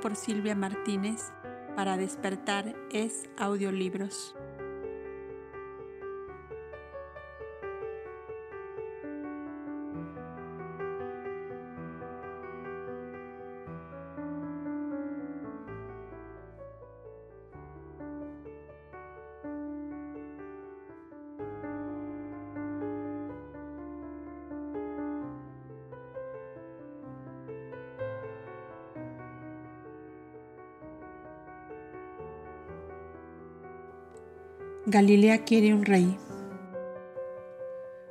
por Silvia Martínez para despertar es audiolibros. Galilea quiere un rey.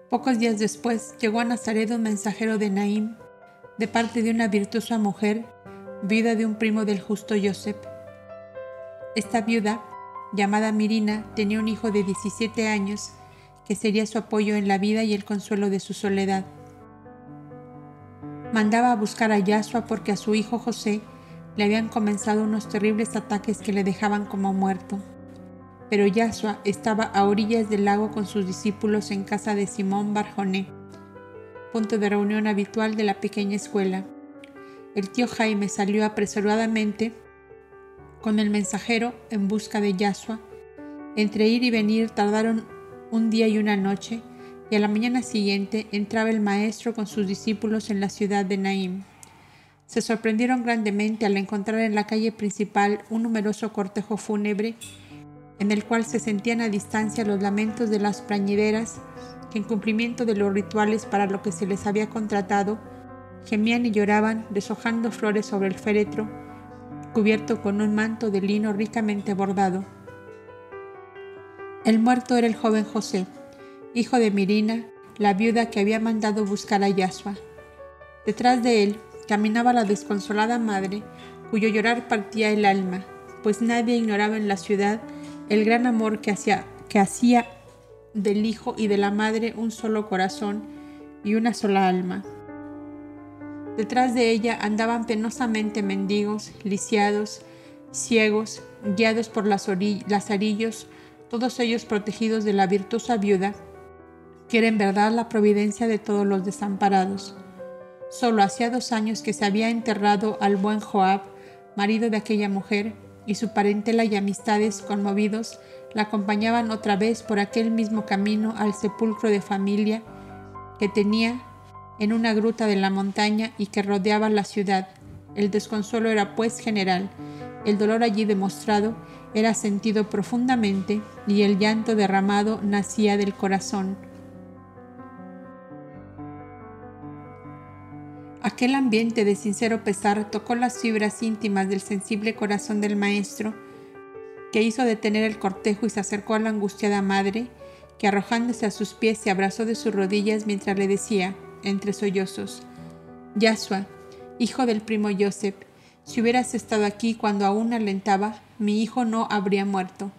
Pocos días después llegó a Nazaret un mensajero de Naim, de parte de una virtuosa mujer, viuda de un primo del justo Joseph. Esta viuda, llamada Mirina, tenía un hijo de 17 años que sería su apoyo en la vida y el consuelo de su soledad. Mandaba a buscar a Yasua porque a su hijo José le habían comenzado unos terribles ataques que le dejaban como muerto pero Yahshua estaba a orillas del lago con sus discípulos en casa de Simón Barjoné, punto de reunión habitual de la pequeña escuela. El tío Jaime salió apresuradamente con el mensajero en busca de Yahshua. Entre ir y venir tardaron un día y una noche, y a la mañana siguiente entraba el maestro con sus discípulos en la ciudad de Naim. Se sorprendieron grandemente al encontrar en la calle principal un numeroso cortejo fúnebre en el cual se sentían a distancia los lamentos de las plañideras que en cumplimiento de los rituales para lo que se les había contratado, gemían y lloraban deshojando flores sobre el féretro, cubierto con un manto de lino ricamente bordado. El muerto era el joven José, hijo de Mirina, la viuda que había mandado buscar a Yasua. Detrás de él caminaba la desconsolada madre, cuyo llorar partía el alma, pues nadie ignoraba en la ciudad el gran amor que hacía, que hacía del hijo y de la madre un solo corazón y una sola alma. Detrás de ella andaban penosamente mendigos, lisiados, ciegos, guiados por las lazarillos, todos ellos protegidos de la virtuosa viuda, que era en verdad la providencia de todos los desamparados. Solo hacía dos años que se había enterrado al buen Joab, marido de aquella mujer, y su parentela y amistades conmovidos la acompañaban otra vez por aquel mismo camino al sepulcro de familia que tenía en una gruta de la montaña y que rodeaba la ciudad. El desconsuelo era pues general, el dolor allí demostrado era sentido profundamente y el llanto derramado nacía del corazón. Aquel ambiente de sincero pesar tocó las fibras íntimas del sensible corazón del maestro, que hizo detener el cortejo y se acercó a la angustiada madre, que arrojándose a sus pies se abrazó de sus rodillas mientras le decía, entre sollozos, Yasua, hijo del primo Joseph, si hubieras estado aquí cuando aún alentaba, mi hijo no habría muerto.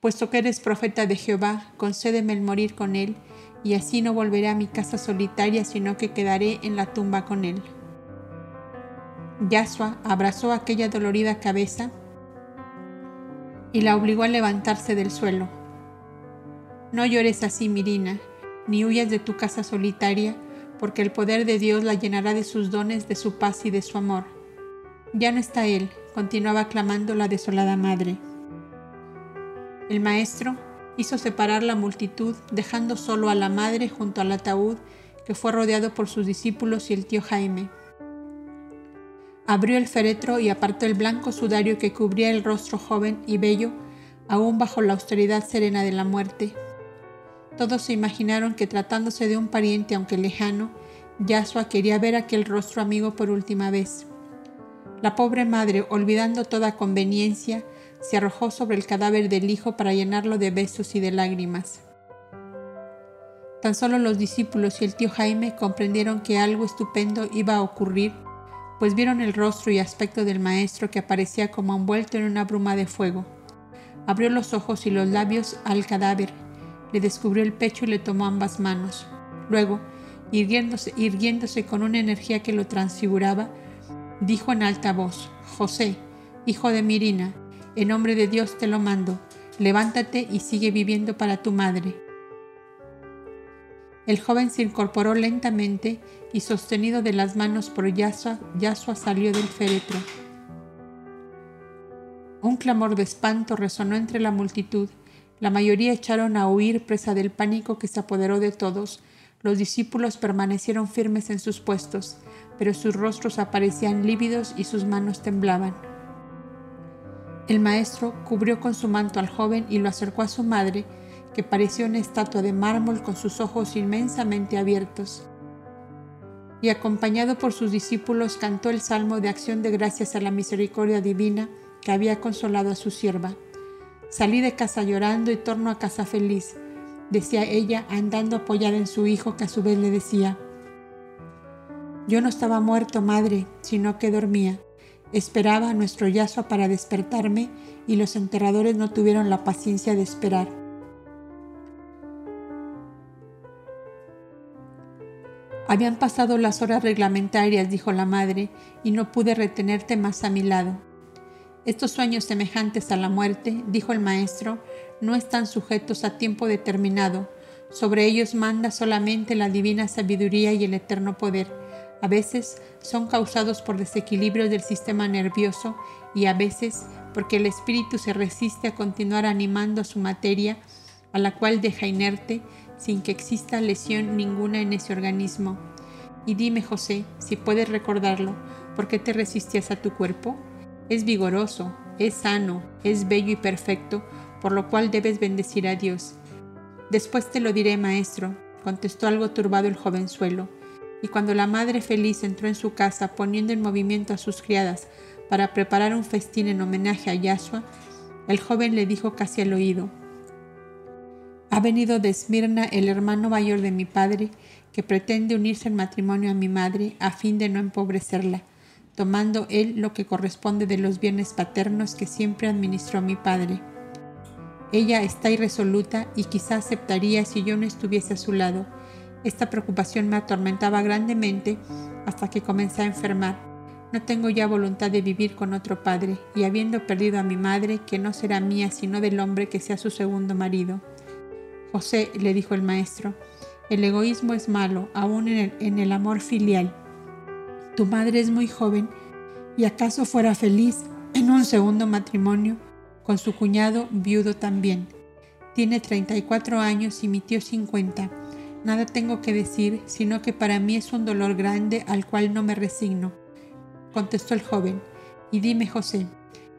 Puesto que eres profeta de Jehová, concédeme el morir con él y así no volveré a mi casa solitaria, sino que quedaré en la tumba con él. Yasua abrazó aquella dolorida cabeza y la obligó a levantarse del suelo. No llores así, Mirina, ni huyas de tu casa solitaria, porque el poder de Dios la llenará de sus dones, de su paz y de su amor. Ya no está él, continuaba clamando la desolada madre. El maestro hizo separar la multitud, dejando solo a la madre junto al ataúd que fue rodeado por sus discípulos y el tío Jaime. Abrió el féretro y apartó el blanco sudario que cubría el rostro joven y bello, aún bajo la austeridad serena de la muerte. Todos se imaginaron que tratándose de un pariente aunque lejano, Yasua quería ver aquel rostro amigo por última vez. La pobre madre, olvidando toda conveniencia, se arrojó sobre el cadáver del hijo para llenarlo de besos y de lágrimas. Tan solo los discípulos y el tío Jaime comprendieron que algo estupendo iba a ocurrir, pues vieron el rostro y aspecto del maestro que aparecía como envuelto en una bruma de fuego. Abrió los ojos y los labios al cadáver, le descubrió el pecho y le tomó ambas manos. Luego, irguiéndose, irguiéndose con una energía que lo transfiguraba, dijo en alta voz, José, hijo de Mirina, en nombre de Dios te lo mando, levántate y sigue viviendo para tu madre. El joven se incorporó lentamente y sostenido de las manos por Yasua, Yasua salió del féretro. Un clamor de espanto resonó entre la multitud. La mayoría echaron a huir presa del pánico que se apoderó de todos. Los discípulos permanecieron firmes en sus puestos, pero sus rostros aparecían lívidos y sus manos temblaban. El maestro cubrió con su manto al joven y lo acercó a su madre, que parecía una estatua de mármol con sus ojos inmensamente abiertos. Y acompañado por sus discípulos cantó el salmo de acción de gracias a la misericordia divina que había consolado a su sierva. Salí de casa llorando y torno a casa feliz, decía ella andando apoyada en su hijo que a su vez le decía, Yo no estaba muerto, madre, sino que dormía. Esperaba nuestro Yasua para despertarme y los enterradores no tuvieron la paciencia de esperar. Habían pasado las horas reglamentarias, dijo la madre, y no pude retenerte más a mi lado. Estos sueños semejantes a la muerte, dijo el maestro, no están sujetos a tiempo determinado. Sobre ellos manda solamente la divina sabiduría y el eterno poder a veces son causados por desequilibrios del sistema nervioso y a veces porque el espíritu se resiste a continuar animando a su materia, a la cual deja inerte sin que exista lesión ninguna en ese organismo. Y dime, José, si puedes recordarlo, ¿por qué te resistías a tu cuerpo? Es vigoroso, es sano, es bello y perfecto, por lo cual debes bendecir a Dios. Después te lo diré, maestro, contestó algo turbado el jovenzuelo y cuando la madre feliz entró en su casa poniendo en movimiento a sus criadas para preparar un festín en homenaje a Yahshua, el joven le dijo casi al oído, Ha venido de Esmirna el hermano mayor de mi padre, que pretende unirse en matrimonio a mi madre a fin de no empobrecerla, tomando él lo que corresponde de los bienes paternos que siempre administró mi padre. Ella está irresoluta y quizá aceptaría si yo no estuviese a su lado, esta preocupación me atormentaba grandemente hasta que comencé a enfermar. No tengo ya voluntad de vivir con otro padre, y habiendo perdido a mi madre, que no será mía sino del hombre que sea su segundo marido. José, le dijo el maestro, el egoísmo es malo, aún en el, amor filial. Tu madre es muy joven, y acaso fuera feliz en un segundo matrimonio con su cuñado viudo también. Tiene 34 años y mi tío 50 Nada tengo que decir, sino que para mí es un dolor grande al cual no me resigno. Contestó el joven, y dime, José,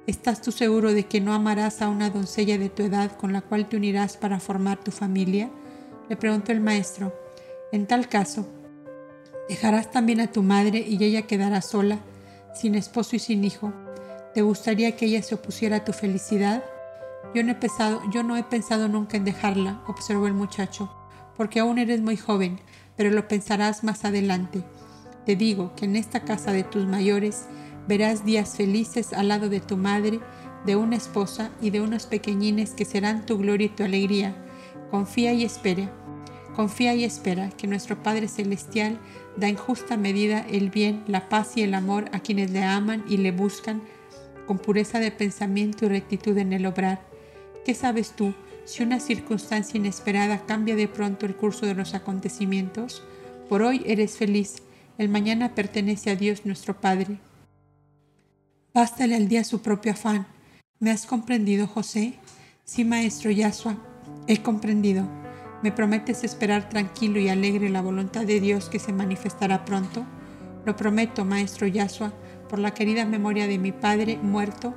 ¿estás tú seguro de que no amarás a una doncella de tu edad con la cual te unirás para formar tu familia? Le preguntó el maestro. En tal caso, ¿dejarás también a tu madre y ella quedará sola, sin esposo y sin hijo? ¿Te gustaría que ella se opusiera a tu felicidad? Yo no he pensado, yo no he pensado nunca en dejarla, observó el muchacho porque aún eres muy joven, pero lo pensarás más adelante. Te digo que en esta casa de tus mayores verás días felices al lado de tu madre, de una esposa y de unos pequeñines que serán tu gloria y tu alegría. Confía y espera. Confía y espera que nuestro Padre Celestial da en justa medida el bien, la paz y el amor a quienes le aman y le buscan con pureza de pensamiento y rectitud en el obrar. ¿Qué sabes tú si una circunstancia inesperada cambia de pronto el curso de los acontecimientos, por hoy eres feliz, el mañana pertenece a Dios nuestro Padre. Bástale al día su propio afán. ¿Me has comprendido, José? Sí, maestro Yasua, he comprendido. ¿Me prometes esperar tranquilo y alegre la voluntad de Dios que se manifestará pronto? Lo prometo, maestro Yasua, por la querida memoria de mi padre muerto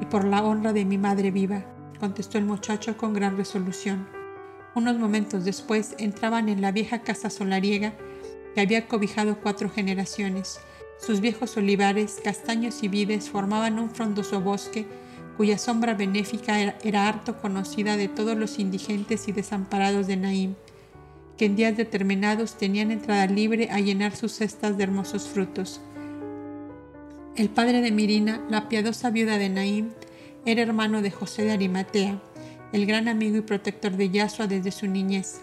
y por la honra de mi madre viva contestó el muchacho con gran resolución. Unos momentos después entraban en la vieja casa solariega que había cobijado cuatro generaciones. Sus viejos olivares, castaños y vides formaban un frondoso bosque cuya sombra benéfica era, harto conocida de todos los indigentes y desamparados de Naim, que en días determinados tenían entrada libre a llenar sus cestas de hermosos frutos. El padre de Mirina, la piadosa viuda de Naim, era hermano de José de Arimatea, el gran amigo y protector de Yasua desde su niñez.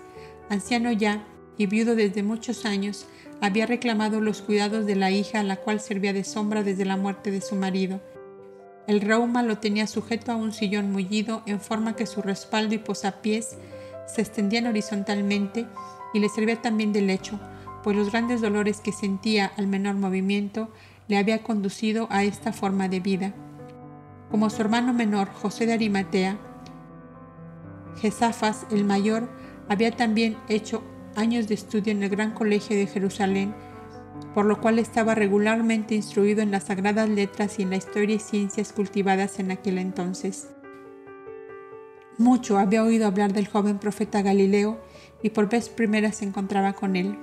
Anciano ya y viudo desde muchos años, había reclamado los cuidados de la hija a la cual servía de sombra desde la muerte de su marido. El reuma lo tenía sujeto a un sillón mullido en forma que su respaldo y posapiés se extendían horizontalmente y le servía también de lecho, pues los grandes dolores que sentía al menor movimiento le había conducido a esta forma de vida. Como su hermano menor, José de Arimatea, Jesafas, el mayor, había también hecho años de estudio en el Gran Colegio de Jerusalén, por lo cual estaba regularmente instruido en las sagradas letras y en la historia y ciencias cultivadas en aquel entonces. Mucho había oído hablar del joven profeta Galileo y por vez primera se encontraba con él.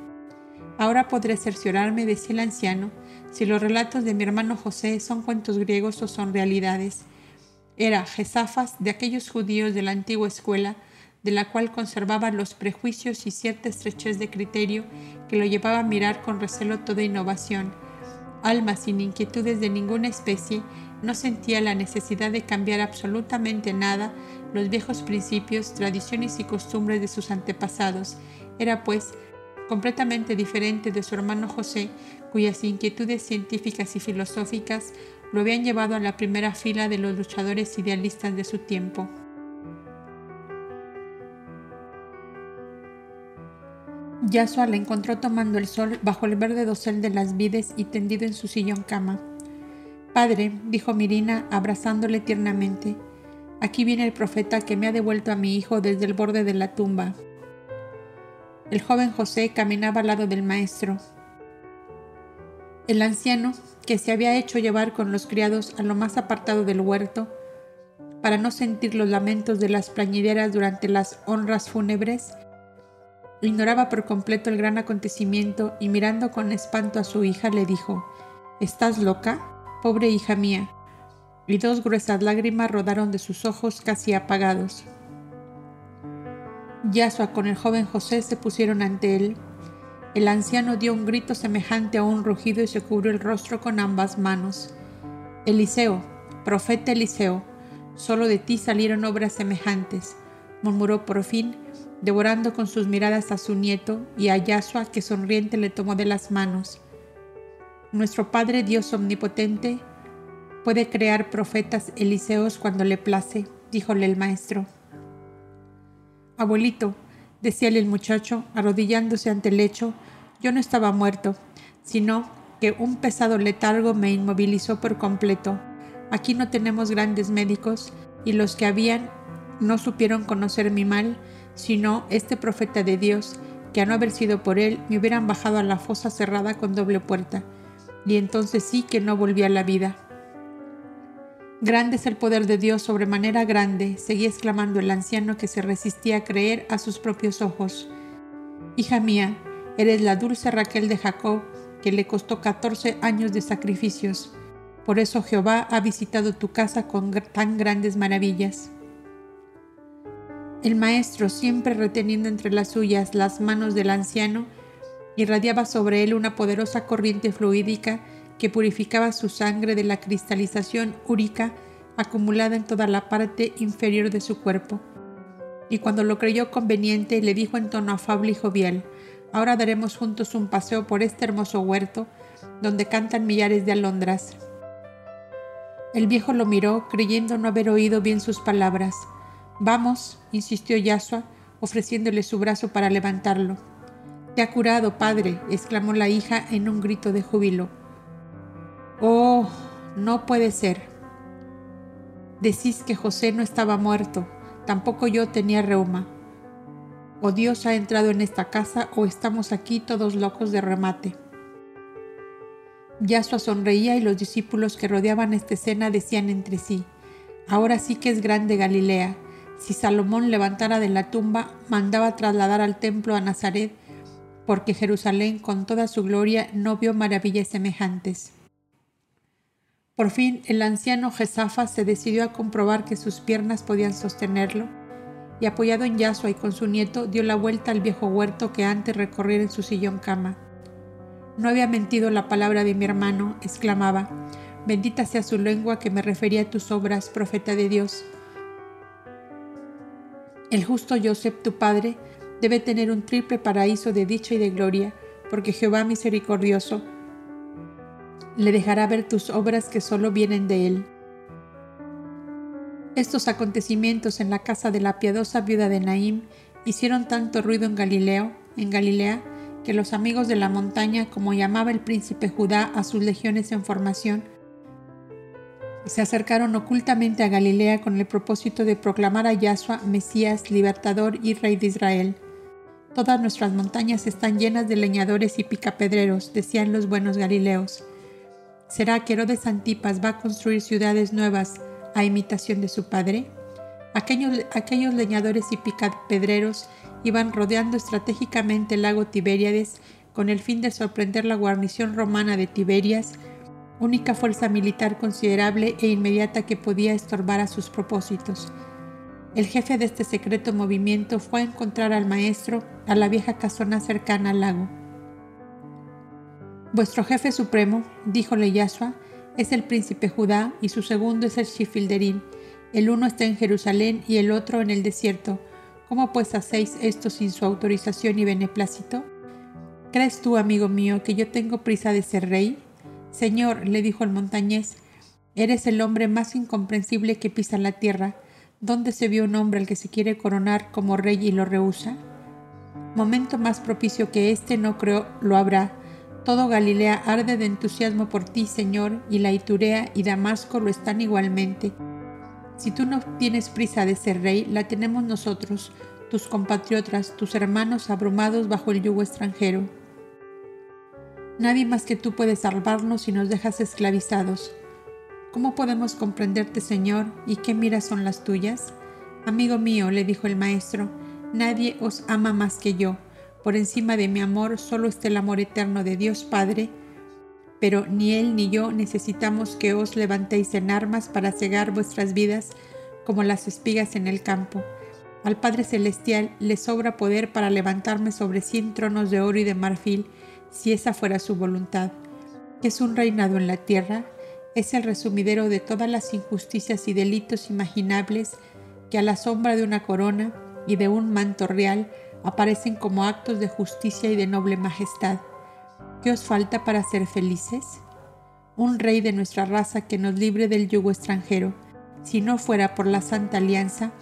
Ahora podré cerciorarme, decía el anciano, si los relatos de mi hermano José son cuentos griegos o son realidades. Era Jesafas de aquellos judíos de la antigua escuela, de la cual conservaba los prejuicios y cierta estrechez de criterio que lo llevaba a mirar con recelo toda innovación. Alma sin inquietudes de ninguna especie, no sentía la necesidad de cambiar absolutamente nada los viejos principios, tradiciones y costumbres de sus antepasados. Era, pues, completamente diferente de su hermano José, cuyas inquietudes científicas y filosóficas lo habían llevado a la primera fila de los luchadores idealistas de su tiempo. Yasua la encontró tomando el sol bajo el verde dosel de las vides y tendido en su sillón cama. Padre, dijo Mirina, abrazándole tiernamente, aquí viene el profeta que me ha devuelto a mi hijo desde el borde de la tumba. El joven José caminaba al lado del maestro. El anciano, que se había hecho llevar con los criados a lo más apartado del huerto, para no sentir los lamentos de las plañideras durante las honras fúnebres, ignoraba por completo el gran acontecimiento y mirando con espanto a su hija le dijo, ¿Estás loca? Pobre hija mía. Y dos gruesas lágrimas rodaron de sus ojos casi apagados. Yasua con el joven José se pusieron ante él. El anciano dio un grito semejante a un rugido y se cubrió el rostro con ambas manos. Eliseo, profeta Eliseo, solo de ti salieron obras semejantes, murmuró por fin, devorando con sus miradas a su nieto y a Yasua que sonriente le tomó de las manos. Nuestro Padre Dios Omnipotente puede crear profetas Eliseos cuando le place, díjole el maestro. Abuelito, decíale el muchacho, arrodillándose ante el lecho, yo no estaba muerto, sino que un pesado letargo me inmovilizó por completo. Aquí no tenemos grandes médicos y los que habían no supieron conocer mi mal, sino este profeta de Dios, que a no haber sido por él me hubieran bajado a la fosa cerrada con doble puerta, y entonces sí que no volví a la vida. Grande es el poder de Dios, sobremanera grande, seguía exclamando el anciano que se resistía a creer a sus propios ojos. Hija mía, eres la dulce Raquel de Jacob, que le costó catorce años de sacrificios. Por eso Jehová ha visitado tu casa con tan grandes maravillas. El maestro, siempre reteniendo entre las suyas las manos del anciano, irradiaba sobre él una poderosa corriente fluídica que purificaba su sangre de la cristalización úrica acumulada en toda la parte inferior de su cuerpo. Y cuando lo creyó conveniente, le dijo en tono afable y jovial, Ahora daremos juntos un paseo por este hermoso huerto, donde cantan millares de alondras. El viejo lo miró, creyendo no haber oído bien sus palabras. Vamos, insistió Yasua, ofreciéndole su brazo para levantarlo. Te ha curado, padre, exclamó la hija en un grito de júbilo. Oh, no puede ser. Decís que José no estaba muerto, tampoco yo tenía reuma. O Dios ha entrado en esta casa o estamos aquí todos locos de remate. Yasua sonreía y los discípulos que rodeaban esta escena decían entre sí, ahora sí que es grande Galilea. Si Salomón levantara de la tumba, mandaba trasladar al templo a Nazaret, porque Jerusalén con toda su gloria no vio maravillas semejantes. Por fin el anciano Jesafa se decidió a comprobar que sus piernas podían sostenerlo y apoyado en Yasua y con su nieto dio la vuelta al viejo huerto que antes recorriera en su sillón cama. No había mentido la palabra de mi hermano, exclamaba. Bendita sea su lengua que me refería a tus obras, profeta de Dios. El justo Joseph, tu padre, debe tener un triple paraíso de dicha y de gloria, porque Jehová misericordioso le dejará ver tus obras que solo vienen de él. Estos acontecimientos en la casa de la piadosa viuda de Naim hicieron tanto ruido en Galileo en Galilea, que los amigos de la montaña, como llamaba el príncipe Judá a sus legiones en formación, se acercaron ocultamente a Galilea con el propósito de proclamar a Yahshua Mesías, Libertador y Rey de Israel. Todas nuestras montañas están llenas de leñadores y picapedreros, decían los buenos galileos. ¿Será que Herodes Antipas va a construir ciudades nuevas a imitación de su padre? Aquellos, leñadores y picapedreros iban rodeando estratégicamente el lago Tiberíades con el fin de sorprender la guarnición romana de Tiberias, única fuerza militar considerable e inmediata que podía estorbar a sus propósitos. El jefe de este secreto movimiento fue a encontrar al maestro a la vieja casona cercana al lago. Vuestro jefe supremo, díjole Yahshua, es el príncipe Judá y su segundo es el Shifilderín. El uno está en Jerusalén y el otro en el desierto. ¿Cómo pues hacéis esto sin su autorización y beneplácito? ¿Crees tú, amigo mío, que yo tengo prisa de ser rey? Señor, le dijo el montañés, eres el hombre más incomprensible que pisa la tierra. ¿Dónde se vio un hombre al que se quiere coronar como rey y lo rehúsa? Momento más propicio que este no creo lo habrá. Todo Galilea arde de entusiasmo por ti, Señor, y la Iturea y Damasco lo están igualmente. Si tú no tienes prisa de ser rey, la tenemos nosotros, tus compatriotas, tus hermanos abrumados bajo el yugo extranjero. Nadie más que tú puede salvarnos si nos dejas esclavizados. ¿Cómo podemos comprenderte, Señor, y qué miras son las tuyas? Amigo mío, le dijo el maestro, nadie os ama más que yo. Por encima de mi amor solo está el amor eterno de Dios Padre, pero ni Él ni yo necesitamos que os levantéis en armas para cegar vuestras vidas como las espigas en el campo. Al Padre Celestial le sobra poder para levantarme sobre cien tronos de oro y de marfil, si esa fuera su voluntad. Es un reinado en la tierra, es el resumidero de todas las injusticias y delitos imaginables que a la sombra de una corona y de un manto real aparecen como actos de justicia y de noble majestad. ¿Qué os falta para ser felices? Un rey de nuestra raza que nos libre del yugo extranjero. Si no fuera por la Santa Alianza,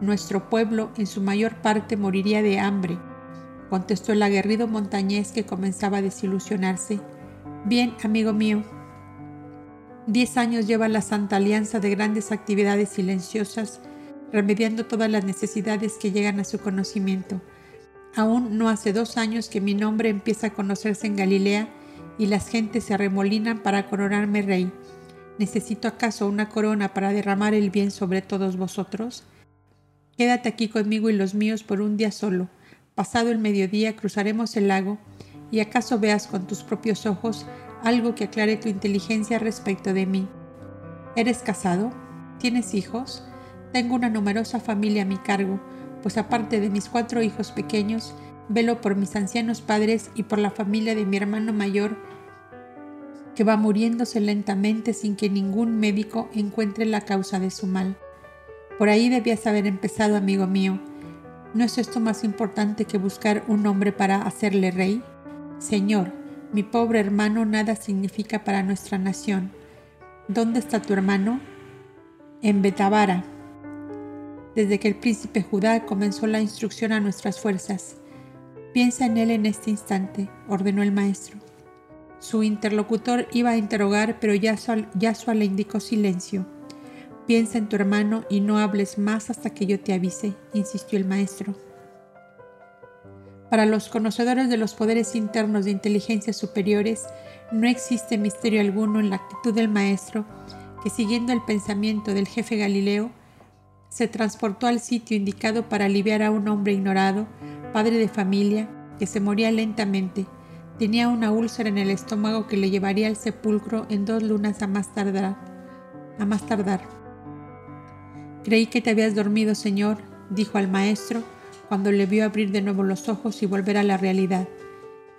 nuestro pueblo en su mayor parte moriría de hambre contestó el aguerrido montañés que comenzaba a desilusionarse. Bien, amigo mío. Diez años lleva la Santa Alianza de grandes actividades silenciosas, remediando todas las necesidades que llegan a su conocimiento. Aún no hace dos años que mi nombre empieza a conocerse en Galilea y las gentes se arremolinan para coronarme rey. ¿Necesito acaso una corona para derramar el bien sobre todos vosotros? Quédate aquí conmigo y los míos por un día solo Pasado el mediodía cruzaremos el lago y acaso veas con tus propios ojos algo que aclare tu inteligencia respecto de mí. ¿Eres casado? ¿Tienes hijos? Tengo una numerosa familia a mi cargo, pues aparte de mis cuatro hijos pequeños, velo por mis ancianos padres y por la familia de mi hermano mayor, que va muriéndose lentamente sin que ningún médico encuentre la causa de su mal. Por ahí debías haber empezado, amigo mío, ¿No es esto más importante que buscar un hombre para hacerle rey? Señor, mi pobre hermano nada significa para nuestra nación. ¿Dónde está tu hermano? En Betabara. Desde que el príncipe Judá comenzó la instrucción a nuestras fuerzas. Piensa en él en este instante, ordenó el maestro. Su interlocutor iba a interrogar, pero Yasua le indicó silencio. Piensa en tu hermano y no hables más hasta que yo te avise, insistió el maestro. Para los conocedores de los poderes internos de inteligencia superiores, no existe misterio alguno en la actitud del maestro que, siguiendo el pensamiento del jefe Galileo, se transportó al sitio indicado para aliviar a un hombre ignorado, padre de familia, que se moría lentamente. Tenía una úlcera en el estómago que le llevaría al sepulcro en dos lunas a más tardar. A más tardar. Creí que te habías dormido, Señor, dijo al maestro cuando le vio abrir de nuevo los ojos y volver a la realidad.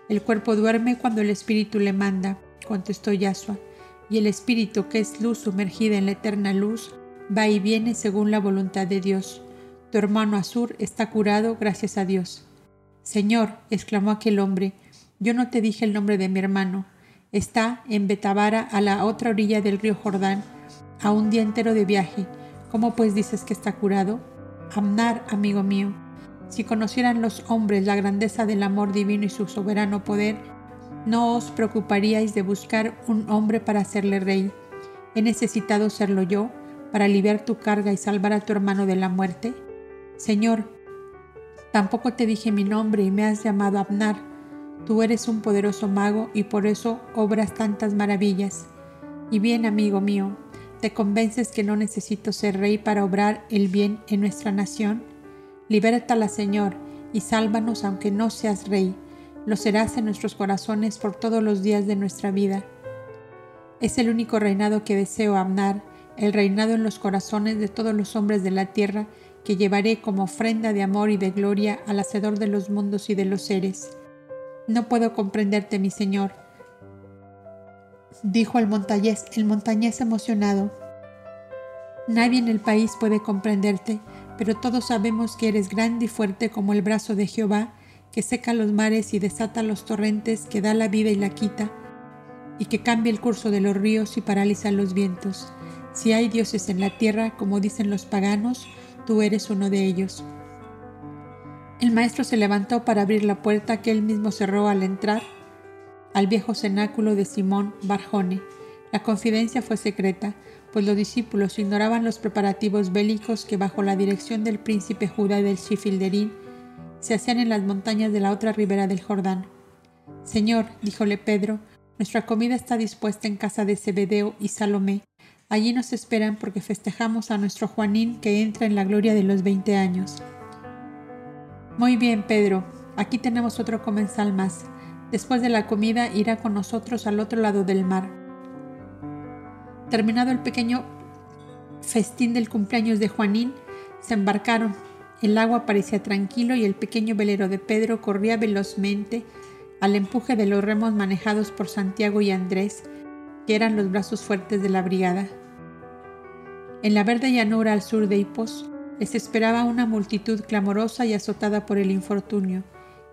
El cuerpo duerme cuando el espíritu le manda, contestó Yasua, y el espíritu, que es luz sumergida en la eterna luz, va y viene según la voluntad de Dios. Tu hermano Azur está curado gracias a Dios. Señor, exclamó aquel hombre, yo no te dije el nombre de mi hermano. Está en Betabara, a la otra orilla del río Jordán, a un día entero de viaje ¿Cómo pues dices que está curado? Amnar, amigo mío, Si conocieran los hombres la grandeza del amor divino y su soberano poder, no os preocuparíais de buscar un hombre para hacerle rey. ¿He necesitado serlo yo para aliviar tu carga y salvar a tu hermano de la muerte? Señor, tampoco te dije mi nombre y me has llamado Abnar. Tú eres un poderoso mago y por eso obras tantas maravillas. Y bien, amigo mío, ¿te convences que no necesito ser rey para obrar el bien en nuestra nación? Libértala, Señor, y sálvanos aunque no seas rey. Lo serás en nuestros corazones por todos los días de nuestra vida. Es el único reinado que deseo, Abnar, el reinado en los corazones de todos los hombres de la tierra, que llevaré como ofrenda de amor y de gloria al Hacedor de los mundos y de los seres. No puedo comprenderte, mi Señor, dijo el montañés, el montañés emocionado. Nadie en el país puede comprenderte, pero todos sabemos que eres grande y fuerte como el brazo de Jehová, que seca los mares y desata los torrentes, que da la vida y la quita, y que cambia el curso de los ríos y paraliza los vientos. Si hay dioses en la tierra, como dicen los paganos, tú eres uno de ellos. El maestro se levantó para abrir la puerta que él mismo cerró al entrar al viejo cenáculo de Simón Barjone. La confidencia fue secreta, pues los discípulos ignoraban los preparativos bélicos que bajo la dirección del príncipe Judá del Shifilderín se hacían en las montañas de la otra ribera del Jordán. Señor, díjole Pedro, nuestra comida está dispuesta en casa de Zebedeo y Salomé. Allí nos esperan porque festejamos a nuestro Juanín que entra en la gloria de los veinte años. Muy bien, Pedro, aquí tenemos otro comensal más. Después de la comida irá con nosotros al otro lado del mar. Terminado el pequeño festín del cumpleaños de Juanín, se embarcaron. El agua parecía tranquilo y el pequeño velero de Pedro corría velozmente al empuje de los remos manejados por Santiago y Andrés, que eran los brazos fuertes de la brigada. En la verde llanura al sur de Hipos. Les esperaba una multitud clamorosa y azotada por el infortunio,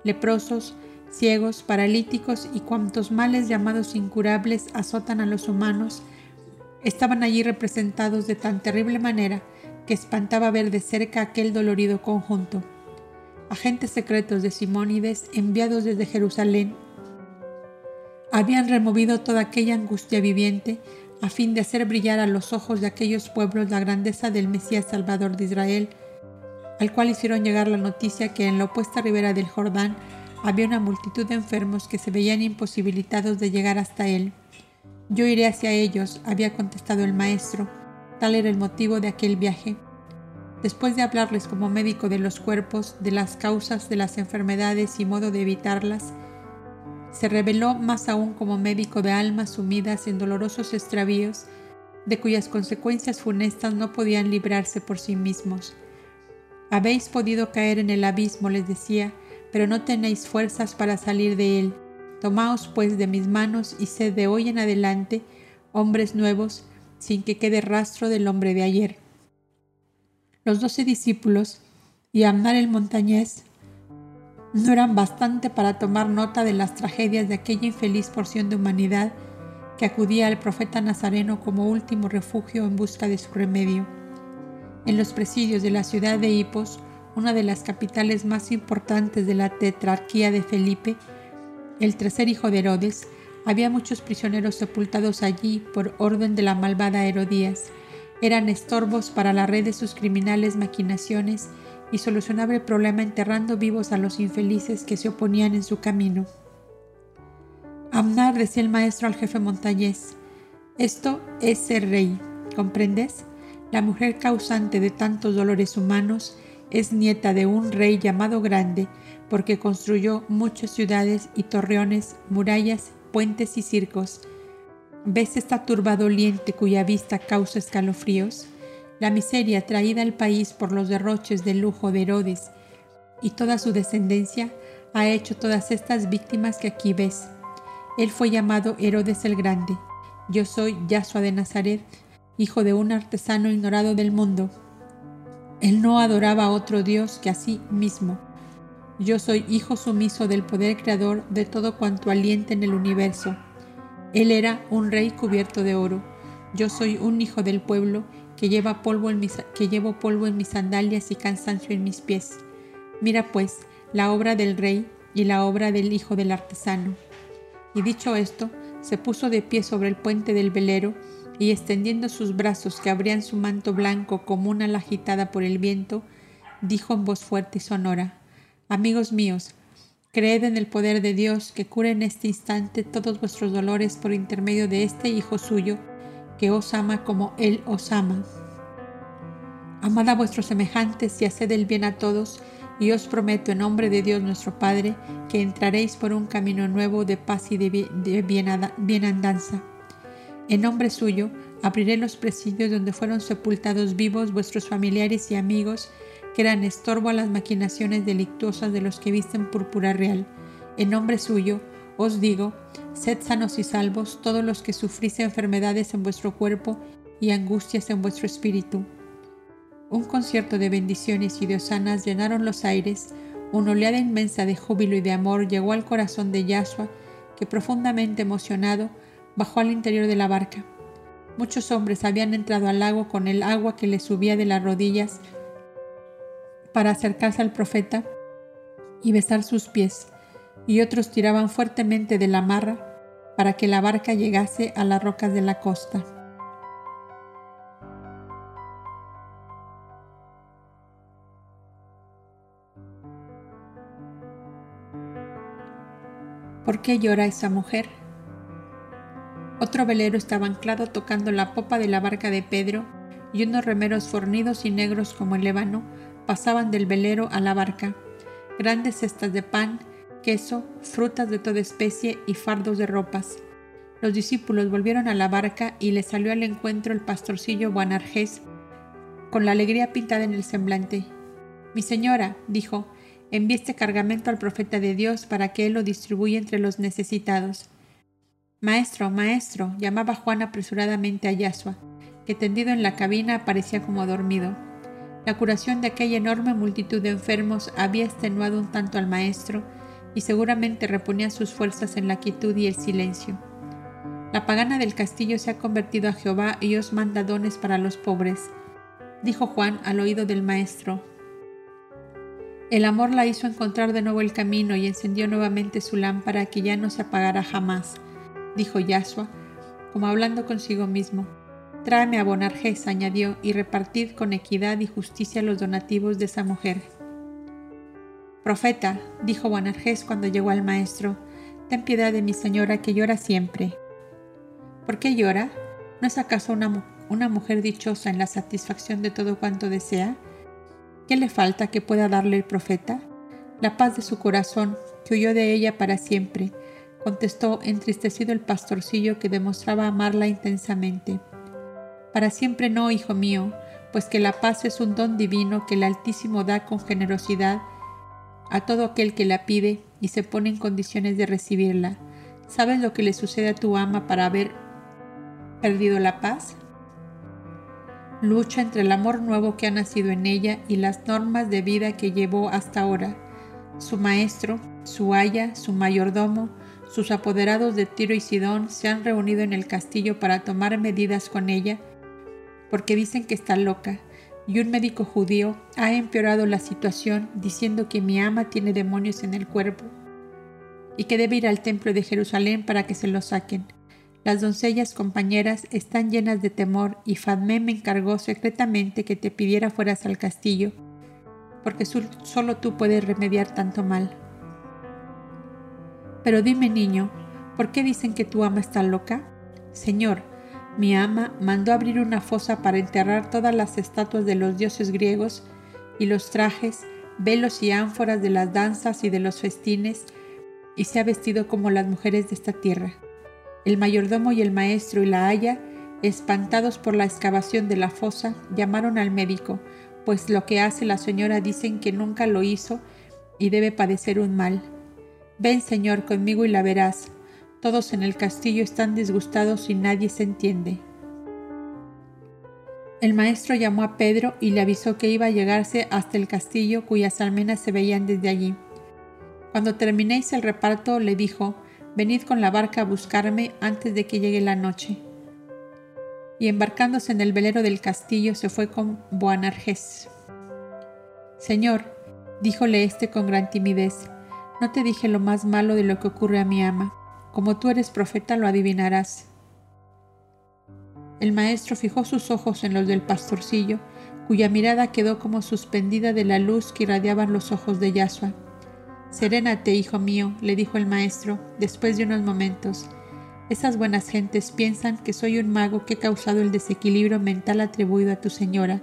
leprosos, ciegos, paralíticos y cuantos males llamados incurables azotan a los humanos, estaban allí representados de tan terrible manera que espantaba ver de cerca aquel dolorido conjunto. Agentes secretos de Simónides enviados desde Jerusalén, habían removido toda aquella angustia viviente a fin de hacer brillar a los ojos de aquellos pueblos la grandeza del Mesías Salvador de Israel, al cual hicieron llegar la noticia que en la opuesta ribera del Jordán había una multitud de enfermos que se veían imposibilitados de llegar hasta él. Yo iré hacia ellos, había contestado el maestro, tal era el motivo de aquel viaje. Después de hablarles como médico de los cuerpos, de las causas de las enfermedades y modo de evitarlas, se reveló más aún como médico de almas sumidas en dolorosos extravíos, de cuyas consecuencias funestas no podían librarse por sí mismos. Habéis podido caer en el abismo, les decía, pero no tenéis fuerzas para salir de él. Tomaos pues de mis manos y sed de hoy en adelante hombres nuevos, sin que quede rastro del hombre de ayer. Los doce discípulos y Amnar el montañés no eran bastante para tomar nota de las tragedias de aquella infeliz porción de humanidad que acudía al profeta Nazareno como último refugio en busca de su remedio. En los presidios de la ciudad de Hipos, una de las capitales más importantes de la tetrarquía de Felipe, el tercer hijo de Herodes, había muchos prisioneros sepultados allí por orden de la malvada Herodías eran estorbos para la red de sus criminales maquinaciones y solucionaba el problema enterrando vivos a los infelices que se oponían en su camino. Amnar decía el maestro al jefe montañés, esto es ser rey, ¿comprendes? La mujer causante de tantos dolores humanos es nieta de un rey llamado Grande, porque construyó muchas ciudades y torreones, murallas, puentes y circos, ¿Ves esta turba doliente cuya vista causa escalofríos? La miseria traída al país por los derroches de lujo de Herodes y toda su descendencia ha hecho todas estas víctimas que aquí ves. Él fue llamado Herodes el Grande. Yo soy Yahshua de Nazaret, hijo de un artesano ignorado del mundo. Él no adoraba a otro Dios que a sí mismo. Yo soy hijo sumiso del poder creador de todo cuanto alienta en el universo. Él era un rey cubierto de oro. Yo soy un hijo del pueblo que, lleva polvo en mis, que llevo polvo en mis sandalias y cansancio en mis pies. Mira pues la obra del rey y la obra del hijo del artesano. Y dicho esto, se puso de pie sobre el puente del velero y extendiendo sus brazos que abrían su manto blanco como una ala agitada por el viento, dijo en voz fuerte y sonora, Amigos míos, creed en el poder de Dios que cure en este instante todos vuestros dolores por intermedio de este Hijo suyo, que os ama como Él os ama. Amad a vuestros semejantes y haced el bien a todos, y os prometo en nombre de Dios nuestro Padre que entraréis por un camino nuevo de paz y de, bienandanza. En nombre suyo abriré los presidios donde fueron sepultados vivos vuestros familiares y amigos, que eran estorbo a las maquinaciones delictuosas de los que visten púrpura real. En nombre suyo os digo, sed sanos y salvos todos los que sufrís enfermedades en vuestro cuerpo y angustias en vuestro espíritu un concierto de bendiciones y de osanas llenaron los aires, una oleada inmensa de júbilo y de amor llegó al corazón de Yahshua, que profundamente emocionado bajó al interior de la barca. Muchos hombres habían entrado al lago con el agua que les subía de las rodillas para acercarse al profeta y besar sus pies, y otros tiraban fuertemente de la marra para que la barca llegase a las rocas de la costa. ¿Por qué llora esa mujer? Otro velero estaba anclado tocando la popa de la barca de Pedro y unos remeros fornidos y negros como el ébano pasaban del velero a la barca. Grandes cestas de pan, queso, frutas de toda especie y fardos de ropas. Los discípulos volvieron a la barca y le salió al encuentro el pastorcillo Buanarjés con la alegría pintada en el semblante. Mi señora, dijo, envíe este cargamento al profeta de Dios para que él lo distribuya entre los necesitados. Maestro, maestro, llamaba Juan apresuradamente a Yasua, que tendido en la cabina parecía como dormido. La curación de aquella enorme multitud de enfermos había extenuado un tanto al maestro y seguramente reponía sus fuerzas en la quietud y el silencio. La pagana del castillo se ha convertido a Jehová y os manda dones para los pobres, dijo Juan al oído del maestro, el amor la hizo encontrar de nuevo el camino y encendió nuevamente su lámpara que ya no se apagará jamás, dijo Yasua, como hablando consigo mismo. Tráeme a Bonarjes, añadió, y repartid con equidad y justicia los donativos de esa mujer. Profeta, dijo Bonarjes cuando llegó al maestro, ten piedad de mi señora que llora siempre. ¿Por qué llora? ¿No es acaso una, una mujer dichosa en la satisfacción de todo cuanto desea? ¿Qué le falta que pueda darle el profeta? La paz de su corazón, que huyó de ella para siempre, contestó entristecido el pastorcillo que demostraba amarla intensamente. Para siempre no, hijo mío, pues que la paz es un don divino que el Altísimo da con generosidad a todo aquel que la pide y se pone en condiciones de recibirla. ¿Sabes lo que le sucede a tu ama para haber perdido la paz? lucha entre el amor nuevo que ha nacido en ella y las normas de vida que llevó hasta ahora. Su maestro, su aya, su mayordomo, sus apoderados de Tiro y Sidón se han reunido en el castillo para tomar medidas con ella, porque dicen que está loca, y un médico judío ha empeorado la situación diciendo que mi ama tiene demonios en el cuerpo y que debe ir al templo de Jerusalén para que se lo saquen. Las doncellas compañeras están llenas de temor y Fadmé me encargó secretamente que te pidiera fueras al castillo, porque solo tú puedes remediar tanto mal. Pero dime, niño, ¿por qué dicen que tu ama está loca? Señor, mi ama mandó abrir una fosa para enterrar todas las estatuas de los dioses griegos y los trajes, velos y ánforas de las danzas y de los festines, y se ha vestido como las mujeres de esta tierra. El mayordomo y el maestro y la haya, espantados por la excavación de la fosa, llamaron al médico, pues lo que hace la señora dicen que nunca lo hizo y debe padecer un mal. Ven, Señor, conmigo y la verás. Todos en el castillo están disgustados y nadie se entiende. El maestro llamó a Pedro y le avisó que iba a llegarse hasta el castillo cuyas almenas se veían desde allí. Cuando terminéis el reparto, le dijo, venid con la barca a buscarme antes de que llegue la noche. Y embarcándose en el velero del castillo se fue con Boanarjes. Señor, díjole éste con gran timidez. No te dije lo más malo de lo que ocurre a mi ama. Como tú eres profeta, lo adivinarás. El maestro fijó sus ojos en los del pastorcillo, cuya mirada quedó como suspendida de la luz que irradiaban los ojos de Yasua. Serénate, hijo mío, le dijo el maestro, después de unos momentos. Esas buenas gentes piensan que soy un mago que ha causado el desequilibrio mental atribuido a tu señora.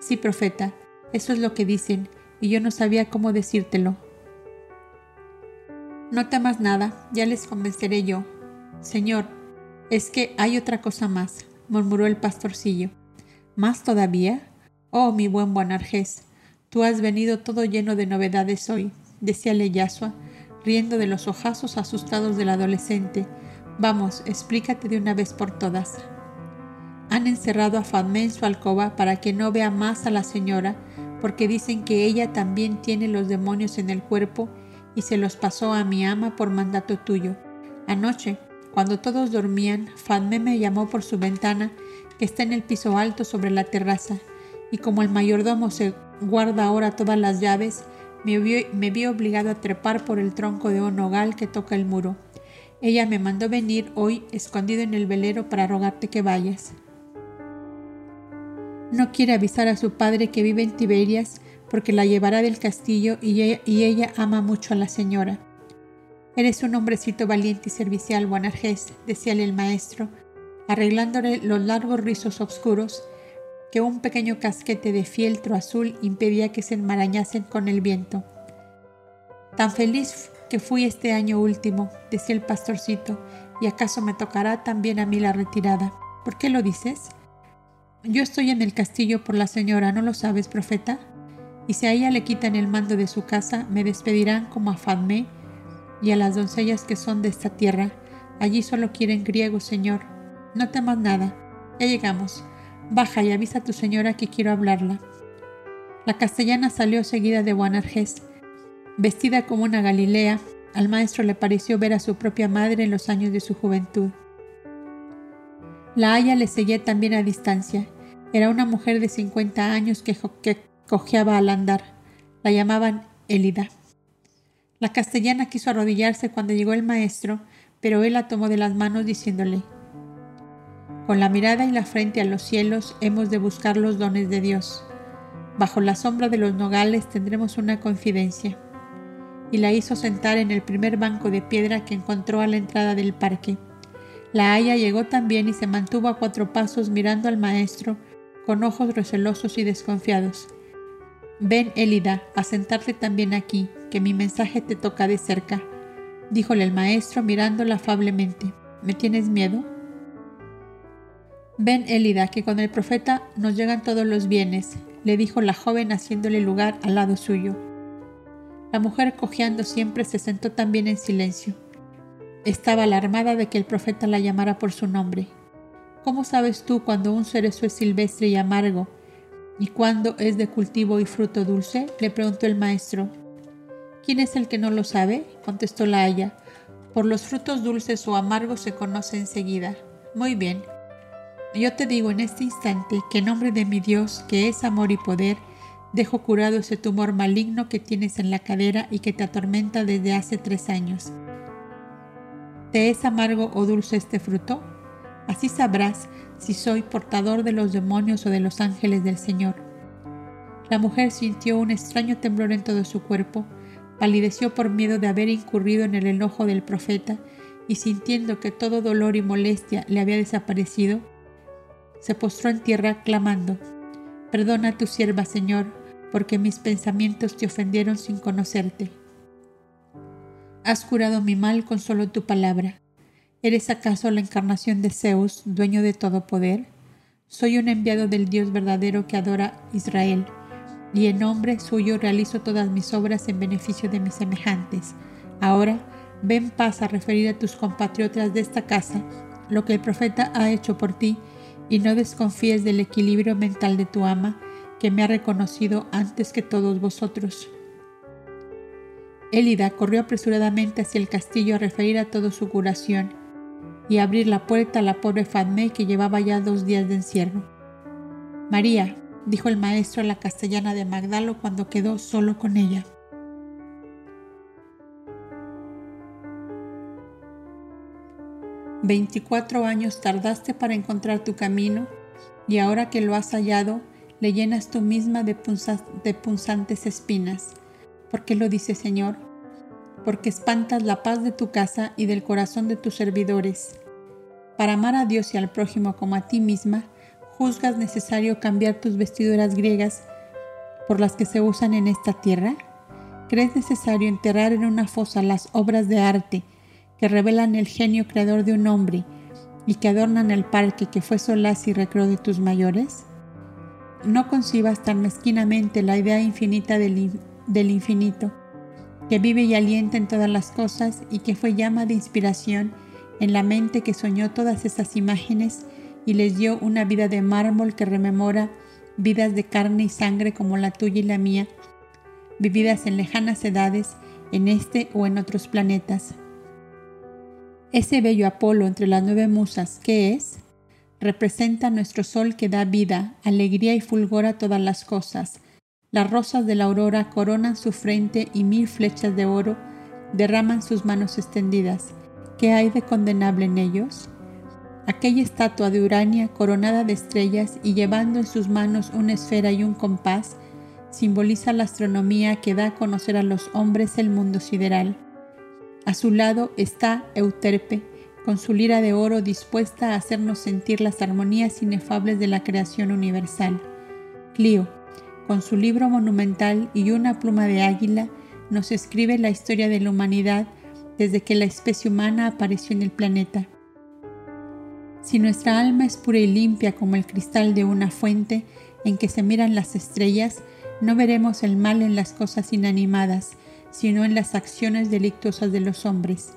Sí, profeta, eso es lo que dicen, y yo no sabía cómo decírtelo. No temas nada, ya les convenceré yo. Señor, es que hay otra cosa más, murmuró el pastorcillo. ¿Más todavía? Oh, mi buen Buenarjés, tú has venido todo lleno de novedades hoy, decía Yasua, riendo de los ojazos asustados del adolescente. Vamos, explícate de una vez por todas. Han encerrado a Fadme en su alcoba para que no vea más a la señora, porque dicen que ella también tiene los demonios en el cuerpo y se los pasó a mi ama por mandato tuyo. Anoche, cuando todos dormían, Fadme me llamó por su ventana, que está en el piso alto sobre la terraza, y como el mayordomo se guarda ahora todas las llaves, me vi, obligado a trepar por el tronco de un nogal que toca el muro. Ella me mandó venir hoy escondido en el velero para rogarte que vayas. No quiere avisar a su padre que vive en Tiberias porque la llevará del castillo y ella, ama mucho a la señora. Eres un hombrecito valiente y servicial, Buenarjés, decíale el maestro, arreglándole los largos rizos oscuros que un pequeño casquete de fieltro azul impedía que se enmarañasen con el viento. Tan feliz que fui este año último, decía el pastorcito, y acaso me tocará también a mí la retirada. ¿Por qué lo dices? Yo estoy en el castillo por la señora, ¿no lo sabes, profeta? Y si a ella le quitan el mando de su casa, me despedirán como a Fadmé y a las doncellas que son de esta tierra. Allí solo quieren griego, Señor. No temas nada. Ya llegamos. Baja y avisa a tu señora que quiero hablarla. La castellana salió seguida de Buanarjés. Vestida como una Galilea, al maestro le pareció ver a su propia madre en los años de su juventud. La haya le seguía también a distancia. Era una mujer de 50 años que cojeaba al andar. La llamaban Elida. La castellana quiso arrodillarse cuando llegó el maestro, pero él la tomó de las manos diciéndole, Con la mirada y la frente a los cielos hemos de buscar los dones de Dios. Bajo la sombra de los nogales tendremos una confidencia. Y la hizo sentar en el primer banco de piedra que encontró a la entrada del parque. La haya llegó también y se mantuvo a cuatro pasos mirando al maestro con ojos recelosos y desconfiados. Ven, Elida, a sentarte también aquí, que mi mensaje te toca de cerca, díjole el maestro mirándola afablemente. ¿Me tienes miedo? Ven, Elida, que con el profeta nos llegan todos los bienes, le dijo la joven haciéndole lugar al lado suyo. La mujer cojeando siempre se sentó también en silencio. Estaba alarmada de que el profeta la llamara por su nombre. ¿Cómo sabes tú cuando un cerezo es silvestre y amargo ¿Y cuándo es de cultivo y fruto dulce? le preguntó el maestro. ¿Quién es el que no lo sabe? contestó la haya. Por los frutos dulces o amargos se conoce enseguida. Muy bien. Yo te digo en este instante que en nombre de mi Dios, que es amor y poder, dejo curado ese tumor maligno que tienes en la cadera y que te atormenta desde hace tres años. ¿Te es amargo o dulce este fruto? Así sabrás si soy portador de los demonios o de los ángeles del Señor. La mujer sintió un extraño temblor en todo su cuerpo, palideció por miedo de haber incurrido en el enojo del profeta y sintiendo que todo dolor y molestia le había desaparecido, se postró en tierra clamando, Perdona a tu sierva, Señor, porque mis pensamientos te ofendieron sin conocerte. Has curado mi mal con solo tu palabra. ¿Eres acaso la encarnación de Zeus, dueño de todo poder? Soy un enviado del Dios verdadero que adora Israel, y en nombre suyo realizo todas mis obras en beneficio de mis semejantes. Ahora, ven paz a referir a tus compatriotas de esta casa lo que el profeta ha hecho por ti, y no desconfíes del equilibrio mental de tu ama, que me ha reconocido antes que todos vosotros. Élida corrió apresuradamente hacia el castillo a referir a todo su curación, y abrir la puerta a la pobre Fatme que llevaba ya dos días de encierro. María, dijo el maestro a la castellana de Magdalo cuando quedó solo con ella. Veinticuatro años tardaste para encontrar tu camino y ahora que lo has hallado, le llenas tú misma de, punzantes espinas. ¿Por qué lo dice Señor? Porque espantas la paz de tu casa y del corazón de tus servidores. Para amar a Dios y al prójimo como a ti misma, juzgas necesario cambiar tus vestiduras griegas por las que se usan en esta tierra? ¿Crees necesario enterrar en una fosa las obras de arte que revelan el genio creador de un hombre y que adornan el parque que fue solaz y recreo de tus mayores? No concibas tan mezquinamente la idea infinita del, del infinito, que vive y alienta en todas las cosas y que fue llama de inspiración en la mente que soñó todas esas imágenes y les dio una vida de mármol que rememora vidas de carne y sangre como la tuya y la mía, vividas en lejanas edades, en este o en otros planetas. Ese bello Apolo entre las nueve musas, ¿qué es? Representa nuestro sol que da vida, alegría y fulgor a todas las cosas. Las rosas de la aurora coronan su frente y mil flechas de oro derraman sus manos extendidas. ¿Qué hay de condenable en ellos? Aquella estatua de Urania coronada de estrellas y llevando en sus manos una esfera y un compás simboliza la astronomía que da a conocer a los hombres el mundo sideral. A su lado está Euterpe, con su lira de oro dispuesta a hacernos sentir las armonías inefables de la creación universal. Clio, con su libro monumental y una pluma de águila, nos escribe la historia de la humanidad desde que la especie humana apareció en el planeta. Si nuestra alma es pura y limpia como el cristal de una fuente en que se miran las estrellas, no veremos el mal en las cosas inanimadas, sino en las acciones delictuosas de los hombres.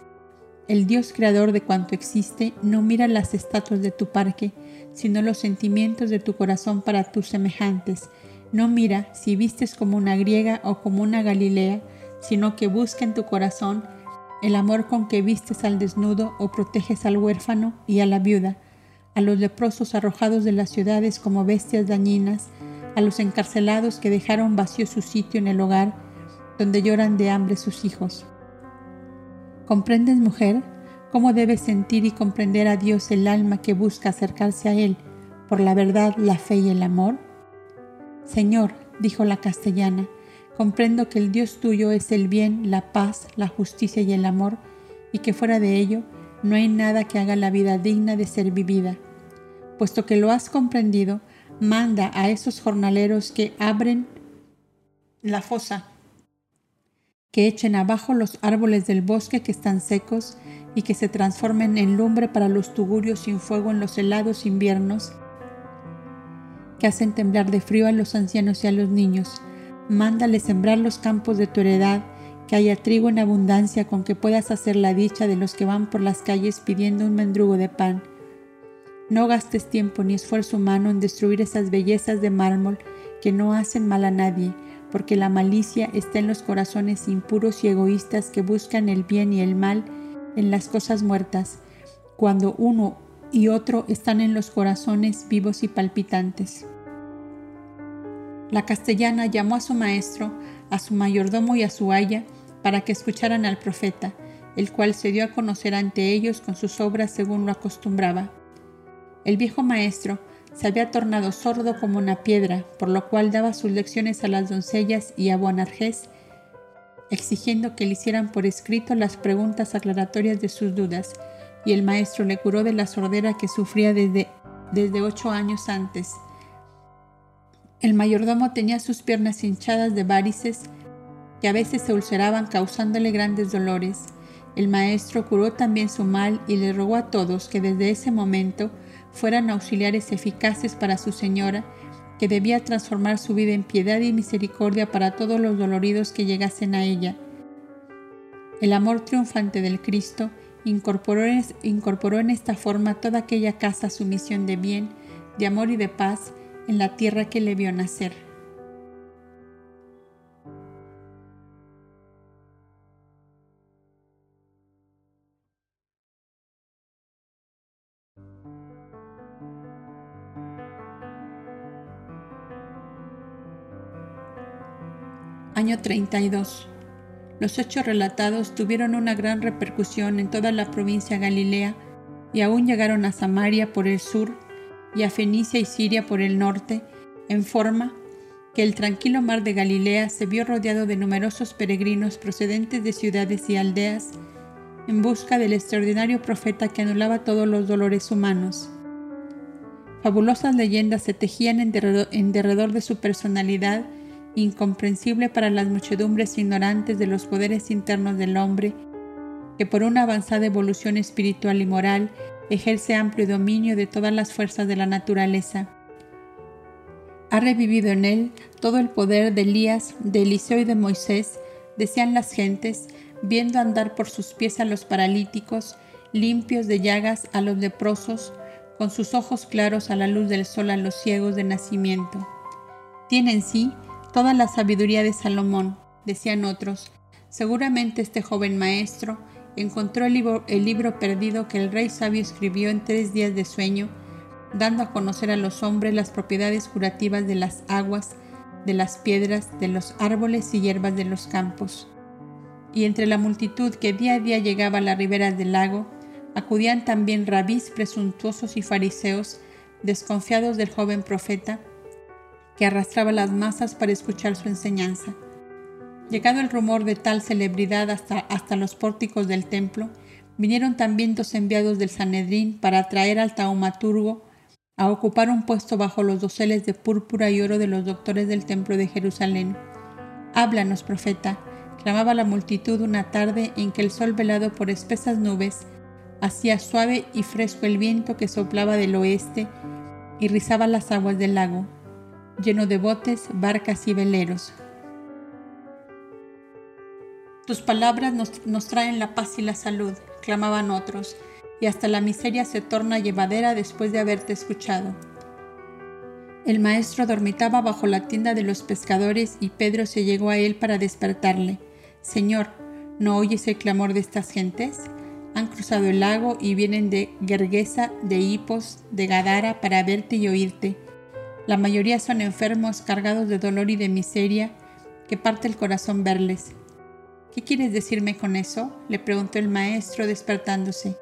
El Dios creador de cuanto existe no mira las estatuas de tu parque, sino los sentimientos de tu corazón para tus semejantes. No mira si vistes como una griega o como una galilea, sino que busca en tu corazón el amor con que vistes al desnudo o proteges al huérfano y a la viuda, a los leprosos arrojados de las ciudades como bestias dañinas, a los encarcelados que dejaron vacío su sitio en el hogar, donde lloran de hambre sus hijos. ¿Comprendes, mujer, cómo debe sentir y comprender a Dios el alma que busca acercarse a Él por la verdad, la fe y el amor? Señor, dijo la castellana, Comprendo que el Dios tuyo es el bien, la paz, la justicia y el amor, y que fuera de ello no hay nada que haga la vida digna de ser vivida. Puesto que lo has comprendido, manda a esos jornaleros que abren la fosa, que echen abajo los árboles del bosque que están secos y que se transformen en lumbre para los tugurios sin fuego en los helados inviernos, que hacen temblar de frío a los ancianos y a los niños, Mándale sembrar los campos de tu heredad, que haya trigo en abundancia con que puedas hacer la dicha de los que van por las calles pidiendo un mendrugo de pan. No gastes tiempo ni esfuerzo humano en destruir esas bellezas de mármol que no hacen mal a nadie, porque la malicia está en los corazones impuros y egoístas que buscan el bien y el mal en las cosas muertas, cuando uno y otro están en los corazones vivos y palpitantes. La castellana llamó a su maestro, a su mayordomo y a su aya para que escucharan al profeta, el cual se dio a conocer ante ellos con sus obras según lo acostumbraba. El viejo maestro se había tornado sordo como una piedra, por lo cual daba sus lecciones a las doncellas y a Boanarjés, exigiendo que le hicieran por escrito las preguntas aclaratorias de sus dudas, y el maestro le curó de la sordera que sufría desde, desde ocho años antes. El mayordomo tenía sus piernas hinchadas de varices que a veces se ulceraban causándole grandes dolores. El maestro curó también su mal y le rogó a todos que desde ese momento fueran auxiliares eficaces para su señora, que debía transformar su vida en piedad y misericordia para todos los doloridos que llegasen a ella. El amor triunfante del Cristo Incorporó, incorporó en esta forma toda aquella casa su misión de bien, de amor y de paz en la tierra que le vio nacer. Año 32. Los hechos relatados tuvieron una gran repercusión en toda la provincia Galilea y aún llegaron a Samaria por el sur y a Fenicia y Siria por el norte, en forma que el tranquilo mar de Galilea se vio rodeado de numerosos peregrinos procedentes de ciudades y aldeas en busca del extraordinario profeta que anulaba todos los dolores humanos. Fabulosas leyendas se tejían en derredor de su personalidad, incomprensible para las muchedumbres ignorantes de los poderes internos del hombre, que por una avanzada evolución espiritual y moral ejerce amplio dominio de todas las fuerzas de la naturaleza ha revivido en él todo el poder de Elías, de Eliseo y de Moisés, decían las gentes, viendo andar por sus pies a los paralíticos, limpios de llagas a los leprosos, con sus ojos claros a la luz del sol a los ciegos de nacimiento. Tiene en sí toda la sabiduría de Salomón, decían otros. Seguramente este joven maestro encontró el libro, perdido que el rey sabio escribió en tres días de sueño, dando a conocer a los hombres las propiedades curativas de las aguas, de las piedras, de los árboles y hierbas de los campos. Y entre la multitud que día a día llegaba a las riberas del lago, acudían también rabís presuntuosos y fariseos, desconfiados del joven profeta, que arrastraba las masas para escuchar su enseñanza. Llegado el rumor de tal celebridad hasta, hasta los pórticos del templo, vinieron también dos enviados del Sanedrín para atraer al taumaturgo a ocupar un puesto bajo los doseles de púrpura y oro de los doctores del templo de Jerusalén. Háblanos, profeta, clamaba la multitud una tarde en que el sol velado por espesas nubes hacía suave y fresco el viento que soplaba del oeste y rizaba las aguas del lago, lleno de botes, barcas y veleros. Tus palabras nos, traen la paz y la salud, clamaban otros y hasta la miseria se torna llevadera después de haberte escuchado. El maestro dormitaba bajo la tienda de los pescadores y Pedro se llegó a él para despertarle. Señor, ¿no oyes el clamor de estas gentes? Han cruzado el lago y vienen de Gergesa, de Hipos, de Gadara para verte y oírte. La mayoría son enfermos, cargados de dolor y de miseria, que parte el corazón verles. ¿Qué quieres decirme con eso? le preguntó el maestro despertándose.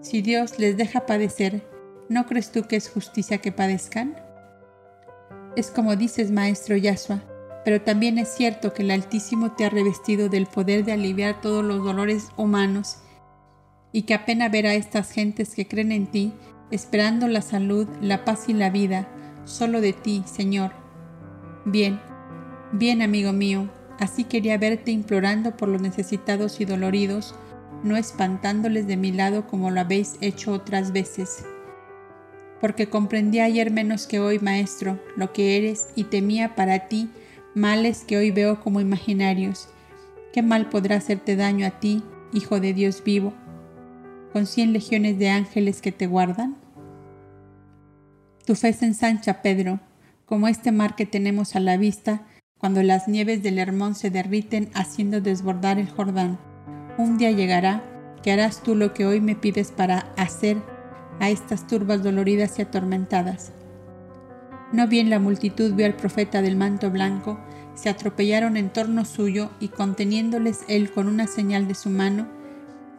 Si Dios les deja padecer, ¿no crees tú que es justicia que padezcan? Es como dices, maestro Yahshua, pero también es cierto que el Altísimo te ha revestido del poder de aliviar todos los dolores humanos y que apenas ver a estas gentes que creen en ti, esperando la salud, la paz y la vida, solo de ti, Señor. Bien, bien, amigo mío, así quería verte implorando por los necesitados y doloridos, no espantándoles de mi lado como lo habéis hecho otras veces. Porque comprendí ayer menos que hoy, Maestro, lo que eres y temía para ti males que hoy veo como imaginarios. ¿Qué mal podrá hacerte daño a ti, Hijo de Dios vivo, con cien legiones de ángeles que te guardan? Tu fe se ensancha, Pedro, como este mar que tenemos a la vista cuando las nieves del Hermón se derriten haciendo desbordar el Jordán. Un día llegará que harás tú lo que hoy me pides para hacer a estas turbas doloridas y atormentadas. No bien la multitud vio al profeta del manto blanco, se atropellaron en torno suyo y conteniéndoles él con una señal de su mano,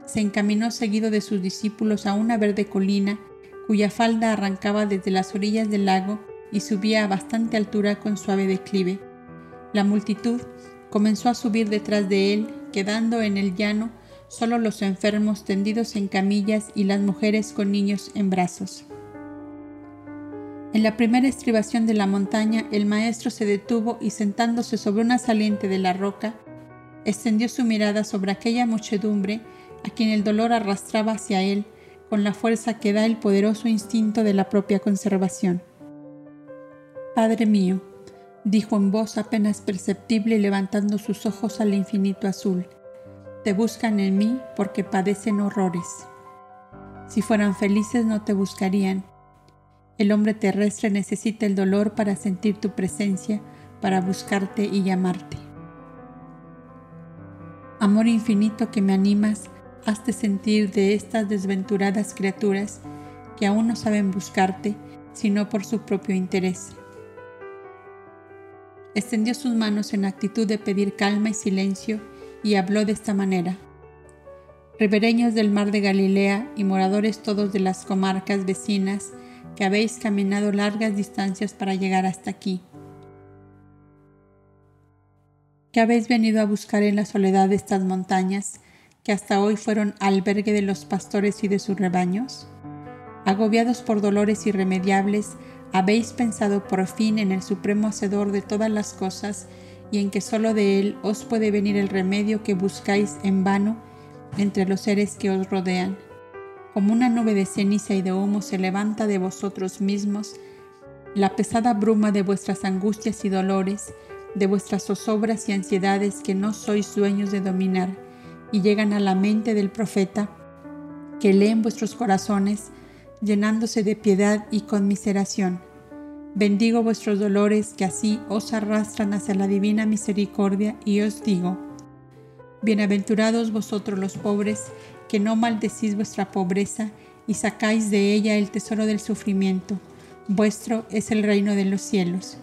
se encaminó seguido de sus discípulos a una verde colina cuya falda arrancaba desde las orillas del lago y subía a bastante altura con suave declive. La multitud comenzó a subir detrás de él quedando en el llano solo los enfermos tendidos en camillas y las mujeres con niños en brazos. En la primera estribación de la montaña, el maestro se detuvo y sentándose sobre una saliente de la roca, extendió su mirada sobre aquella muchedumbre a quien el dolor arrastraba hacia él con la fuerza que da el poderoso instinto de la propia conservación. Padre mío, dijo en voz apenas perceptible levantando sus ojos al infinito azul. Te buscan en mí porque padecen horrores. Si fueran felices no te buscarían. El hombre terrestre necesita el dolor para sentir tu presencia, para buscarte y llamarte. Amor infinito que me animas, hazte sentir de estas desventuradas criaturas que aún no saben buscarte, sino por su propio interés extendió sus manos en actitud de pedir calma y silencio y habló de esta manera. Ribereños del mar de Galilea y moradores todos de las comarcas vecinas, que habéis caminado largas distancias para llegar hasta aquí. ¿Qué habéis venido a buscar en la soledad de estas montañas, que hasta hoy fueron albergue de los pastores y de sus rebaños? Agobiados por dolores irremediables, habéis pensado por fin en el supremo hacedor de todas las cosas y en que sólo de él os puede venir el remedio que buscáis en vano entre los seres que os rodean. Como una nube de ceniza y de humo se levanta de vosotros mismos la pesada bruma de vuestras angustias y dolores, de vuestras zozobras y ansiedades que no sois dueños de dominar, y llegan a la mente del profeta, que lee en vuestros corazones, llenándose de piedad y conmiseración. Bendigo vuestros dolores que así os arrastran hacia la divina misericordia y os digo, Bienaventurados vosotros los pobres, que no maldecís vuestra pobreza y sacáis de ella el tesoro del sufrimiento. Vuestro es el reino de los cielos.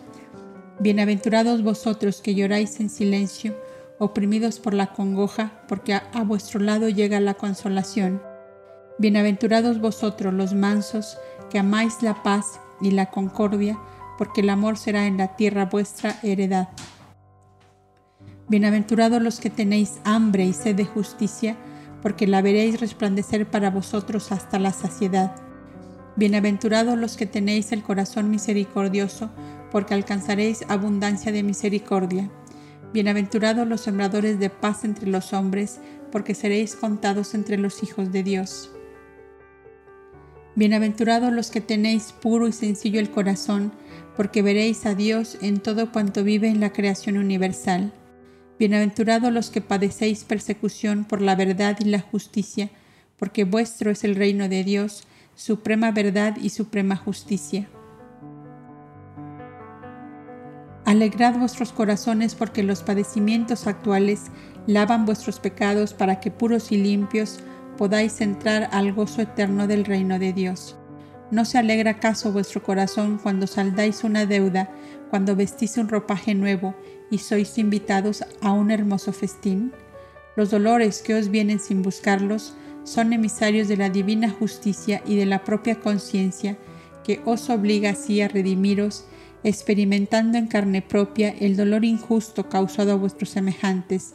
Bienaventurados vosotros que lloráis en silencio, oprimidos por la congoja, porque a, vuestro lado llega la consolación. Bienaventurados vosotros los mansos, que amáis la paz y la concordia, porque el amor será en la tierra vuestra heredad. Bienaventurados los que tenéis hambre y sed de justicia, porque la veréis resplandecer para vosotros hasta la saciedad. Bienaventurados los que tenéis el corazón misericordioso, porque alcanzaréis abundancia de misericordia. Bienaventurados los sembradores de paz entre los hombres, porque seréis contados entre los hijos de Dios. Bienaventurados los que tenéis puro y sencillo el corazón, porque veréis a Dios en todo cuanto vive en la creación universal. Bienaventurados los que padecéis persecución por la verdad y la justicia, porque vuestro es el reino de Dios, suprema verdad y suprema justicia. Alegrad vuestros corazones porque los padecimientos actuales lavan vuestros pecados para que puros y limpios podáis entrar al gozo eterno del reino de Dios. ¿No se alegra acaso vuestro corazón cuando saldáis una deuda, cuando vestís un ropaje nuevo y sois invitados a un hermoso festín? Los dolores que os vienen sin buscarlos son emisarios de la divina justicia y de la propia conciencia que os obliga así a redimiros, experimentando en carne propia el dolor injusto causado a vuestros semejantes.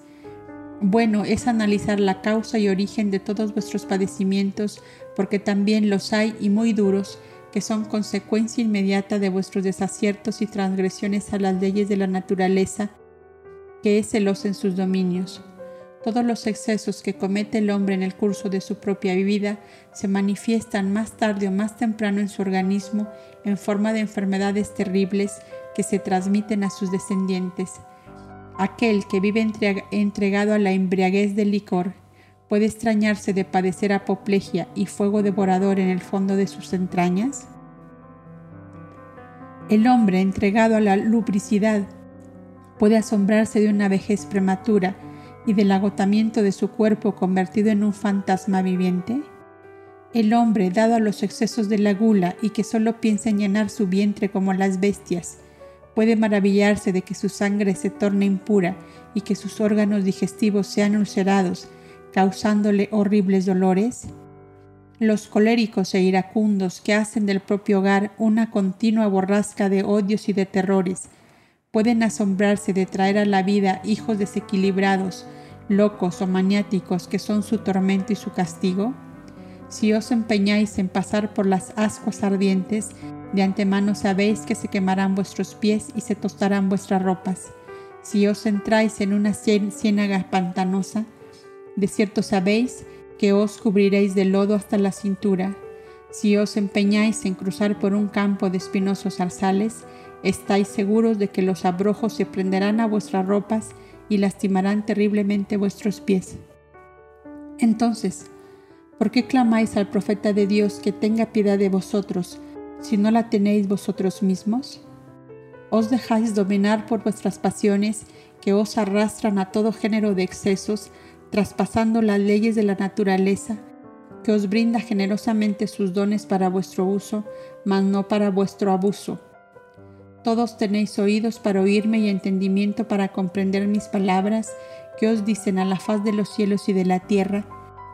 Bueno es analizar la causa y origen de todos vuestros padecimientos, porque también los hay y muy duros, que son consecuencia inmediata de vuestros desaciertos y transgresiones a las leyes de la naturaleza, que es celosa en sus dominios. Todos los excesos que comete el hombre en el curso de su propia vida se manifiestan más tarde o más temprano en su organismo en forma de enfermedades terribles que se transmiten a sus descendientes. Aquel que vive entregado a la embriaguez del licor ¿Puede extrañarse de padecer apoplejia y fuego devorador en el fondo de sus entrañas? El hombre entregado a la lubricidad puede asombrarse de una vejez prematura y del agotamiento de su cuerpo convertido en un fantasma viviente? El hombre dado a los excesos de la gula y que solo piensa en llenar su vientre como las bestias, puede maravillarse de que su sangre se torne impura y que sus órganos digestivos sean ulcerados causándole horribles dolores? Los coléricos e iracundos que hacen del propio hogar una continua borrasca de odios y de terrores, pueden asombrarse de traer a la vida hijos desequilibrados, locos o maniáticos que son su tormento y su castigo? Si os empeñáis en pasar por las ascuas ardientes, de antemano sabéis que se quemarán vuestros pies y se tostarán vuestras ropas. Si os entráis en una ciénaga pantanosa, de cierto sabéis que os cubriréis de lodo hasta la cintura. Si os empeñáis en cruzar por un campo de espinosos zarzales, estáis seguros de que los abrojos se prenderán a vuestras ropas y lastimarán terriblemente vuestros pies. Entonces, ¿por qué clamáis al profeta de Dios que tenga piedad de vosotros si no la tenéis vosotros mismos? ¿Os dejáis dominar por vuestras pasiones que os arrastran a todo género de excesos traspasando las leyes de la naturaleza, que os brinda generosamente sus dones para vuestro uso, mas no para vuestro abuso. Todos tenéis oídos para oírme y entendimiento para comprender mis palabras que os dicen a la faz de los cielos y de la tierra.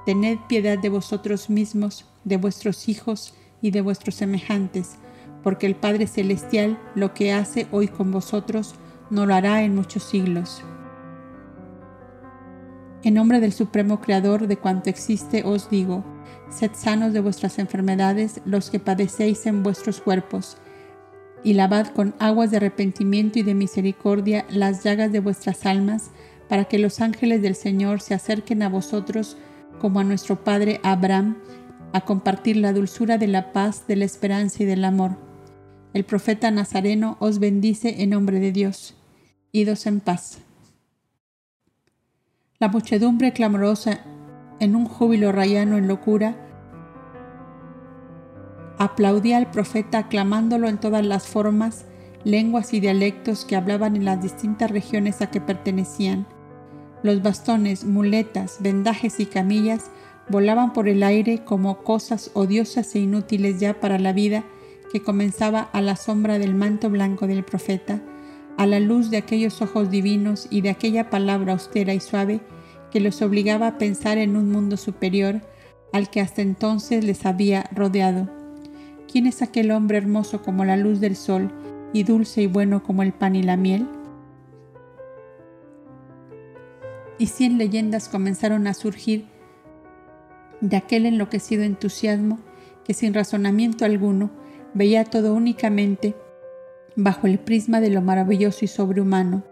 Tened piedad de vosotros mismos, de vuestros hijos y de vuestros semejantes, porque el Padre Celestial lo que hace hoy con vosotros no lo hará en muchos siglos. En nombre del Supremo Creador de cuanto existe os digo, sed sanos de vuestras enfermedades los que padecéis en vuestros cuerpos, y lavad con aguas de arrepentimiento y de misericordia las llagas de vuestras almas, para que los ángeles del Señor se acerquen a vosotros como a nuestro Padre Abraham, a compartir la dulzura de la paz, de la esperanza y del amor. El profeta Nazareno os bendice en nombre de Dios. Idos en paz. La muchedumbre clamorosa, en un júbilo rayano en locura, aplaudía al profeta aclamándolo en todas las formas, lenguas y dialectos que hablaban en las distintas regiones a que pertenecían. Los bastones, muletas, vendajes y camillas volaban por el aire como cosas odiosas e inútiles ya para la vida que comenzaba a la sombra del manto blanco del profeta a la luz de aquellos ojos divinos y de aquella palabra austera y suave que los obligaba a pensar en un mundo superior al que hasta entonces les había rodeado. ¿Quién es aquel hombre hermoso como la luz del sol y dulce y bueno como el pan y la miel? Y cien leyendas comenzaron a surgir de aquel enloquecido entusiasmo que sin razonamiento alguno veía todo únicamente bajo el prisma de lo maravilloso y sobrehumano.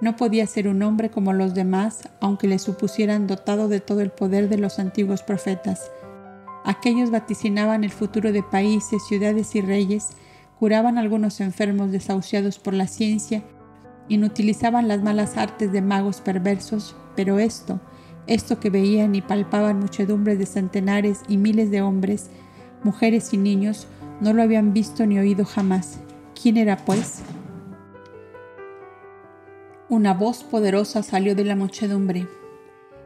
No podía ser un hombre como los demás, aunque le supusieran dotado de todo el poder de los antiguos profetas. Aquellos vaticinaban el futuro de países, ciudades y reyes, curaban algunos enfermos desahuciados por la ciencia, inutilizaban las malas artes de magos perversos, pero esto, esto que veían y palpaban muchedumbres de centenares y miles de hombres, mujeres y niños, no lo habían visto ni oído jamás, ¿Quién era pues? Una voz poderosa salió de la muchedumbre.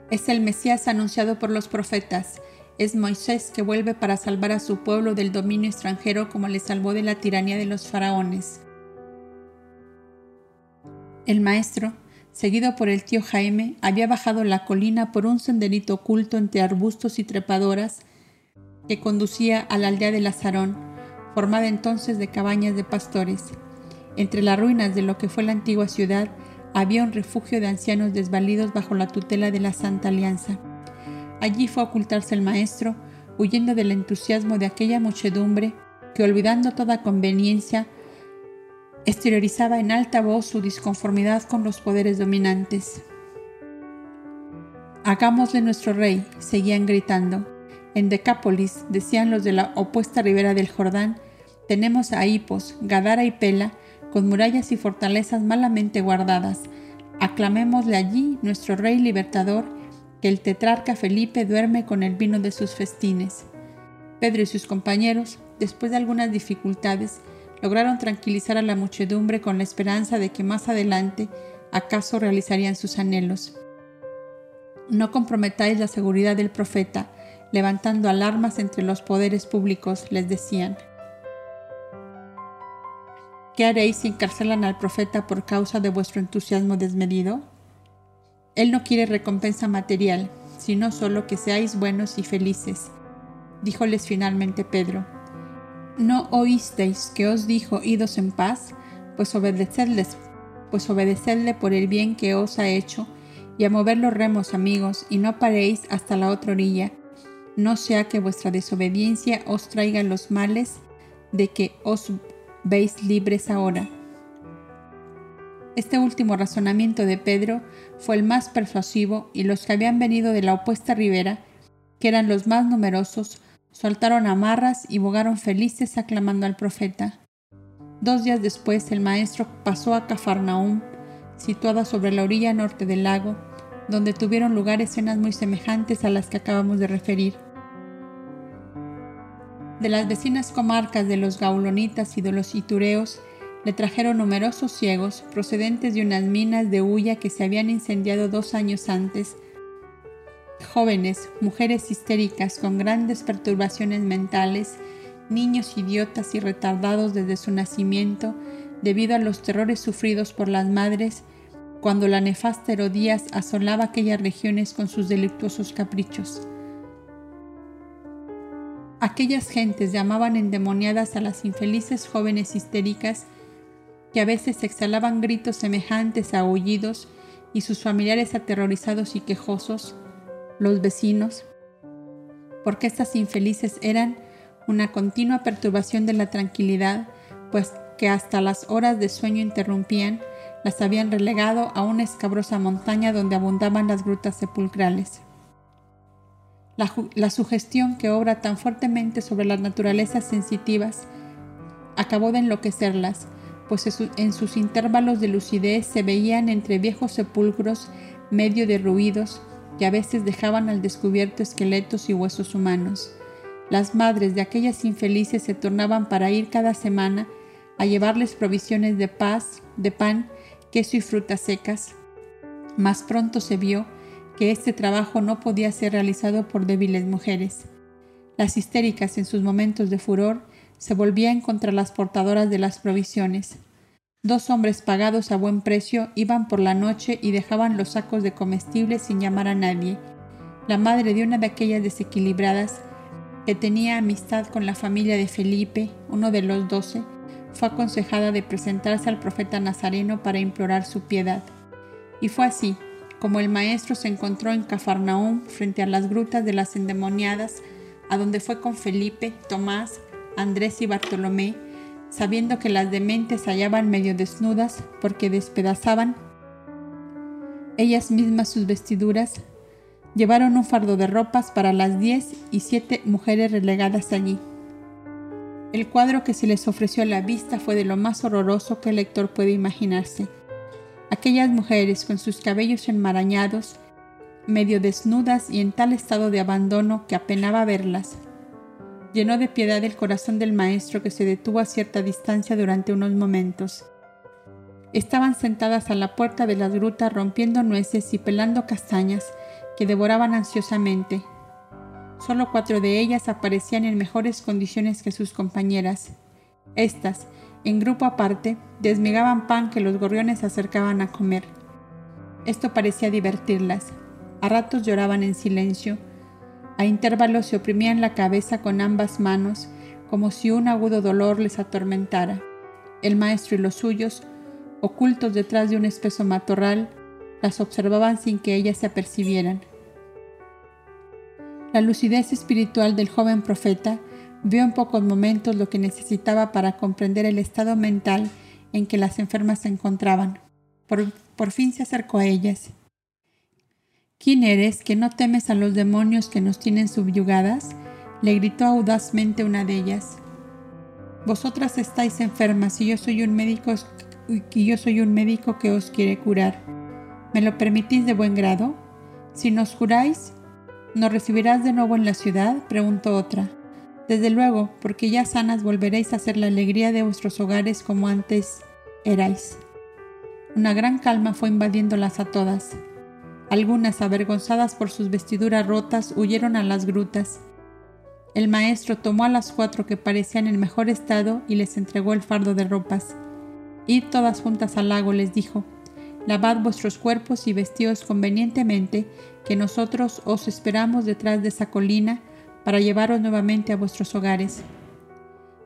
Es el Mesías anunciado por los profetas. Es Moisés que vuelve para salvar a su pueblo del dominio extranjero como le salvó de la tiranía de los faraones. El maestro, seguido por el tío Jaime, había bajado la colina por un senderito oculto entre arbustos y trepadoras que conducía a la aldea de Lazarón, formada entonces de cabañas de pastores. Entre las ruinas de lo que fue la antigua ciudad había un refugio de ancianos desvalidos bajo la tutela de la Santa Alianza. Allí fue a ocultarse el maestro, huyendo del entusiasmo de aquella muchedumbre que, olvidando toda conveniencia, exteriorizaba en alta voz su disconformidad con los poderes dominantes. Hagámosle nuestro rey, seguían gritando. En Decápolis, decían los de la opuesta ribera del Jordán, tenemos a Hipos, Gadara y Pela, con murallas y fortalezas malamente guardadas. Aclamémosle allí, nuestro rey libertador, que el tetrarca Felipe duerme con el vino de sus festines. Pedro y sus compañeros, después de algunas dificultades, lograron tranquilizar a la muchedumbre con la esperanza de que más adelante acaso realizarían sus anhelos. No comprometáis la seguridad del profeta, levantando alarmas entre los poderes públicos, les decían. ¿Qué haréis si encarcelan al profeta por causa de vuestro entusiasmo desmedido? Él no quiere recompensa material, sino solo que seáis buenos y felices. Díjoles finalmente Pedro, ¿no oísteis que os dijo idos en paz? Pues obedecedles, pues obedecedle por el bien que os ha hecho, y a mover los remos, amigos, y no paréis hasta la otra orilla, no sea que vuestra desobediencia os traiga los males de que os veis libres ahora. Este último razonamiento de Pedro fue el más persuasivo y los que habían venido de la opuesta ribera, que eran los más numerosos, soltaron amarras y bogaron felices aclamando al profeta. Dos días después el maestro pasó a Cafarnaum, situada sobre la orilla norte del lago, donde tuvieron lugar escenas muy semejantes a las que acabamos de referir de las vecinas comarcas de los gaulonitas y de los itureos, le trajeron numerosos ciegos procedentes de unas minas de hulla que se habían incendiado dos años antes, jóvenes, mujeres histéricas con grandes perturbaciones mentales, niños idiotas y retardados desde su nacimiento, debido a los terrores sufridos por las madres cuando la nefasta Herodías asolaba aquellas regiones con sus delictuosos caprichos. Aquellas gentes llamaban endemoniadas a las infelices jóvenes histéricas que a veces exhalaban gritos semejantes a aullidos y sus familiares aterrorizados y quejosos, los vecinos, porque estas infelices eran una continua perturbación de la tranquilidad, pues que hasta las horas de sueño interrumpían, las habían relegado a una escabrosa montaña donde abundaban las grutas sepulcrales. La, sugestión que obra tan fuertemente sobre las naturalezas sensitivas acabó de enloquecerlas, pues en sus intervalos de lucidez se veían entre viejos sepulcros medio derruidos que a veces dejaban al descubierto esqueletos y huesos humanos. Las madres de aquellas infelices se tornaban para ir cada semana a llevarles provisiones de paz, de pan, queso y frutas secas. Más pronto se vio que este trabajo no podía ser realizado por débiles mujeres. Las histéricas en sus momentos de furor se volvían contra las portadoras de las provisiones. Dos hombres pagados a buen precio iban por la noche y dejaban los sacos de comestibles sin llamar a nadie. La madre de una de aquellas desequilibradas, que tenía amistad con la familia de Felipe, uno de los doce, fue aconsejada de presentarse al profeta Nazareno para implorar su piedad. Y fue así como el maestro se encontró en Cafarnaúm frente a las grutas de las endemoniadas, a donde fue con Felipe, Tomás, Andrés y Bartolomé, sabiendo que las dementes se hallaban medio desnudas porque despedazaban ellas mismas sus vestiduras, llevaron un fardo de ropas para las diez y siete mujeres relegadas allí. El cuadro que se les ofreció a la vista fue de lo más horroroso que el lector puede imaginarse. Aquellas mujeres con sus cabellos enmarañados, medio desnudas y en tal estado de abandono que apenaba verlas, llenó de piedad el corazón del maestro que se detuvo a cierta distancia durante unos momentos. Estaban sentadas a la puerta de las grutas rompiendo nueces y pelando castañas que devoraban ansiosamente, Solo cuatro de ellas aparecían en mejores condiciones que sus compañeras. Estas, en grupo aparte, desmigaban pan que los gorriones acercaban a comer. Esto parecía divertirlas. A ratos lloraban en silencio. A intervalos se oprimían la cabeza con ambas manos, como si un agudo dolor les atormentara. El maestro y los suyos, ocultos detrás de un espeso matorral, las observaban sin que ellas se apercibieran. La lucidez espiritual del joven profeta vio en pocos momentos lo que necesitaba para comprender el estado mental en que las enfermas se encontraban. Por, fin se acercó a ellas. ¿Quién eres que no temes a los demonios que nos tienen subyugadas? le gritó audazmente una de ellas. Vosotras estáis enfermas y yo soy un médico y yo soy un médico que os quiere curar. ¿Me lo permitís de buen grado? Si nos juráis, ¿Nos recibirás de nuevo en la ciudad? preguntó otra. Desde luego, porque ya sanas volveréis a hacer la alegría de vuestros hogares como antes erais. Una gran calma fue invadiéndolas a todas. Algunas, avergonzadas por sus vestiduras rotas, huyeron a las grutas. El maestro tomó a las cuatro que parecían en mejor estado y les entregó el fardo de ropas. Id todas juntas al lago, les dijo. Lavad vuestros cuerpos y vestíos convenientemente que nosotros os esperamos detrás de esa colina para llevaros nuevamente a vuestros hogares.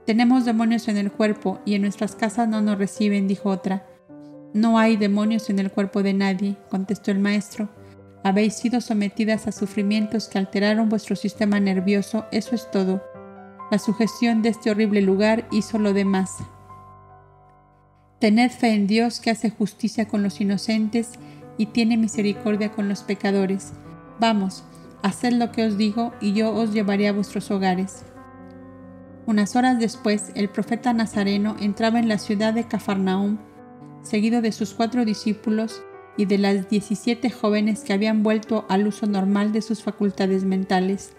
Tenemos demonios en el cuerpo y en nuestras casas no nos reciben, dijo otra. No hay demonios en el cuerpo de nadie, contestó el maestro. Habéis sido sometidas a sufrimientos que alteraron vuestro sistema nervioso, eso es todo. La sugestión de este horrible lugar hizo lo demás. Tened fe en Dios que hace justicia con los inocentes y tiene misericordia con los pecadores. Vamos, haced lo que os digo y yo os llevaré a vuestros hogares. Unas horas después, el profeta Nazareno entraba en la ciudad de Cafarnaum, seguido de sus cuatro discípulos y de las diecisiete jóvenes que habían vuelto al uso normal de sus facultades mentales.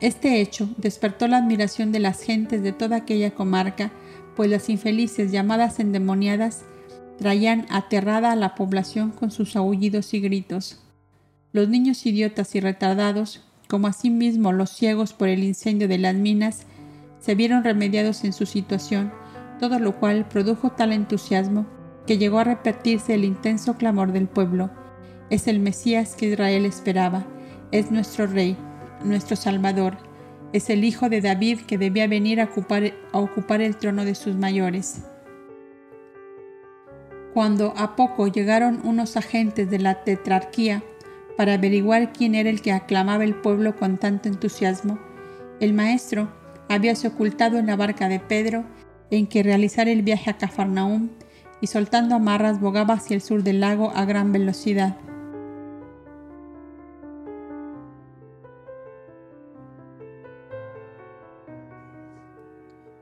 Este hecho despertó la admiración de las gentes de toda aquella comarca, pues las infelices llamadas endemoniadas traían aterrada a la población con sus aullidos y gritos. Los niños idiotas y retardados, como asimismo los ciegos por el incendio de las minas, se vieron remediados en su situación, todo lo cual produjo tal entusiasmo que llegó a repetirse el intenso clamor del pueblo. Es el Mesías que Israel esperaba, es nuestro Rey, nuestro Salvador, es el Hijo de David que debía venir a ocupar, el trono de sus mayores. Cuando a poco llegaron unos agentes de la tetrarquía para averiguar quién era el que aclamaba el pueblo con tanto entusiasmo, el maestro habíase ocultado en la barca de Pedro en que realizara el viaje a Cafarnaúm y soltando amarras bogaba hacia el sur del lago a gran velocidad.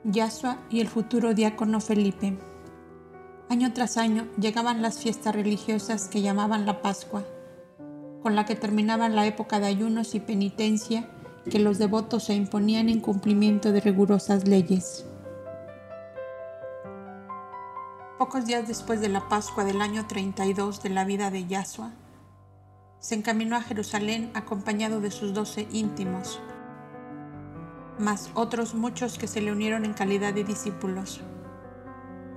Yasua y el futuro diácono Felipe. Año tras año llegaban las fiestas religiosas que llamaban la Pascua, con la que terminaban la época de ayunos y penitencia que los devotos se imponían en cumplimiento de rigurosas leyes. Pocos días después de la Pascua del año 32 de la vida de Yasua, se encaminó a Jerusalén acompañado de sus doce íntimos, más otros muchos que se le unieron en calidad de discípulos.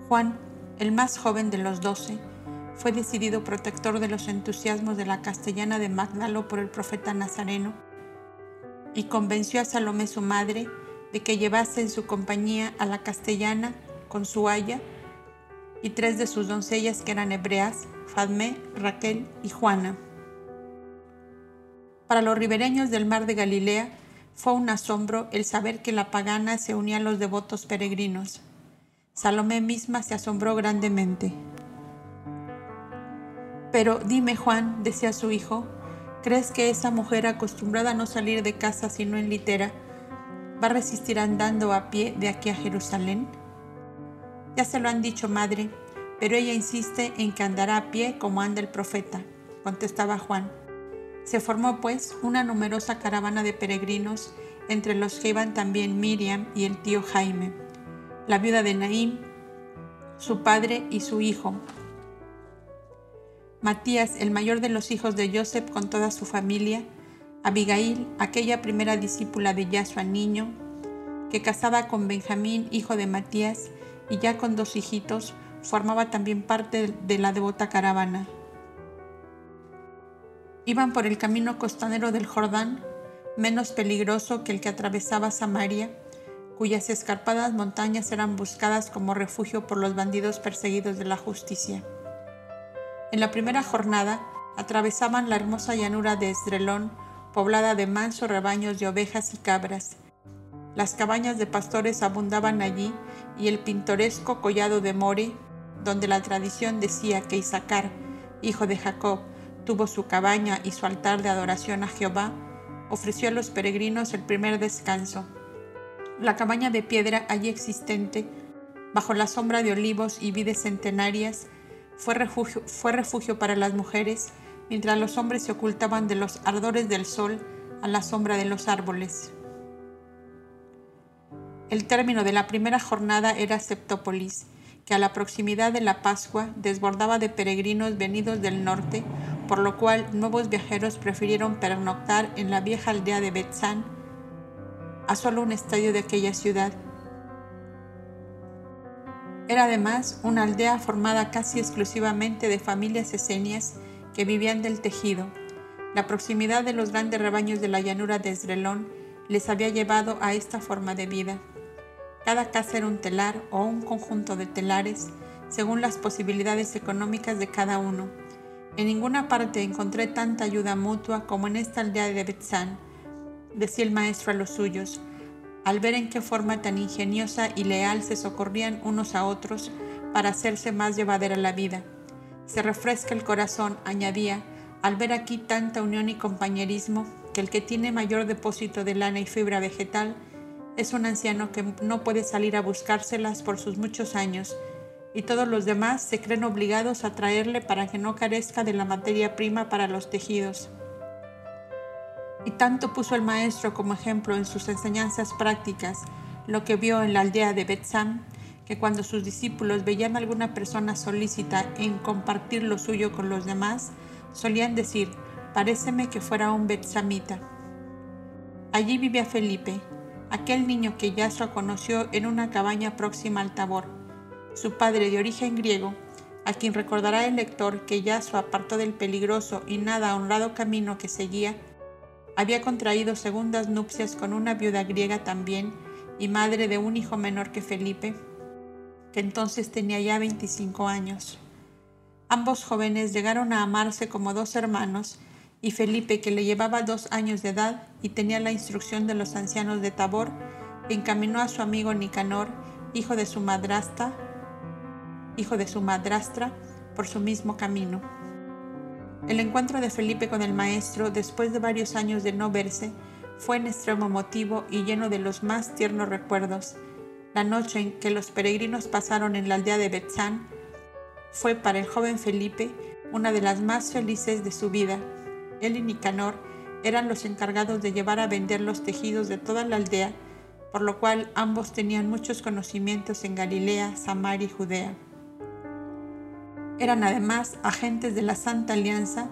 Juan, el más joven de los doce, fue decidido protector de los entusiasmos de la castellana de Magdalo por el profeta Nazareno y convenció a Salomé su madre de que llevase en su compañía a la castellana con su haya y tres de sus doncellas que eran hebreas, Fadmé, Raquel y Juana. Para los ribereños del mar de Galilea, fue un asombro el saber que la pagana se unía a los devotos peregrinos. Salomé misma se asombró grandemente. Pero dime, Juan, decía su hijo, ¿crees que esa mujer acostumbrada a no salir de casa sino en litera va a resistir andando a pie de aquí a Jerusalén? Ya se lo han dicho, madre, pero ella insiste en que andará a pie como anda el profeta, contestaba Juan. Se formó pues una numerosa caravana de peregrinos, entre los que iban también Miriam y el tío Jaime, la viuda de Naím, su padre y su hijo. Matías, el mayor de los hijos de Joseph con toda su familia, Abigail, aquella primera discípula de Yahshua niño, que casada con Benjamín, hijo de Matías, y ya con dos hijitos, formaba también parte de la devota caravana. Iban por el camino costanero del Jordán, menos peligroso que el que atravesaba Samaria, cuyas escarpadas montañas eran buscadas como refugio por los bandidos perseguidos de la justicia. En la primera jornada atravesaban la hermosa llanura de Esdrelón, poblada de mansos rebaños de ovejas y cabras. Las cabañas de pastores abundaban allí y el pintoresco collado de More, donde la tradición decía que Isaacar, hijo de Jacob, tuvo su cabaña y su altar de adoración a Jehová, ofreció a los peregrinos el primer descanso. La cabaña de piedra allí existente, bajo la sombra de olivos y vides centenarias, fue refugio, fue refugio para las mujeres, mientras los hombres se ocultaban de los ardores del sol a la sombra de los árboles. El término de la primera jornada era Septópolis, que a la proximidad de la Pascua desbordaba de peregrinos venidos del norte por lo cual nuevos viajeros prefirieron pernoctar en la vieja aldea de Betzán, a solo un estadio de aquella ciudad. Era además una aldea formada casi exclusivamente de familias esenias que vivían del tejido. La proximidad de los grandes rebaños de la llanura de Esdrelón les había llevado a esta forma de vida. Cada casa era un telar o un conjunto de telares, según las posibilidades económicas de cada uno en ninguna parte encontré tanta ayuda mutua como en esta aldea de Betzán, decía el maestro a los suyos, al ver en qué forma tan ingeniosa y leal se socorrían unos a otros para hacerse más llevadera la vida. Se refresca el corazón, añadía, al ver aquí tanta unión y compañerismo, que el que tiene mayor depósito de lana y fibra vegetal es un anciano que no puede salir a buscárselas por sus muchos años y todos los demás se creen obligados a traerle para que no carezca de la materia prima para los tejidos. Y tanto puso el maestro como ejemplo en sus enseñanzas prácticas lo que vio en la aldea de Betsam, que cuando sus discípulos veían a alguna persona solícita en compartir lo suyo con los demás, solían decir, paréceme que fuera un Betsamita. Allí vivía Felipe, aquel niño que Yasua conoció en una cabaña próxima al Tabor su padre de origen griego, a quien recordará el lector que Yasuo apartó del peligroso y nada honrado camino que seguía, había contraído segundas nupcias con una viuda griega también y madre de un hijo menor que Felipe, que entonces tenía ya 25 años. Ambos jóvenes llegaron a amarse como dos hermanos y Felipe, que le llevaba dos años de edad y tenía la instrucción de los ancianos de Tabor, encaminó a su amigo Nicanor, hijo de su madrastra, hijo de su madrastra, por su mismo camino. El encuentro de Felipe con el maestro, después de varios años de no verse, fue en extremo motivo y lleno de los más tiernos recuerdos. La noche en que los peregrinos pasaron en la aldea de Betzán fue para el joven Felipe una de las más felices de su vida. Él y Nicanor eran los encargados de llevar a vender los tejidos de toda la aldea, por lo cual ambos tenían muchos conocimientos en Galilea, Samaria y Judea. Eran además agentes de la Santa Alianza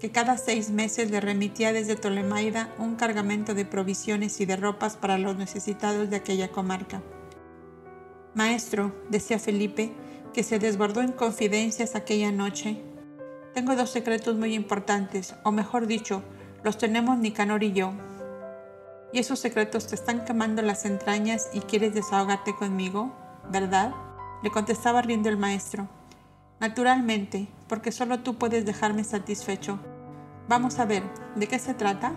que cada seis meses le remitía desde Ptolemaida un cargamento de provisiones y de ropas para los necesitados de aquella comarca. Maestro, decía Felipe, que se desbordó en confidencias aquella noche, tengo dos secretos muy importantes, o mejor dicho, los tenemos Nicanor y yo. ¿Y esos secretos te están quemando las entrañas y quieres desahogarte conmigo? ¿Verdad? Le contestaba riendo el maestro. Naturalmente, porque solo tú puedes dejarme satisfecho. Vamos a ver, ¿de qué se trata?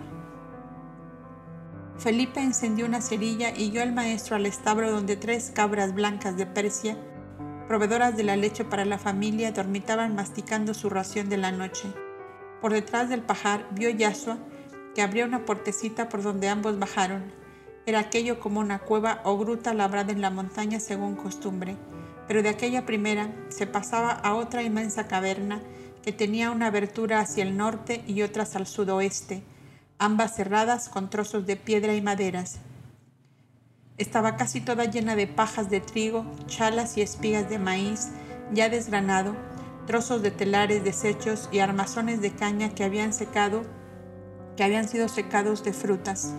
Felipe encendió una cerilla y guió al maestro al establo donde tres cabras blancas de Persia, proveedoras de la leche para la familia, dormitaban masticando su ración de la noche. Por detrás del pajar vio Yasua que abría una puertecita por donde ambos bajaron. Era aquello como una cueva o gruta labrada en la montaña según costumbre pero de aquella primera se pasaba a otra inmensa caverna que tenía una abertura hacia el norte y otras al sudoeste, ambas cerradas con trozos de piedra y maderas. Estaba casi toda llena de pajas de trigo, chalas y espigas de maíz ya desgranado, trozos de telares deshechos y armazones de caña que habían secado, que habían sido secados de frutas.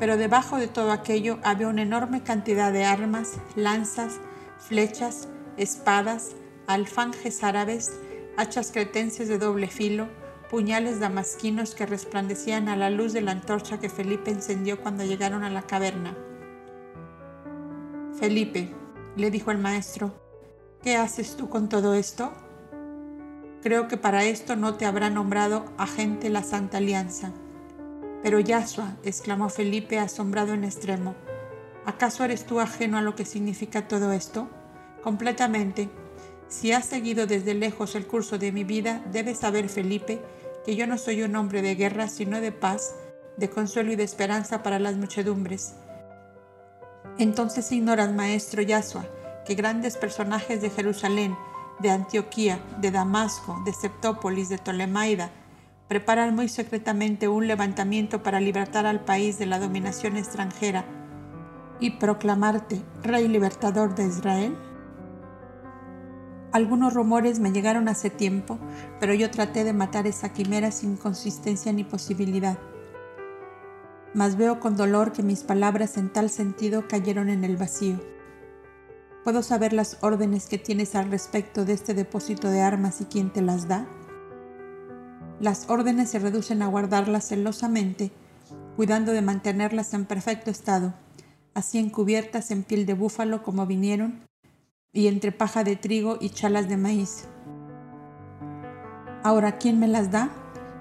Pero debajo de todo aquello había una enorme cantidad de armas, lanzas, flechas, espadas, alfanjes árabes, hachas cretenses de doble filo, puñales damasquinos que resplandecían a la luz de la antorcha que Felipe encendió cuando llegaron a la caverna. Felipe, le dijo el maestro, ¿qué haces tú con todo esto? Creo que para esto no te habrá nombrado agente la Santa Alianza. Pero Yasua, exclamó Felipe asombrado en extremo, ¿Acaso eres tú ajeno a lo que significa todo esto? Completamente. Si has seguido desde lejos el curso de mi vida, debes saber, Felipe, que yo no soy un hombre de guerra, sino de paz, de consuelo y de esperanza para las muchedumbres. Entonces ignoras, maestro Yasua, que grandes personajes de Jerusalén, de Antioquía, de Damasco, de Septópolis, de Ptolemaida, preparan muy secretamente un levantamiento para libertar al país de la dominación extranjera y proclamarte Rey Libertador de Israel? Algunos rumores me llegaron hace tiempo, pero yo traté de matar esa quimera sin consistencia ni posibilidad. Mas veo con dolor que mis palabras en tal sentido cayeron en el vacío. ¿Puedo saber las órdenes que tienes al respecto de este depósito de armas y quién te las da? Las órdenes se reducen a guardarlas celosamente, cuidando de mantenerlas en perfecto estado así encubiertas en piel de búfalo como vinieron, y entre paja de trigo y chalas de maíz. Ahora, ¿quién me las da?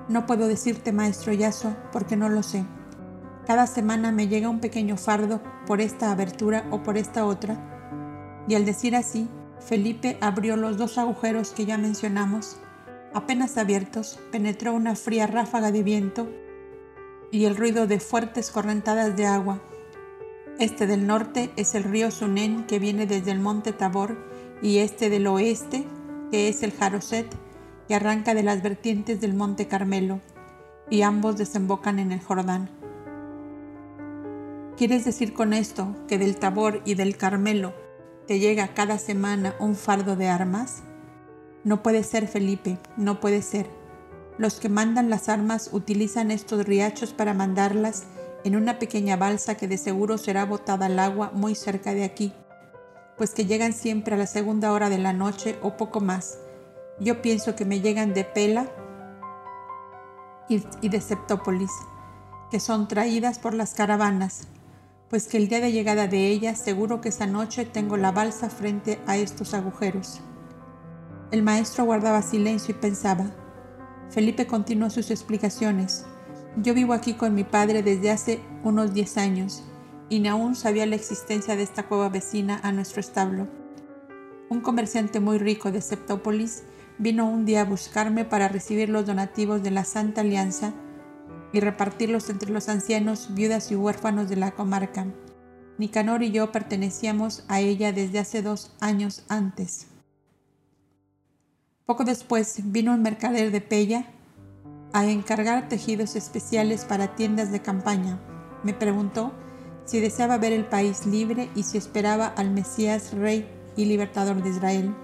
No puedo decirte, maestro Yaso, porque no lo sé. Cada semana me llega un pequeño fardo por esta abertura o por esta otra, y al decir así, Felipe abrió los dos agujeros que ya mencionamos. Apenas abiertos, penetró una fría ráfaga de viento y el ruido de fuertes correntadas de agua este del norte es el río Sunen que viene desde el monte Tabor y este del oeste que es el Jaroset y arranca de las vertientes del monte Carmelo y ambos desembocan en el Jordán. ¿Quieres decir con esto que del Tabor y del Carmelo te llega cada semana un fardo de armas? No puede ser, Felipe, no puede ser. Los que mandan las armas utilizan estos riachos para mandarlas en una pequeña balsa que de seguro será botada al agua muy cerca de aquí. pues que llegan siempre a la segunda hora de la noche o poco más. Yo pienso que me llegan de Pela y de Septópolis, que son traídas por las caravanas, pues que el día de llegada de ellas seguro que esa noche tengo la balsa frente a estos agujeros. El maestro guardaba silencio y pensaba. Felipe continuó sus explicaciones. Yo vivo aquí con mi padre desde hace unos 10 años y ni aún sabía la existencia de esta cueva vecina a nuestro establo. Un comerciante muy rico de Septópolis vino un día a buscarme para recibir los donativos de la Santa Alianza y repartirlos entre los ancianos, viudas y huérfanos de la comarca. Nicanor y yo pertenecíamos a ella desde hace dos años antes. Poco después vino un mercader de Pella a encargar tejidos especiales para tiendas de campaña. Me preguntó si deseaba ver el país libre y si esperaba al Mesías, Rey y Libertador de Israel.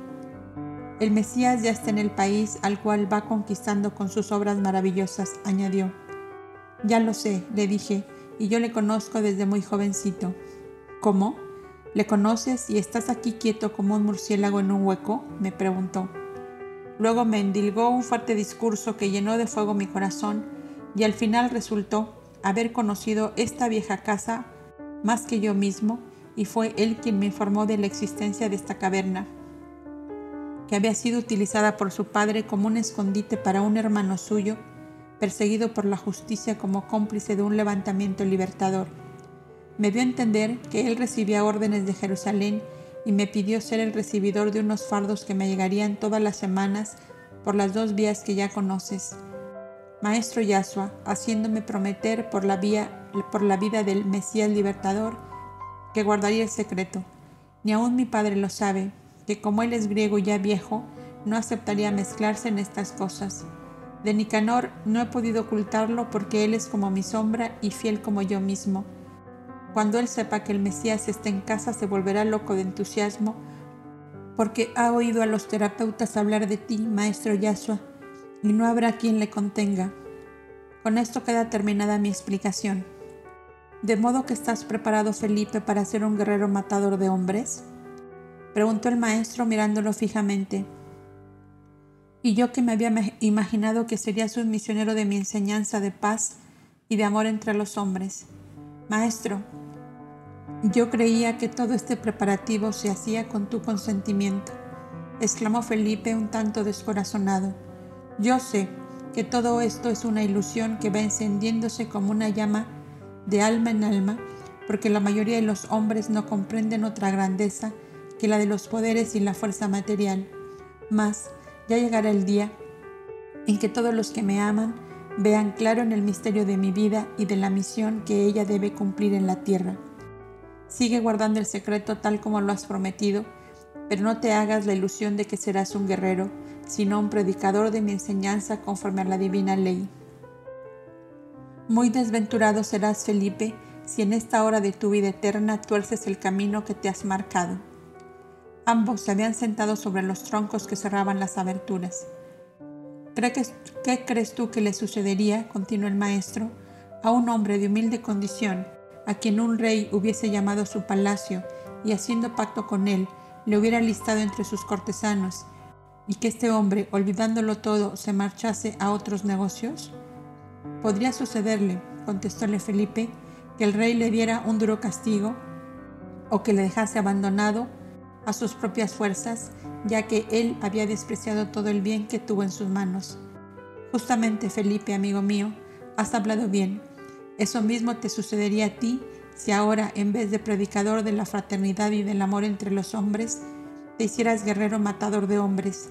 El Mesías ya está en el país al cual va conquistando con sus obras maravillosas, añadió. Ya lo sé, le dije, y yo le conozco desde muy jovencito. ¿Cómo? ¿Le conoces y estás aquí quieto como un murciélago en un hueco? me preguntó. Luego me endilgó un fuerte discurso que llenó de fuego mi corazón y al final resultó haber conocido esta vieja casa más que yo mismo y fue él quien me informó de la existencia de esta caverna, que había sido utilizada por su padre como un escondite para un hermano suyo perseguido por la justicia como cómplice de un levantamiento libertador. Me dio a entender que él recibía órdenes de Jerusalén y me pidió ser el recibidor de unos fardos que me llegarían todas las semanas por las dos vías que ya conoces. Maestro Yasua, haciéndome prometer por la, vía, por la vida del Mesías libertador que guardaría el secreto. Ni aun mi padre lo sabe, que como él es griego ya viejo, no aceptaría mezclarse en estas cosas. De Nicanor no he podido ocultarlo porque él es como mi sombra y fiel como yo mismo. Cuando él sepa que el Mesías está en casa se volverá loco de entusiasmo porque ha oído a los terapeutas hablar de ti, maestro Yasua, y no habrá quien le contenga. Con esto queda terminada mi explicación. ¿De modo que estás preparado, Felipe, para ser un guerrero matador de hombres? Preguntó el maestro mirándolo fijamente. Y yo que me había imaginado que serías un misionero de mi enseñanza de paz y de amor entre los hombres. Maestro, yo creía que todo este preparativo se hacía con tu consentimiento, exclamó Felipe un tanto descorazonado. Yo sé que todo esto es una ilusión que va encendiéndose como una llama de alma en alma, porque la mayoría de los hombres no comprenden otra grandeza que la de los poderes y la fuerza material. Mas, ya llegará el día en que todos los que me aman vean claro en el misterio de mi vida y de la misión que ella debe cumplir en la tierra. Sigue guardando el secreto tal como lo has prometido, pero no te hagas la ilusión de que serás un guerrero, sino un predicador de mi enseñanza conforme a la divina ley. Muy desventurado serás, Felipe, si en esta hora de tu vida eterna tuerces el camino que te has marcado. Ambos se habían sentado sobre los troncos que cerraban las aberturas. ¿Qué crees tú que le sucedería, continuó el maestro, a un hombre de humilde condición, a quien un rey hubiese llamado a su palacio y haciendo pacto con él, le hubiera listado entre sus cortesanos, y que este hombre, olvidándolo todo, se marchase a otros negocios? Podría sucederle, contestóle Felipe, que el rey le diera un duro castigo o que le dejase abandonado a sus propias fuerzas, ya que él había despreciado todo el bien que tuvo en sus manos. Justamente, Felipe, amigo mío, has hablado bien. Eso mismo te sucedería a ti si ahora, en vez de predicador de la fraternidad y del amor entre los hombres, te hicieras guerrero matador de hombres.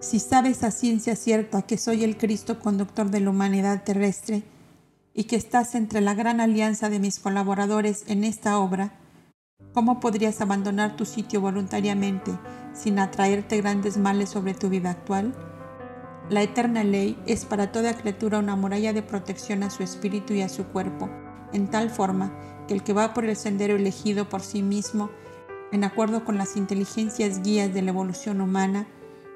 Si sabes a ciencia cierta que soy el Cristo conductor de la humanidad terrestre y que estás entre la gran alianza de mis colaboradores en esta obra, ¿Cómo podrías abandonar tu sitio voluntariamente sin atraerte grandes males sobre tu vida actual? La eterna ley es para toda criatura una muralla de protección a su espíritu y a su cuerpo, en tal forma que el que va por el sendero elegido por sí mismo, en acuerdo con las inteligencias guías de la evolución humana,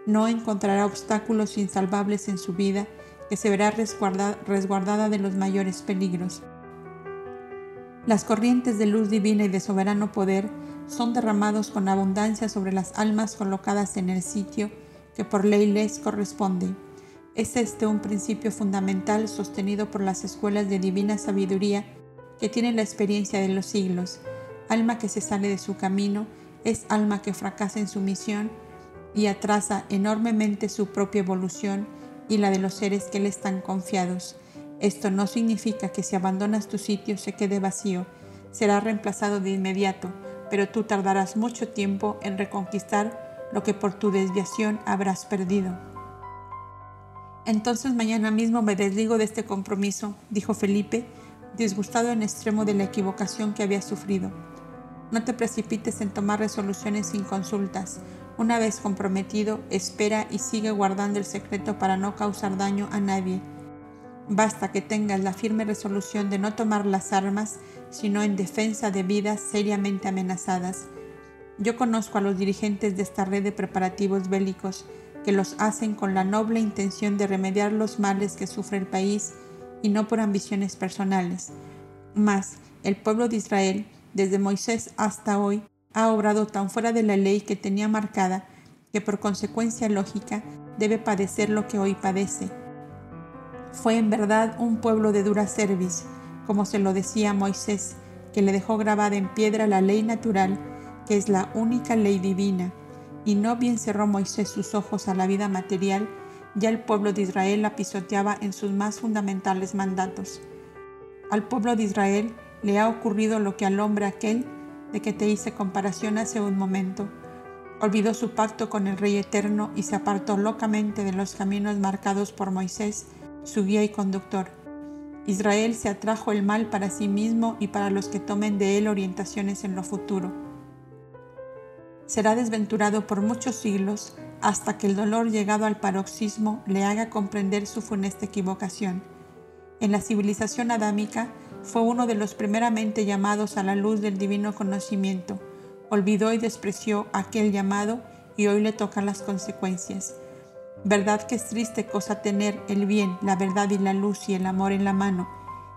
no encontrará obstáculos insalvables en su vida, que se verá resguardada de los mayores peligros. Las corrientes de luz divina y de soberano poder son derramados con abundancia sobre las almas colocadas en el sitio que por ley les corresponde. Es este un principio fundamental sostenido por las escuelas de divina sabiduría que tienen la experiencia de los siglos. Alma que se sale de su camino es alma que fracasa en su misión y atrasa enormemente su propia evolución y la de los seres que le están confiados. Esto no significa que si abandonas tu sitio se quede vacío, será reemplazado de inmediato, pero tú tardarás mucho tiempo en reconquistar lo que por tu desviación habrás perdido. Entonces mañana mismo me desligo de este compromiso, dijo Felipe, disgustado en extremo de la equivocación que había sufrido. No te precipites en tomar resoluciones sin consultas. Una vez comprometido, espera y sigue guardando el secreto para no causar daño a nadie. Basta que tengas la firme resolución de no tomar las armas, sino en defensa de vidas seriamente amenazadas. Yo conozco a los dirigentes de esta red de preparativos bélicos que los hacen con la noble intención de remediar los males que sufre el país y no por ambiciones personales. Mas el pueblo de Israel, desde Moisés hasta hoy, ha obrado tan fuera de la ley que tenía marcada que por consecuencia lógica debe padecer lo que hoy padece. Fue en verdad un pueblo de dura cerviz, como se lo decía Moisés, que le dejó grabada en piedra la ley natural, que es la única ley divina, y no bien cerró Moisés sus ojos a la vida material, ya el pueblo de Israel la pisoteaba en sus más fundamentales mandatos. Al pueblo de Israel le ha ocurrido lo que al hombre aquel de que te hice comparación hace un momento. Olvidó su pacto con el Rey Eterno y se apartó locamente de los caminos marcados por Moisés, su guía y conductor. Israel se atrajo el mal para sí mismo y para los que tomen de él orientaciones en lo futuro. Será desventurado por muchos siglos hasta que el dolor llegado al paroxismo le haga comprender su funesta equivocación. En la civilización adámica fue uno de los primeramente llamados a la luz del divino conocimiento. Olvidó y despreció aquel llamado y hoy le tocan las consecuencias. ¿Verdad que es triste cosa tener el bien, la verdad y la luz y el amor en la mano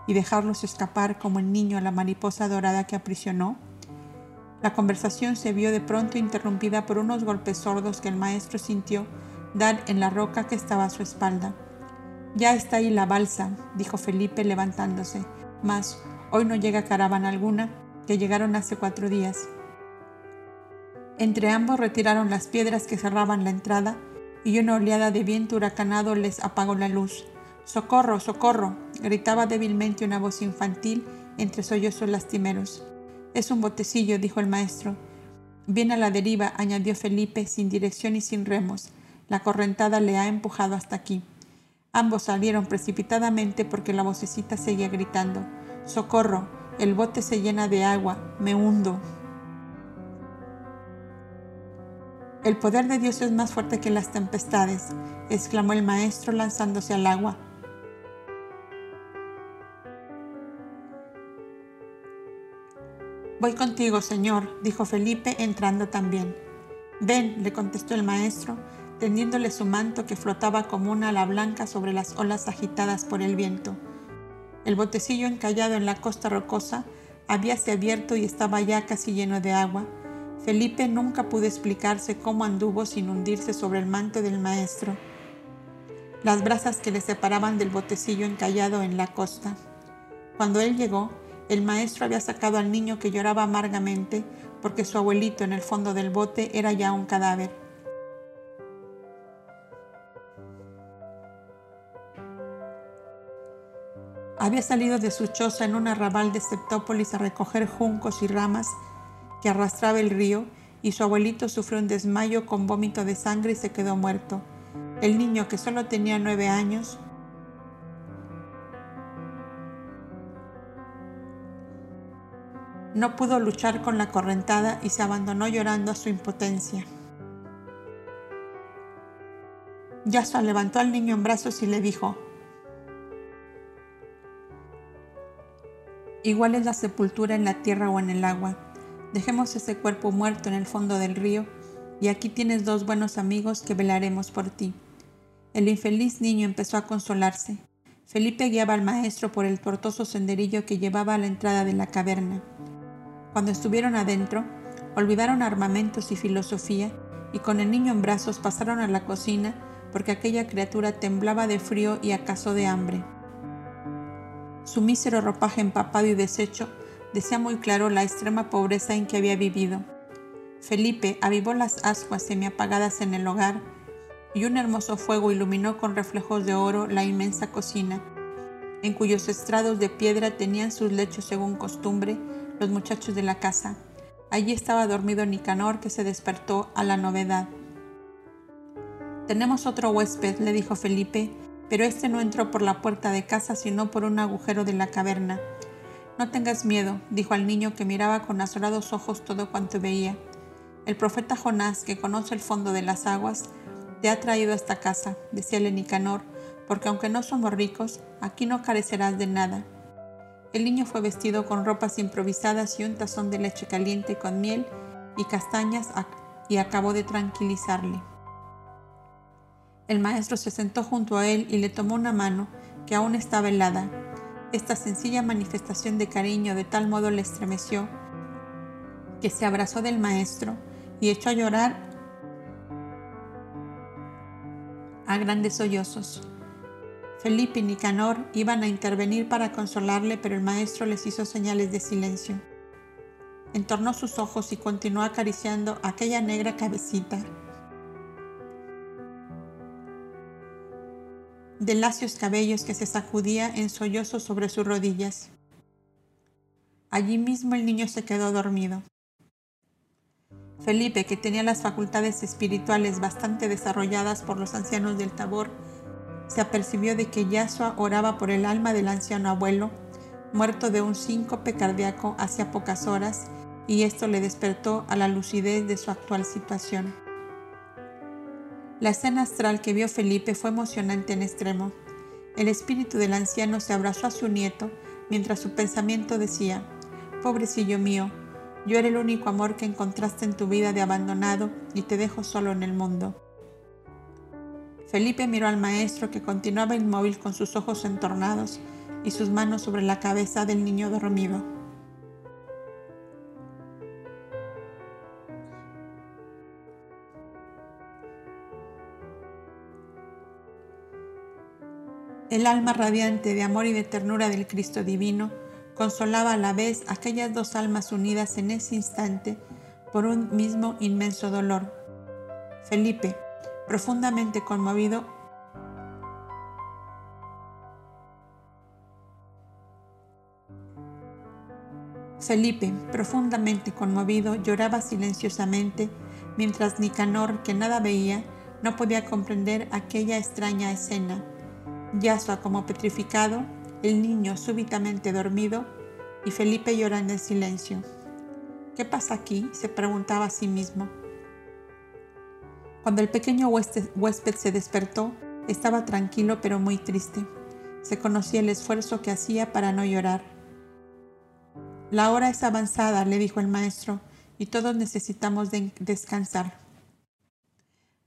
y dejarlos escapar como el niño a la mariposa dorada que aprisionó? La conversación se vio de pronto interrumpida por unos golpes sordos que el maestro sintió dar en la roca que estaba a su espalda. Ya está ahí la balsa, dijo Felipe levantándose, mas hoy no llega caravana alguna, que llegaron hace cuatro días. Entre ambos retiraron las piedras que cerraban la entrada y una oleada de viento huracanado les apagó la luz. ¡Socorro, socorro! gritaba débilmente una voz infantil entre sollozos lastimeros. Es un botecillo, dijo el maestro. Bien a la deriva, añadió Felipe, sin dirección y sin remos. La correntada le ha empujado hasta aquí. Ambos salieron precipitadamente porque la vocecita seguía gritando. Socorro, el bote se llena de agua, me hundo. El poder de Dios es más fuerte que las tempestades, exclamó el maestro lanzándose al agua. Voy contigo, señor, dijo Felipe, entrando también. Ven, le contestó el maestro, tendiéndole su manto que flotaba como una ala blanca sobre las olas agitadas por el viento. El botecillo encallado en la costa rocosa habíase abierto y estaba ya casi lleno de agua. Felipe nunca pudo explicarse cómo anduvo sin hundirse sobre el manto del maestro. Las brasas que le separaban del botecillo encallado en la costa. Cuando él llegó, el maestro había sacado al niño que lloraba amargamente porque su abuelito en el fondo del bote era ya un cadáver. Había salido de su choza en un arrabal de Septópolis a recoger juncos y ramas que arrastraba el río y su abuelito sufrió un desmayo con vómito de sangre y se quedó muerto. El niño, que solo tenía nueve años, No pudo luchar con la correntada y se abandonó llorando a su impotencia. Yasua levantó al niño en brazos y le dijo, Igual es la sepultura en la tierra o en el agua. Dejemos ese cuerpo muerto en el fondo del río y aquí tienes dos buenos amigos que velaremos por ti. El infeliz niño empezó a consolarse. Felipe guiaba al maestro por el tortuoso senderillo que llevaba a la entrada de la caverna. Cuando estuvieron adentro, olvidaron armamentos y filosofía y con el niño en brazos pasaron a la cocina porque aquella criatura temblaba de frío y acaso de hambre. Su mísero ropaje empapado y deshecho decía muy claro la extrema pobreza en que había vivido. Felipe avivó las ascuas semiapagadas en el hogar y un hermoso fuego iluminó con reflejos de oro la inmensa cocina, en cuyos estrados de piedra tenían sus lechos según costumbre los muchachos de la casa. Allí estaba dormido Nicanor que se despertó a la novedad. Tenemos otro huésped, le dijo Felipe, pero este no entró por la puerta de casa sino por un agujero de la caverna. No tengas miedo, dijo al niño que miraba con azulados ojos todo cuanto veía. El profeta Jonás, que conoce el fondo de las aguas, te ha traído a esta casa, decíale Nicanor, porque aunque no somos ricos, aquí no carecerás de nada. El niño fue vestido con ropas improvisadas y un tazón de leche caliente con miel y castañas y acabó de tranquilizarle. El maestro se sentó junto a él y le tomó una mano que aún estaba helada. Esta sencilla manifestación de cariño de tal modo le estremeció que se abrazó del maestro y echó a llorar a grandes sollozos. Felipe y Nicanor iban a intervenir para consolarle, pero el maestro les hizo señales de silencio. Entornó sus ojos y continuó acariciando aquella negra cabecita. de lacios cabellos que se sacudía en sollozos sobre sus rodillas. Allí mismo el niño se quedó dormido. Felipe, que tenía las facultades espirituales bastante desarrolladas por los ancianos del Tabor, se apercibió de que Yasua oraba por el alma del anciano abuelo, muerto de un síncope cardíaco hacía pocas horas, y esto le despertó a la lucidez de su actual situación. La escena astral que vio Felipe fue emocionante en extremo. El espíritu del anciano se abrazó a su nieto mientras su pensamiento decía, Pobrecillo mío, yo era el único amor que encontraste en tu vida de abandonado y te dejo solo en el mundo. Felipe miró al maestro que continuaba inmóvil con sus ojos entornados y sus manos sobre la cabeza del niño dormido. El alma radiante de amor y de ternura del Cristo divino consolaba a la vez aquellas dos almas unidas en ese instante por un mismo inmenso dolor. Felipe, profundamente conmovido, Felipe, profundamente conmovido, lloraba silenciosamente, mientras Nicanor, que nada veía, no podía comprender aquella extraña escena. Yasua, como petrificado, el niño súbitamente dormido y Felipe llorando en silencio. ¿Qué pasa aquí? se preguntaba a sí mismo. Cuando el pequeño huésped se despertó, estaba tranquilo pero muy triste. Se conocía el esfuerzo que hacía para no llorar. La hora es avanzada, le dijo el maestro, y todos necesitamos descansar.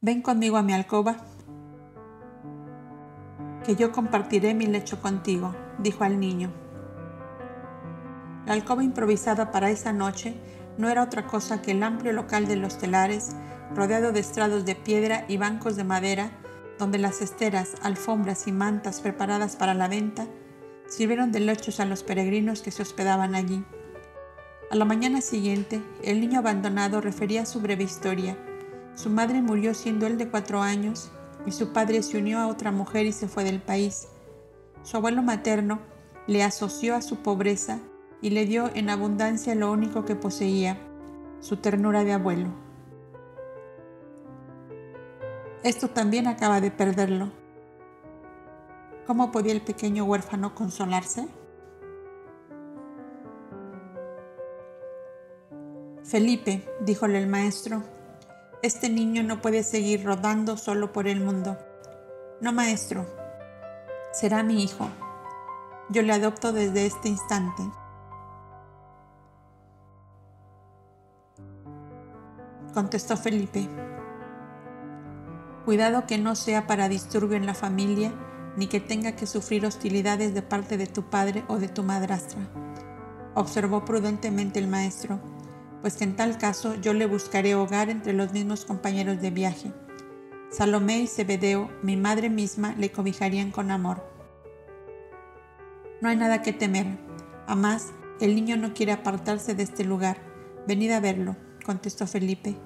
Ven conmigo a mi alcoba, que yo compartiré mi lecho contigo dijo al niño. La alcoba improvisada para esa noche no era otra cosa que el amplio local de los telares, rodeado de estrados de piedra y bancos de madera, donde las esteras, alfombras y mantas preparadas para la venta sirvieron de lechos a los peregrinos que se hospedaban allí. A la mañana siguiente, el niño abandonado refería su breve historia. Su madre murió siendo él de cuatro años y su padre se unió a otra mujer y se fue del país. Su abuelo materno le asoció a su pobreza y le dio en abundancia lo único que poseía, su ternura de abuelo. Esto también acaba de perderlo. ¿Cómo podía el pequeño huérfano consolarse? Felipe, díjole el maestro, este niño no puede seguir rodando solo por el mundo. No, maestro, será mi hijo. Yo le adopto desde este instante. Contestó Felipe. Cuidado que no sea para disturbio en la familia ni que tenga que sufrir hostilidades de parte de tu padre o de tu madrastra. Observó prudentemente el maestro, pues que en tal caso yo le buscaré hogar entre los mismos compañeros de viaje. Salomé y Zebedeo, mi madre misma, le cobijarían con amor. No hay nada que temer. Además, el niño no quiere apartarse de este lugar. Venid a verlo, contestó Felipe.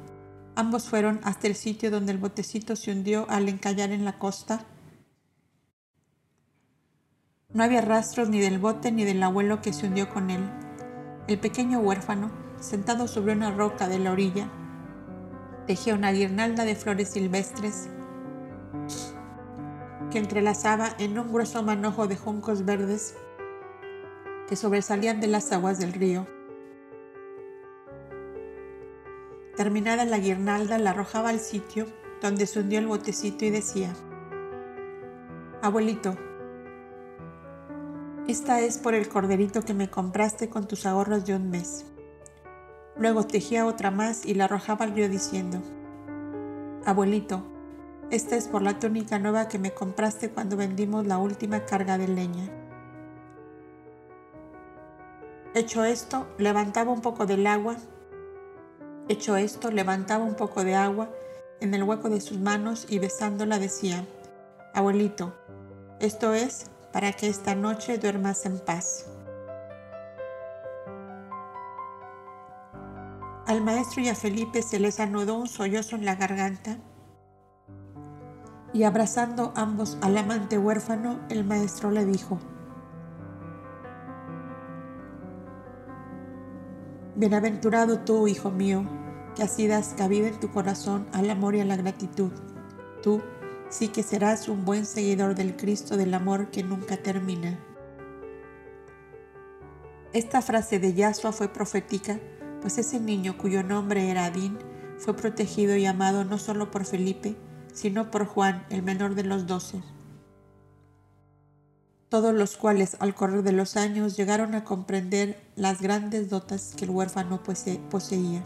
Ambos fueron hasta el sitio donde el botecito se hundió al encallar en la costa. No había rastros ni del bote ni del abuelo que se hundió con él. El pequeño huérfano, sentado sobre una roca de la orilla, tejía una guirnalda de flores silvestres que entrelazaba en un grueso manojo de juncos verdes que sobresalían de las aguas del río. Terminada la guirnalda, la arrojaba al sitio donde se hundió el botecito y decía, Abuelito, esta es por el corderito que me compraste con tus ahorros de un mes. Luego tejía otra más y la arrojaba al río diciendo, Abuelito, esta es por la túnica nueva que me compraste cuando vendimos la última carga de leña. Hecho esto, levantaba un poco del agua Hecho esto, levantaba un poco de agua en el hueco de sus manos y besándola decía, Abuelito, esto es para que esta noche duermas en paz. Al maestro y a Felipe se les anudó un sollozo en la garganta y abrazando ambos al amante huérfano, el maestro le dijo, Bienaventurado tú, hijo mío, que así das cabida en tu corazón al amor y a la gratitud. Tú sí que serás un buen seguidor del Cristo del amor que nunca termina. Esta frase de Yasua fue profética, pues ese niño cuyo nombre era Adín fue protegido y amado no solo por Felipe, sino por Juan, el menor de los doce todos los cuales al correr de los años llegaron a comprender las grandes dotas que el huérfano poseía.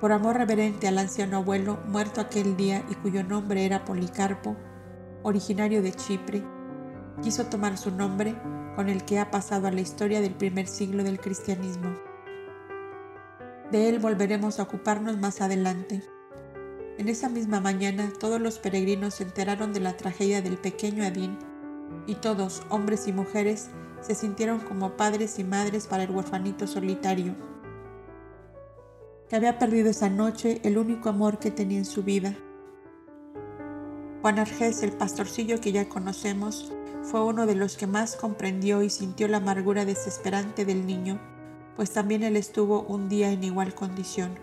Por amor reverente al anciano abuelo, muerto aquel día y cuyo nombre era Policarpo, originario de Chipre, quiso tomar su nombre con el que ha pasado a la historia del primer siglo del cristianismo. De él volveremos a ocuparnos más adelante. En esa misma mañana todos los peregrinos se enteraron de la tragedia del pequeño Adín y todos, hombres y mujeres, se sintieron como padres y madres para el huerfanito solitario, que había perdido esa noche el único amor que tenía en su vida. Juan Argés, el pastorcillo que ya conocemos, fue uno de los que más comprendió y sintió la amargura desesperante del niño, pues también él estuvo un día en igual condición.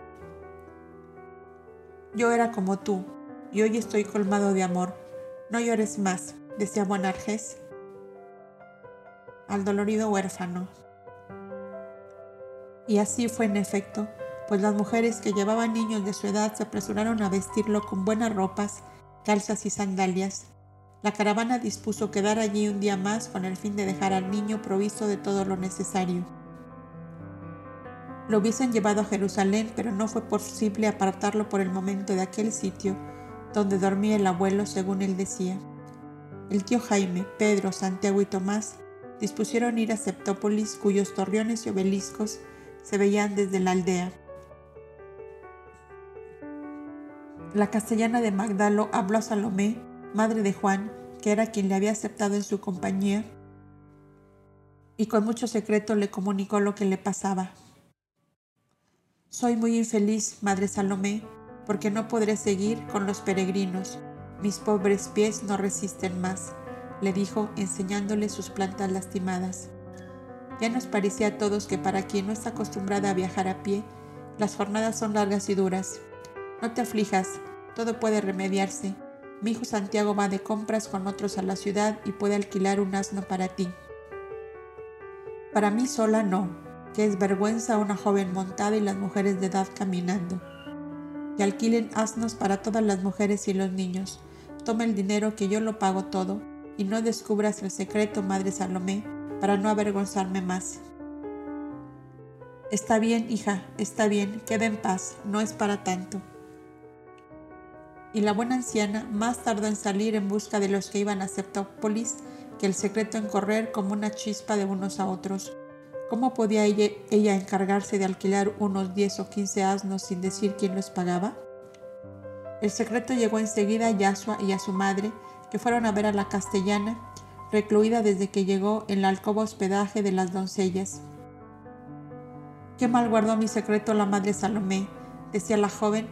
Yo era como tú, y hoy estoy colmado de amor. No llores más, decía Buenarjes al dolorido huérfano. Y así fue en efecto, pues las mujeres que llevaban niños de su edad se apresuraron a vestirlo con buenas ropas, calzas y sandalias. La caravana dispuso quedar allí un día más con el fin de dejar al niño provisto de todo lo necesario. Lo hubiesen llevado a Jerusalén, pero no fue posible apartarlo por el momento de aquel sitio donde dormía el abuelo, según él decía. El tío Jaime, Pedro, Santiago y Tomás dispusieron ir a Septópolis, cuyos torreones y obeliscos se veían desde la aldea. La castellana de Magdalo habló a Salomé, madre de Juan, que era quien le había aceptado en su compañía, y con mucho secreto le comunicó lo que le pasaba. Soy muy infeliz, madre Salomé, porque no podré seguir con los peregrinos. Mis pobres pies no resisten más, le dijo enseñándole sus plantas lastimadas. Ya nos parecía a todos que para quien no está acostumbrada a viajar a pie, las jornadas son largas y duras. No te aflijas, todo puede remediarse. Mi hijo Santiago va de compras con otros a la ciudad y puede alquilar un asno para ti. Para mí sola no, que es vergüenza una joven montada y las mujeres de edad caminando. Y alquilen asnos para todas las mujeres y los niños. Toma el dinero que yo lo pago todo, y no descubras el secreto, Madre Salomé, para no avergonzarme más. Está bien, hija, está bien, queda en paz, no es para tanto. y la buena anciana más tardó en salir en busca de los que iban a Septópolis que el secreto en correr como una chispa de unos a otros. ¿Cómo podía ella, ella encargarse de alquilar unos 10 o 15 asnos sin decir quién los pagaba? El secreto llegó enseguida a Yasua y a su madre, que fueron a ver a la castellana, recluida desde que llegó en la alcoba hospedaje de las doncellas. Qué mal guardó mi secreto la madre Salomé, decía la joven,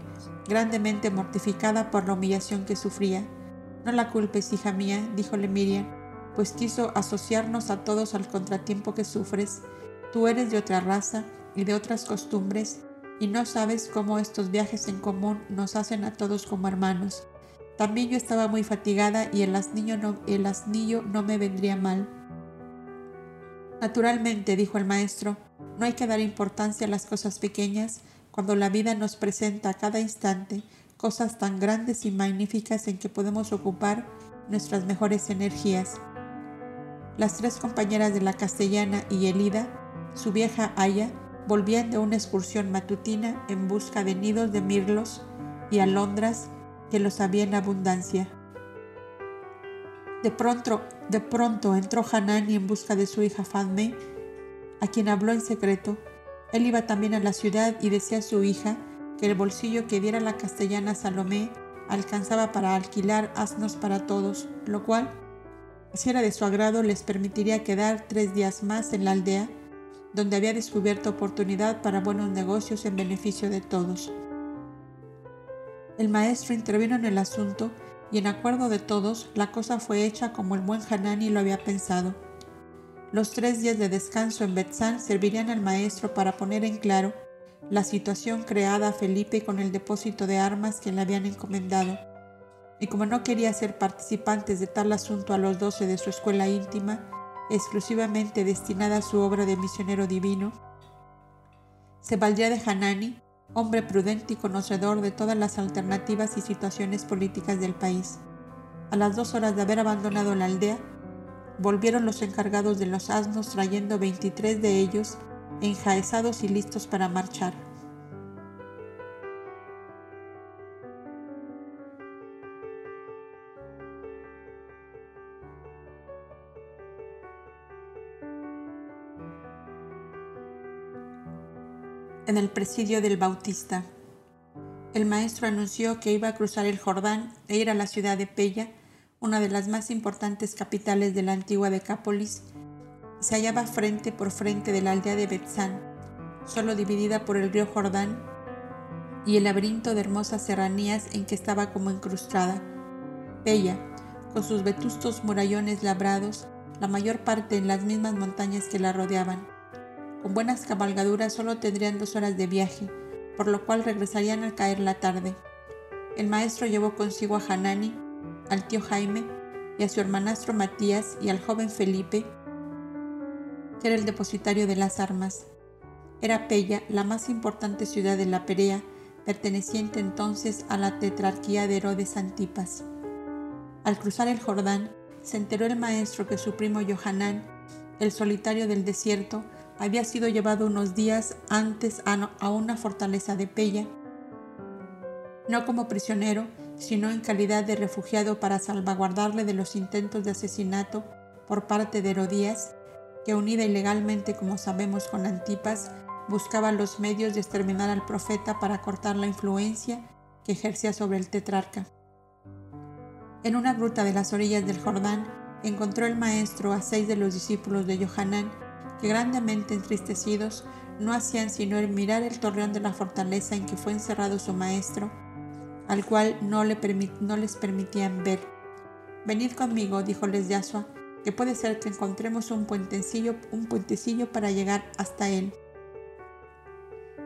grandemente mortificada por la humillación que sufría. No la culpes, hija mía, díjole Miriam, pues quiso asociarnos a todos al contratiempo que sufres. Tú eres de otra raza y de otras costumbres, y no sabes cómo estos viajes en común nos hacen a todos como hermanos. También yo estaba muy fatigada y el asnillo no, el asnillo no me vendría mal. Naturalmente, dijo el maestro, no hay que dar importancia a las cosas pequeñas cuando la vida nos presenta a cada instante cosas tan grandes y magníficas en que podemos ocupar nuestras mejores energías. Las tres compañeras de la castellana y Elida, su vieja Aya, volvían de una excursión matutina en busca de nidos de mirlos y alondras que los había en abundancia. De pronto, de pronto entró Hanani en busca de su hija Fadme, a quien habló en secreto. Él iba también a la ciudad y decía a su hija que el bolsillo que diera la castellana Salomé alcanzaba para alquilar asnos para todos, lo cual, si era de su agrado, les permitiría quedar tres días más en la aldea donde había descubierto oportunidad para buenos negocios en beneficio de todos. El maestro intervino en el asunto y en acuerdo de todos la cosa fue hecha como el buen Hanani lo había pensado. Los tres días de descanso en Betzán servirían al maestro para poner en claro la situación creada a Felipe con el depósito de armas que le habían encomendado. Y como no quería ser participantes de tal asunto a los doce de su escuela íntima, exclusivamente destinada a su obra de misionero divino, se valdría de Hanani, hombre prudente y conocedor de todas las alternativas y situaciones políticas del país. A las dos horas de haber abandonado la aldea, volvieron los encargados de los asnos trayendo 23 de ellos enjaezados y listos para marchar. En el presidio del Bautista. El maestro anunció que iba a cruzar el Jordán e ir a la ciudad de Pella, una de las más importantes capitales de la antigua Decápolis. Se hallaba frente por frente de la aldea de Betzán, solo dividida por el río Jordán y el laberinto de hermosas serranías en que estaba como incrustada. Pella, con sus vetustos murallones labrados, la mayor parte en las mismas montañas que la rodeaban con buenas cabalgaduras solo tendrían dos horas de viaje, por lo cual regresarían al caer la tarde. El maestro llevó consigo a Hanani, al tío Jaime y a su hermanastro Matías y al joven Felipe, que era el depositario de las armas. Era Pella la más importante ciudad de la Perea, perteneciente entonces a la tetrarquía de Herodes Antipas. Al cruzar el Jordán, se enteró el maestro que su primo Johanán, el solitario del desierto, había sido llevado unos días antes a una fortaleza de Pella, no como prisionero, sino en calidad de refugiado para salvaguardarle de los intentos de asesinato por parte de Herodías, que unida ilegalmente, como sabemos, con Antipas, buscaba los medios de exterminar al profeta para cortar la influencia que ejercía sobre el tetrarca. En una gruta de las orillas del Jordán encontró el maestro a seis de los discípulos de Johanán grandemente entristecidos no hacían sino mirar el torreón de la fortaleza en que fue encerrado su maestro, al cual no les permitían ver. Venid conmigo, díjoles Yasua, que puede ser que encontremos un puentecillo, un puentecillo para llegar hasta él.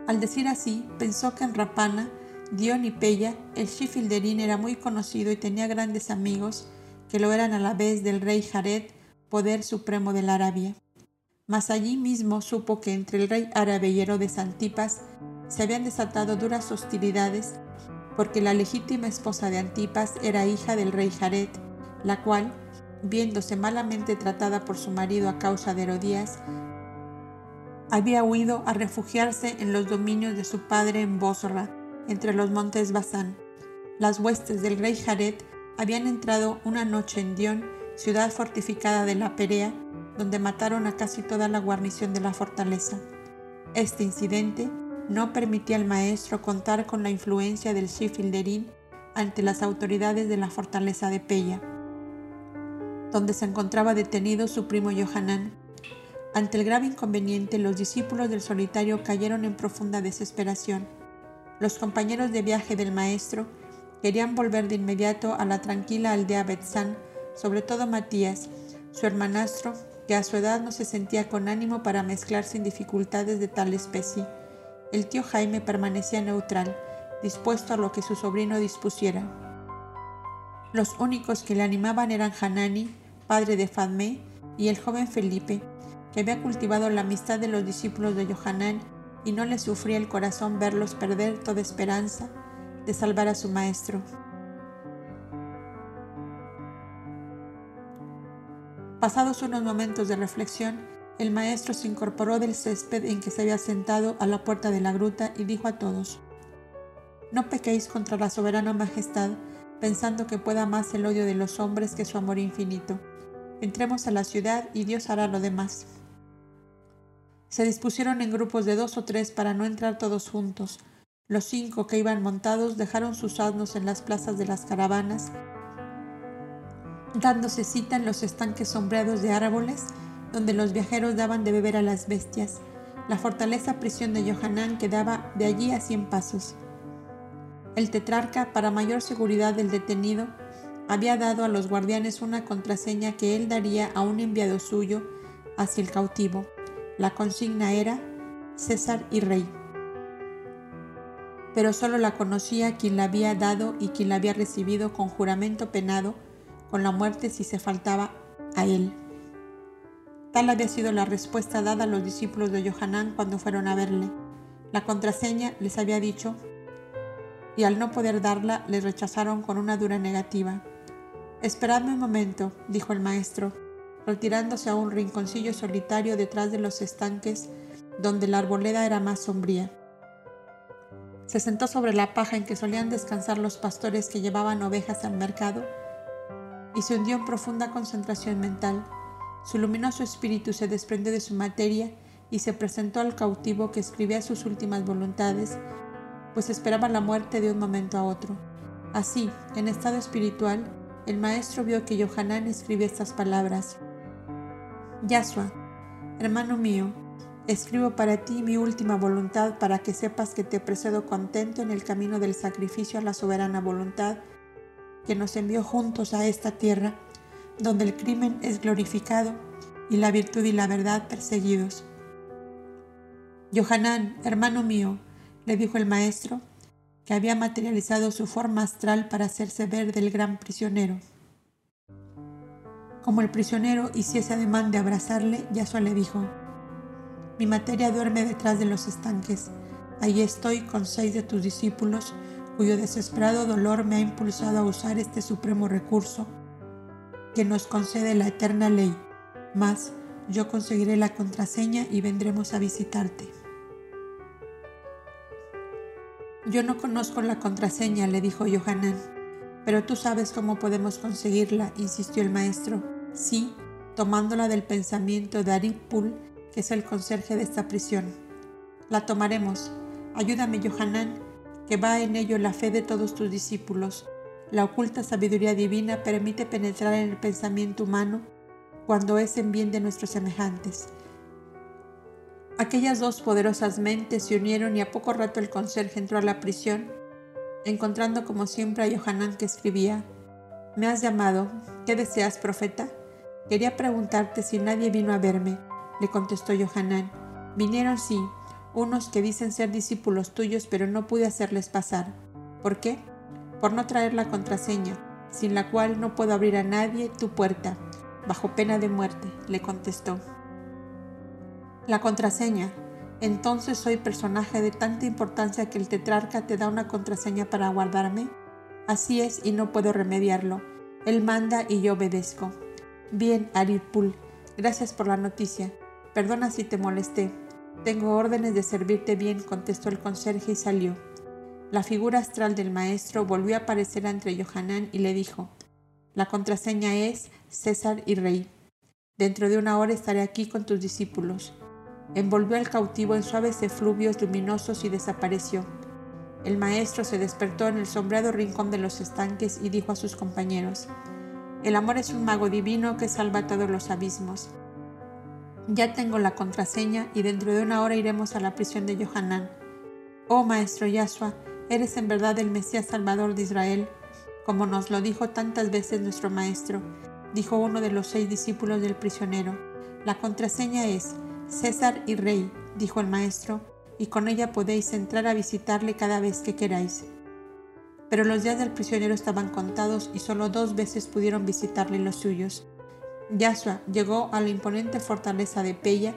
Al decir así, pensó que en Rapana, Dion y Pella, el Shifilderín era muy conocido y tenía grandes amigos, que lo eran a la vez del rey Jared, poder supremo de la Arabia mas allí mismo supo que entre el rey árabe y Herodes Antipas se habían desatado duras hostilidades, porque la legítima esposa de Antipas era hija del rey Jared, la cual, viéndose malamente tratada por su marido a causa de Herodías, había huido a refugiarse en los dominios de su padre en Bosra, entre los montes Basán. Las huestes del rey Jared habían entrado una noche en Dion, ciudad fortificada de la Perea, donde mataron a casi toda la guarnición de la fortaleza. Este incidente no permitía al maestro contar con la influencia del Shifilderín ante las autoridades de la fortaleza de Pella, donde se encontraba detenido su primo Johanán. Ante el grave inconveniente, los discípulos del solitario cayeron en profunda desesperación. Los compañeros de viaje del maestro querían volver de inmediato a la tranquila aldea Betzán, sobre todo Matías, su hermanastro, que a su edad no se sentía con ánimo para mezclarse sin dificultades de tal especie. El tío Jaime permanecía neutral, dispuesto a lo que su sobrino dispusiera. Los únicos que le animaban eran Hanani, padre de Fadmé, y el joven Felipe, que había cultivado la amistad de los discípulos de Johanán y no le sufría el corazón verlos perder toda esperanza de salvar a su maestro. Pasados unos momentos de reflexión, el maestro se incorporó del césped en que se había sentado a la puerta de la gruta y dijo a todos, No pequéis contra la soberana majestad, pensando que pueda más el odio de los hombres que su amor infinito. Entremos a la ciudad y Dios hará lo demás. Se dispusieron en grupos de dos o tres para no entrar todos juntos. Los cinco que iban montados dejaron sus asnos en las plazas de las caravanas dándose cita en los estanques sombreados de árboles donde los viajeros daban de beber a las bestias. La fortaleza prisión de Johanán quedaba de allí a cien pasos. El tetrarca, para mayor seguridad del detenido, había dado a los guardianes una contraseña que él daría a un enviado suyo hacia el cautivo. La consigna era César y Rey. Pero solo la conocía quien la había dado y quien la había recibido con juramento penado con la muerte si se faltaba a él. Tal había sido la respuesta dada a los discípulos de Johanán cuando fueron a verle. La contraseña les había dicho y al no poder darla les rechazaron con una dura negativa. Esperadme un momento, dijo el maestro, retirándose a un rinconcillo solitario detrás de los estanques donde la arboleda era más sombría. Se sentó sobre la paja en que solían descansar los pastores que llevaban ovejas al mercado y se hundió en profunda concentración mental. Su luminoso espíritu se desprendió de su materia y se presentó al cautivo que escribía sus últimas voluntades, pues esperaba la muerte de un momento a otro. Así, en estado espiritual, el maestro vio que Johanán escribía estas palabras. Yasua, hermano mío, escribo para ti mi última voluntad para que sepas que te precedo contento en el camino del sacrificio a la soberana voluntad que nos envió juntos a esta tierra, donde el crimen es glorificado y la virtud y la verdad perseguidos. Johanán, hermano mío, le dijo el maestro, que había materializado su forma astral para hacerse ver del gran prisionero. Como el prisionero hiciese ademán de abrazarle, Yasua le dijo, Mi materia duerme detrás de los estanques, allí estoy con seis de tus discípulos, cuyo desesperado dolor me ha impulsado a usar este supremo recurso que nos concede la eterna ley. Mas yo conseguiré la contraseña y vendremos a visitarte. Yo no conozco la contraseña, le dijo Johanán, pero tú sabes cómo podemos conseguirla, insistió el maestro. Sí, tomándola del pensamiento de Aripul, que es el conserje de esta prisión. La tomaremos. Ayúdame, Johanán, que va en ello la fe de todos tus discípulos. La oculta sabiduría divina permite penetrar en el pensamiento humano cuando es en bien de nuestros semejantes. Aquellas dos poderosas mentes se unieron y a poco rato el conserje entró a la prisión, encontrando como siempre a Johanán que escribía, Me has llamado, ¿qué deseas, profeta? Quería preguntarte si nadie vino a verme, le contestó Johanán. Vinieron sí, unos que dicen ser discípulos tuyos, pero no pude hacerles pasar. ¿Por qué? Por no traer la contraseña, sin la cual no puedo abrir a nadie tu puerta, bajo pena de muerte, le contestó. La contraseña. Entonces soy personaje de tanta importancia que el tetrarca te da una contraseña para guardarme. Así es y no puedo remediarlo. Él manda y yo obedezco. Bien, Aripul, gracias por la noticia. Perdona si te molesté. Tengo órdenes de servirte bien, contestó el conserje y salió. La figura astral del maestro volvió a aparecer entre Johanán y le dijo, la contraseña es César y Rey. Dentro de una hora estaré aquí con tus discípulos. Envolvió al cautivo en suaves efluvios luminosos y desapareció. El maestro se despertó en el sombreado rincón de los estanques y dijo a sus compañeros, El amor es un mago divino que salva todos los abismos. Ya tengo la contraseña y dentro de una hora iremos a la prisión de Johanán. Oh Maestro Yahshua, eres en verdad el Mesías Salvador de Israel como nos lo dijo tantas veces nuestro Maestro, dijo uno de los seis discípulos del prisionero. La contraseña es César y Rey, dijo el Maestro, y con ella podéis entrar a visitarle cada vez que queráis. Pero los días del prisionero estaban contados y solo dos veces pudieron visitarle los suyos. Yahshua llegó a la imponente fortaleza de Pella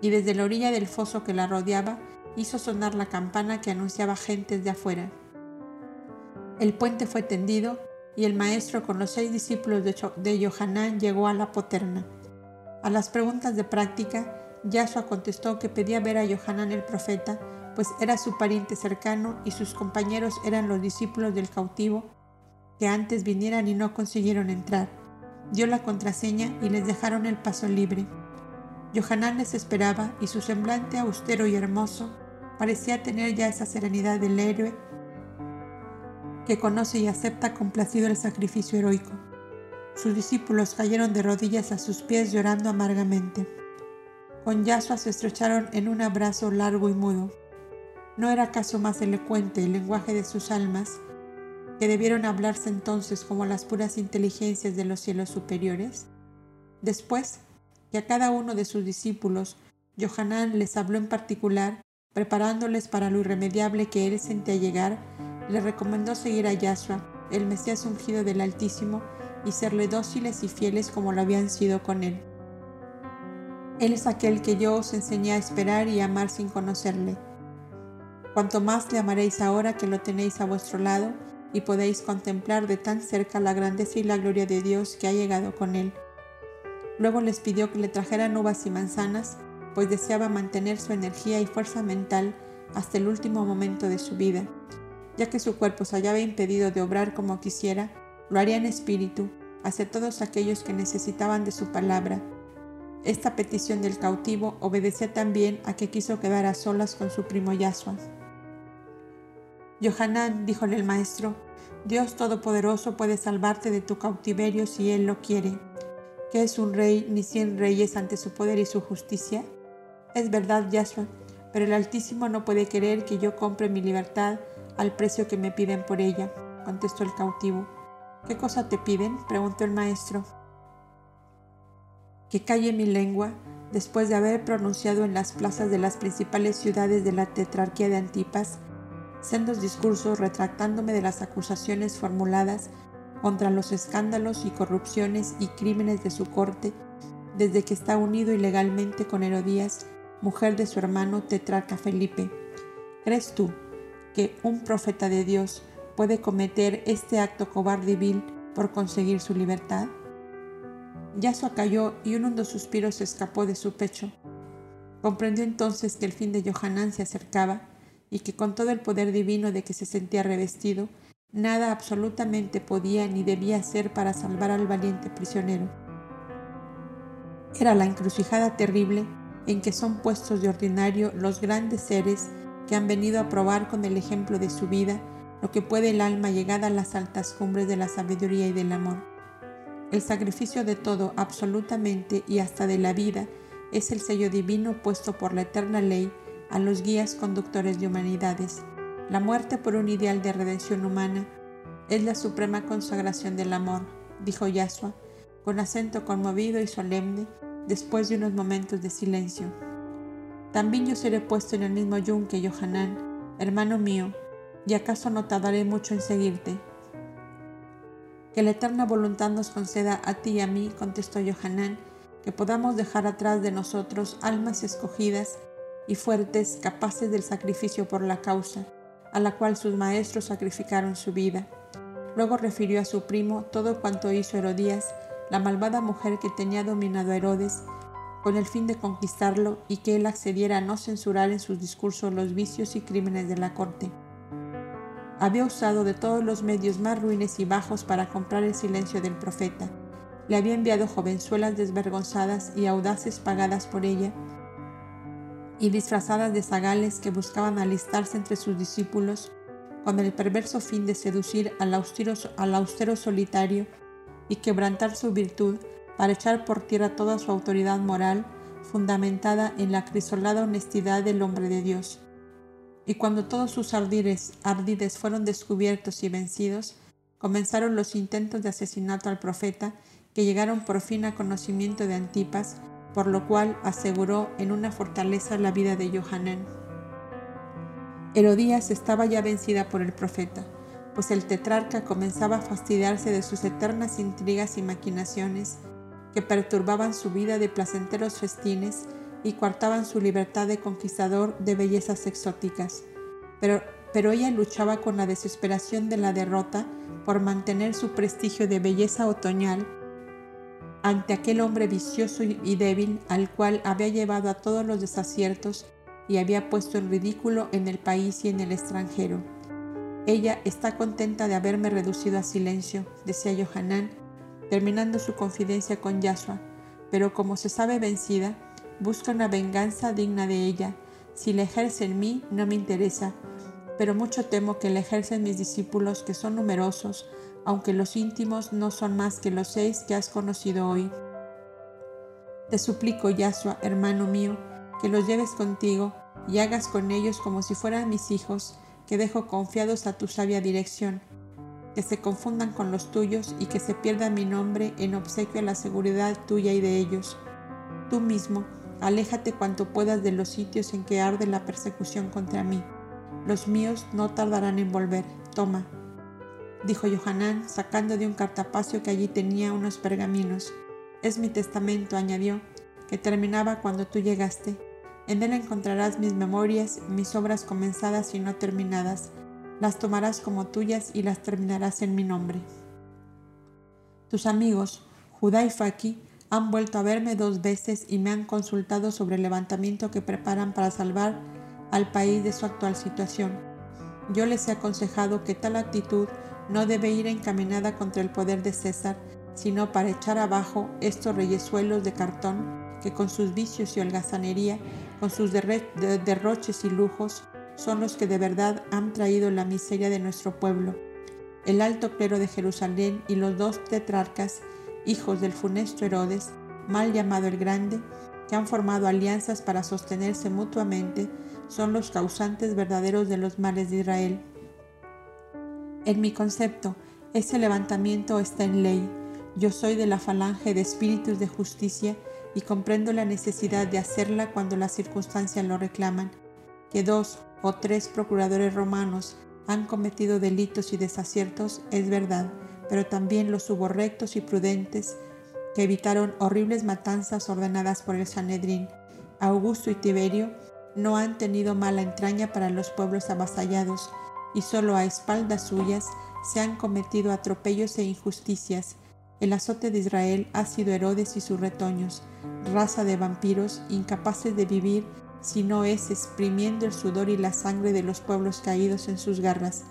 y desde la orilla del foso que la rodeaba hizo sonar la campana que anunciaba gentes de afuera. El puente fue tendido y el maestro con los seis discípulos de, Yohanan llegó a la poterna. A las preguntas de práctica, Yahshua contestó que pedía ver a Yohanan el profeta, pues era su pariente cercano y sus compañeros eran los discípulos del cautivo que antes vinieran y no consiguieron entrar. Dio la contraseña y les dejaron el paso libre. Yohanan les esperaba y su semblante austero y hermoso parecía tener ya esa serenidad del héroe que conoce y acepta complacido el sacrificio heroico. Sus discípulos cayeron de rodillas a sus pies llorando amargamente. Con Yahshua se estrecharon en un abrazo largo y mudo. ¿No era acaso más elocuente el lenguaje de sus almas, que debieron hablarse entonces como las puras inteligencias de los cielos superiores? Después, que a cada uno de sus discípulos, Johanán les habló en particular, preparándoles para lo irremediable que él sentía llegar, le recomendó seguir a Yahshua, el Mesías ungido del Altísimo, y serle dóciles y fieles como lo habían sido con él. Él es aquel que yo os enseñé a esperar y amar sin conocerle. Cuanto más le amaréis ahora que lo tenéis a vuestro lado y podéis contemplar de tan cerca la grandeza y la gloria de Dios que ha llegado con él. Luego les pidió que le trajeran uvas y manzanas, pues deseaba mantener su energía y fuerza mental hasta el último momento de su vida ya que su cuerpo se hallaba impedido de obrar como quisiera, lo haría en espíritu hacia todos aquellos que necesitaban de su palabra. Esta petición del cautivo obedecía también a que quiso quedar a solas con su primo Yahshua. Johanán, díjole el maestro, Dios Todopoderoso puede salvarte de tu cautiverio si Él lo quiere. ¿Qué es un rey ni cien reyes ante su poder y su justicia? Es verdad, Yahshua, pero el Altísimo no puede querer que yo compre mi libertad al precio que me piden por ella, contestó el cautivo. ¿Qué cosa te piden? preguntó el maestro. Que calle mi lengua después de haber pronunciado en las plazas de las principales ciudades de la tetrarquía de Antipas sendos discursos retractándome de las acusaciones formuladas contra los escándalos y corrupciones y crímenes de su corte desde que está unido ilegalmente con Herodías, mujer de su hermano tetrarca Felipe. ¿Crees tú que un profeta de Dios puede cometer este acto cobarde y vil por conseguir su libertad? Yasua cayó y un hondo suspiro se escapó de su pecho. Comprendió entonces que el fin de Johanán se acercaba y que con todo el poder divino de que se sentía revestido, nada absolutamente podía ni debía hacer para salvar al valiente prisionero. Era la encrucijada terrible en que son puestos de ordinario los grandes seres que han venido a probar con el ejemplo de su vida lo que puede el alma llegada a las altas cumbres de la sabiduría y del amor. El sacrificio de todo, absolutamente y hasta de la vida, es el sello divino puesto por la eterna ley a los guías conductores de humanidades. La muerte por un ideal de redención humana es la suprema consagración del amor, dijo Yahshua, con acento conmovido y solemne, después de unos momentos de silencio. También yo seré puesto en el mismo yunque, Johanán, hermano mío, y acaso no tardaré mucho en seguirte. Que la eterna voluntad nos conceda a ti y a mí, contestó Johanán, que podamos dejar atrás de nosotros almas escogidas y fuertes, capaces del sacrificio por la causa, a la cual sus maestros sacrificaron su vida. Luego refirió a su primo todo cuanto hizo Herodías, la malvada mujer que tenía dominado a Herodes, con el fin de conquistarlo y que él accediera a no censurar en sus discursos los vicios y crímenes de la corte. había usado de todos los medios más ruines y bajos para comprar el silencio del profeta. Le había enviado jovenzuelas desvergonzadas y audaces pagadas por ella, y disfrazadas de zagales que buscaban alistarse entre sus discípulos con el perverso fin de seducir al austero, solitario y quebrantar su virtud para echar por tierra toda su autoridad moral fundamentada en la crisolada honestidad del hombre de Dios. Y cuando todos sus ardides fueron descubiertos y vencidos, comenzaron los intentos de asesinato al profeta que llegaron por fin a conocimiento de Antipas, por lo cual aseguró en una fortaleza la vida de Johanán. Herodías estaba ya vencida por el profeta, pues el tetrarca comenzaba a fastidiarse de sus eternas intrigas y maquinaciones que perturbaban su vida de placenteros festines y coartaban su libertad de conquistador de bellezas exóticas. Pero ella luchaba con la desesperación de la derrota por mantener su prestigio de belleza otoñal ante aquel hombre vicioso y débil al cual había llevado a todos los desaciertos y había puesto en ridículo en el país y en el extranjero. Ella está contenta de haberme reducido a silencio, decía Johanán, terminando su confidencia con Yahshua, pero como se sabe vencida, busca una venganza digna de ella. Si la ejerce en mí, no me interesa, pero mucho temo que la ejercen mis discípulos, que son numerosos, aunque los íntimos no son más que los seis que has conocido hoy. Te suplico, Yahshua, hermano mío, que los lleves contigo y hagas con ellos como si fueran mis hijos, que dejo confiados a tu sabia dirección, que se confundan con los tuyos y que se pierda mi nombre en obsequio a la seguridad tuya y de ellos. Tú mismo, aléjate cuanto puedas de los sitios en que arde la persecución contra mí. Los míos no tardarán en volver. Toma, dijo Johanán, sacando de un cartapacio que allí tenía unos pergaminos. Es mi testamento, añadió, que terminaba cuando tú llegaste. En él encontrarás mis memorias, mis obras comenzadas y no terminadas. Las tomarás como tuyas y las terminarás en mi nombre. Tus amigos, Judá y Faki, han vuelto a verme dos veces y me han consultado sobre el levantamiento que preparan para salvar al país de su actual situación. Yo les he aconsejado que tal actitud no debe ir encaminada contra el poder de César, sino para echar abajo estos reyesuelos de cartón que con sus vicios y holgazanería, con sus derroches y lujos, son los que de verdad han traído la miseria de nuestro pueblo. El alto clero de Jerusalén y los dos tetrarcas, hijos del funesto Herodes, mal llamado el Grande, que han formado alianzas para sostenerse mutuamente, son los causantes verdaderos de los males de Israel. En mi concepto, ese levantamiento está en ley. Yo soy de la falange de espíritus de justicia y comprendo la necesidad de hacerla cuando las circunstancias lo reclaman. Que dos o tres procuradores romanos han cometido delitos y desaciertos es verdad, pero también los hubo rectos y prudentes que evitaron horribles matanzas ordenadas por el Sanedrín. Augusto y Tiberio no han tenido mala entraña para los pueblos avasallados, y solo a espaldas suyas se han cometido atropellos e injusticias, el azote de Israel ha sido Herodes y sus retoños, raza de vampiros incapaces de vivir si no es exprimiendo el sudor y la sangre de los pueblos caídos en sus garras.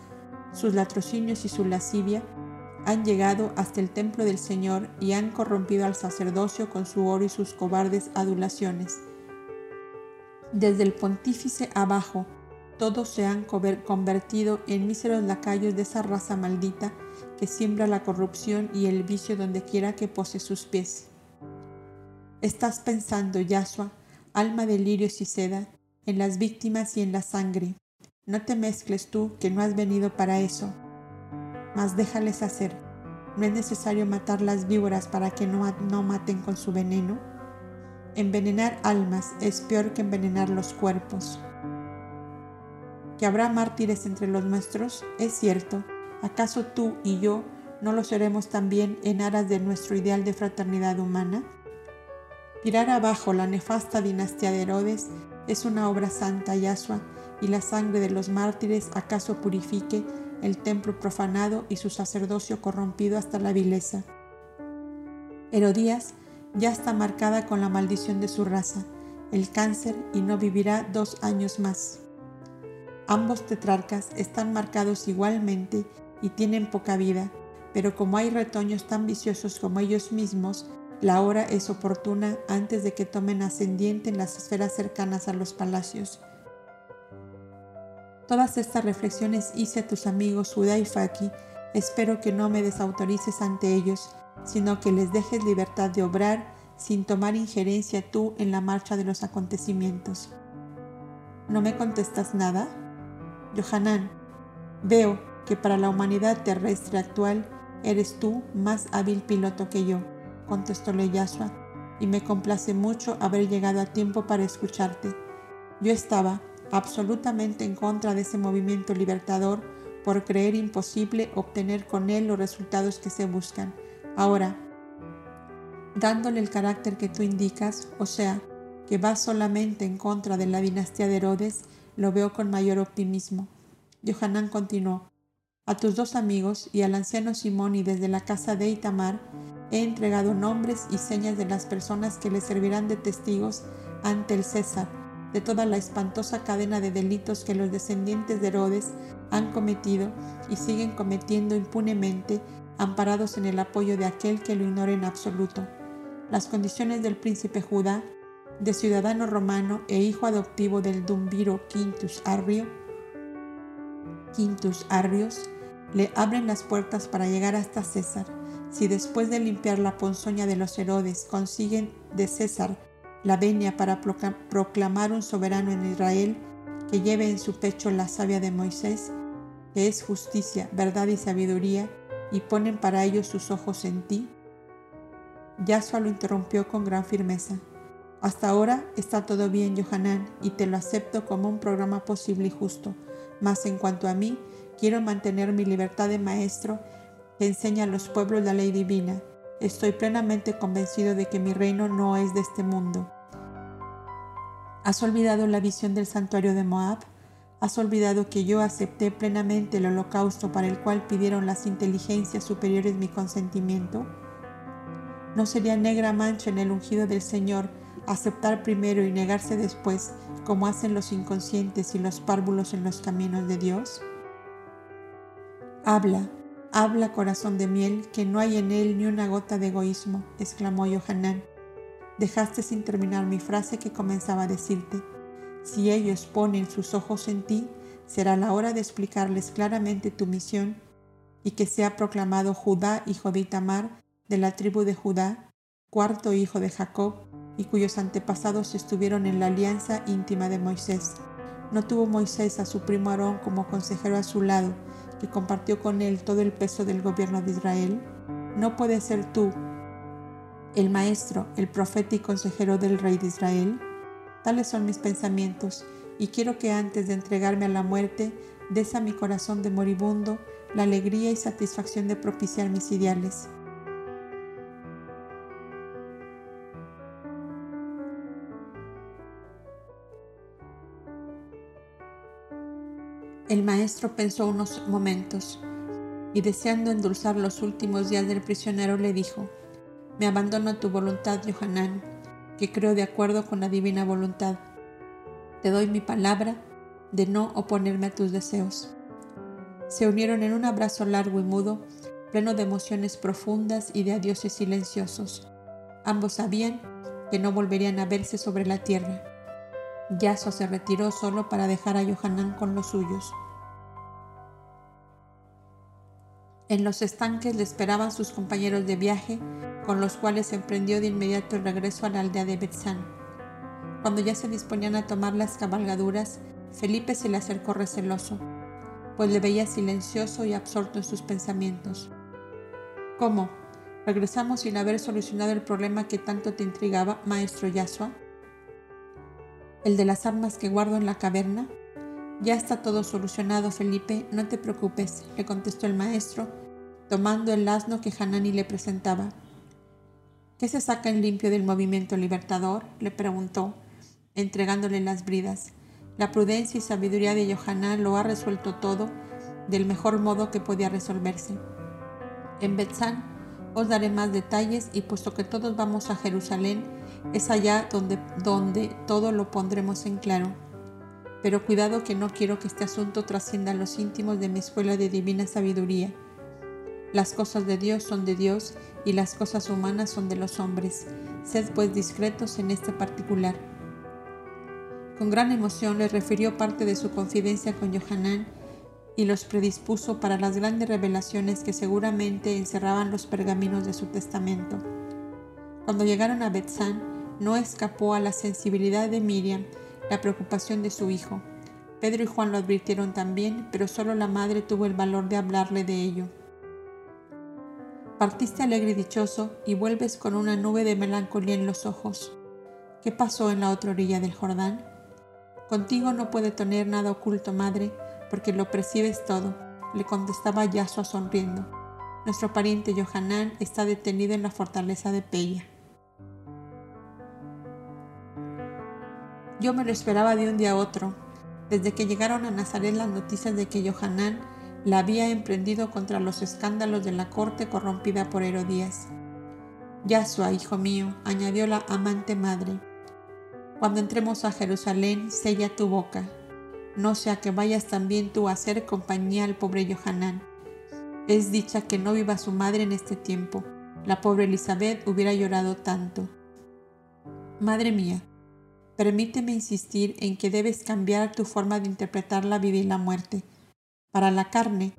Sus latrocinios y su lascivia han llegado hasta el templo del Señor y han corrompido al sacerdocio con su oro y sus cobardes adulaciones. Desde el pontífice abajo, todos se han convertido en míseros lacayos de esa raza maldita que siembra la corrupción y el vicio donde quiera que pose sus pies. Estás pensando, Yahshua, alma de lirios y seda, en las víctimas y en la sangre. No te mezcles tú, que no has venido para eso. Mas déjales hacer. ¿No es necesario matar las víboras para que no maten con su veneno? Envenenar almas es peor que envenenar los cuerpos. ¿Que habrá mártires entre los nuestros? Es cierto, ¿Acaso tú y yo no lo seremos también en aras de nuestro ideal de fraternidad humana? Tirar abajo la nefasta dinastía de Herodes es una obra santa, Yahshua, y la sangre de los mártires acaso purifique el templo profanado y su sacerdocio corrompido hasta la vileza. Herodías ya está marcada con la maldición de su raza, el cáncer, y no vivirá dos años más. Ambos tetrarcas están marcados igualmente y tienen poca vida, pero como hay retoños tan viciosos como ellos mismos, la hora es oportuna antes de que tomen ascendiente en las esferas cercanas a los palacios. Todas estas reflexiones hice a tus amigos Judá y Faki. Espero que no me desautorices ante ellos, sino que les dejes libertad de obrar sin tomar injerencia tú en la marcha de los acontecimientos. ¿No me contestas nada? Johanan, veo que para la humanidad terrestre actual eres tú más hábil piloto que yo, contestó Yasua, y me complace mucho haber llegado a tiempo para escucharte. Yo estaba absolutamente en contra de ese movimiento libertador por creer imposible obtener con él los resultados que se buscan. Ahora, dándole el carácter que tú indicas, o sea, que va solamente en contra de la dinastía de Herodes, lo veo con mayor optimismo. Johanan continuó, a tus dos amigos y al anciano Simón y desde la casa de Itamar he entregado nombres y señas de las personas que le servirán de testigos ante el César de toda la espantosa cadena de delitos que los descendientes de Herodes han cometido y siguen cometiendo impunemente, amparados en el apoyo de aquel que lo ignora en absoluto. Las condiciones del príncipe Judá, de ciudadano romano e hijo adoptivo del Dumbiro Quintus Arrio, Quintus Arrios, le abren las puertas para llegar hasta César. Si después de limpiar la ponzoña de los Herodes consiguen de César la venia para proclamar un soberano en Israel que lleve en su pecho la savia de Moisés, que es justicia, verdad y sabiduría, y ponen para ellos sus ojos en ti? Yahshua lo interrumpió con gran firmeza. Hasta ahora está todo bien, Johanán, y te lo acepto como un programa posible y justo, mas en cuanto a mí, quiero mantener mi libertad de maestro que enseña a los pueblos la ley divina. Estoy plenamente convencido de que mi reino no es de este mundo. ¿Has olvidado la visión del santuario de Moab? ¿Has olvidado que yo acepté plenamente el holocausto para el cual pidieron las inteligencias superiores mi consentimiento? ¿No sería negra mancha en el ungido del Señor aceptar primero y negarse después, como hacen los inconscientes y los párvulos en los caminos de Dios? Habla, habla corazón de miel, que no hay en él ni una gota de egoísmo, exclamó Johanán. Dejaste sin terminar mi frase que comenzaba a decirte. Si ellos ponen sus ojos en ti, será la hora de explicarles claramente tu misión y que sea proclamado Judá, hijo de Itamar, de la tribu de Judá, cuarto hijo de Jacob, y cuyos antepasados estuvieron en la alianza íntima de Moisés. ¿No tuvo Moisés a su primo Aarón como consejero a su lado, que compartió con él todo el peso del gobierno de Israel? ¿No puede ser tú, el maestro, el profeta y consejero del rey de Israel? Tales son mis pensamientos, y quiero que antes de entregarme a la muerte, des a mi corazón de moribundo la alegría y satisfacción de propiciar mis ideales. El maestro pensó unos momentos y deseando endulzar los últimos días del prisionero le dijo, me abandono a tu voluntad, Johanán, que creo de acuerdo con la divina voluntad. Te doy mi palabra de no oponerme a tus deseos. Se unieron en un abrazo largo y mudo, pleno de emociones profundas y de adioses silenciosos. Ambos sabían que no volverían a verse sobre la tierra. Yaso se retiró solo para dejar a Johanán con los suyos. En los estanques le esperaban sus compañeros de viaje, con los cuales emprendió de inmediato el regreso a la aldea de Betzán. Cuando ya se disponían a tomar las cabalgaduras, Felipe se le acercó receloso, pues le veía silencioso y absorto en sus pensamientos. ¿Cómo? ¿Regresamos sin haber solucionado el problema que tanto te intrigaba, maestro Yasua? ¿El de las armas que guardo en la caverna? Ya está todo solucionado, Felipe, no te preocupes, le contestó el maestro, tomando el asno que Hanani le presentaba. ¿Qué se saca en limpio del movimiento libertador? le preguntó, entregándole las bridas. La prudencia y sabiduría de Johaná lo ha resuelto todo del mejor modo que podía resolverse. En Betzán os daré más detalles y puesto que todos vamos a Jerusalén, es allá donde, donde todo lo pondremos en claro Pero cuidado que no quiero que este asunto trascienda los íntimos de mi escuela de divina sabiduría. Las cosas de Dios son de Dios y las cosas humanas son de los hombres. Sed pues discretos en este particular. Con gran emoción le refirió parte de su confidencia con Johanán y los predispuso para las grandes revelaciones que seguramente encerraban los pergaminos de su testamento. Cuando llegaron a Betzán, no escapó a la sensibilidad de Miriam la preocupación de su hijo. Pedro y Juan lo advirtieron también, pero solo la madre tuvo el valor de hablarle de ello. Partiste alegre y dichoso y vuelves con una nube de melancolía en los ojos. ¿Qué pasó en la otra orilla del Jordán? Contigo no puede tener nada oculto, madre, porque lo percibes todo, le contestaba Yasua sonriendo. Nuestro pariente Johanán está detenido en la fortaleza de Pella. Yo me lo esperaba de un día a otro, desde que llegaron a Nazaret las noticias de que Johanán la había emprendido contra los escándalos de la corte corrompida por Herodías. Yasua, hijo mío, añadió la amante madre, cuando entremos a Jerusalén, sella tu boca, no sea que vayas también tú a hacer compañía al pobre Johanán. Es dicha que no viva su madre en este tiempo. La pobre Elizabeth hubiera llorado tanto. Madre mía, permíteme insistir en que debes cambiar tu forma de interpretar la vida y la muerte. Para la carne,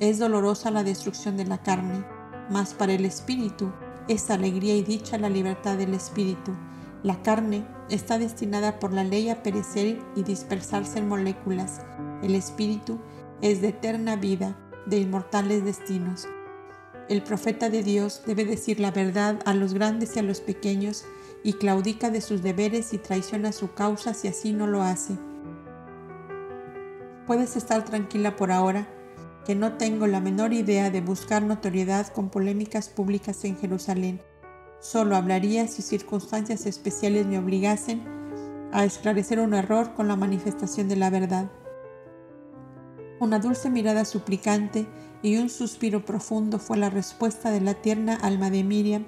es dolorosa la destrucción de la carne, mas para el espíritu es alegría y dicha la libertad del espíritu la carne está destinada por la ley a perecer y dispersarse en moléculas. El espíritu es de eterna vida, de inmortales destinos. El profeta de Dios debe decir la verdad a los grandes y a los pequeños y claudica de sus deberes y traiciona su causa si así no lo hace. Puedes estar tranquila por ahora, que no tengo la menor idea de buscar notoriedad con polémicas públicas en Jerusalén Solo hablaría si circunstancias especiales me obligasen a esclarecer un error con la manifestación de la verdad. Una dulce mirada suplicante y un suspiro profundo fue la respuesta de la tierna alma de Miriam,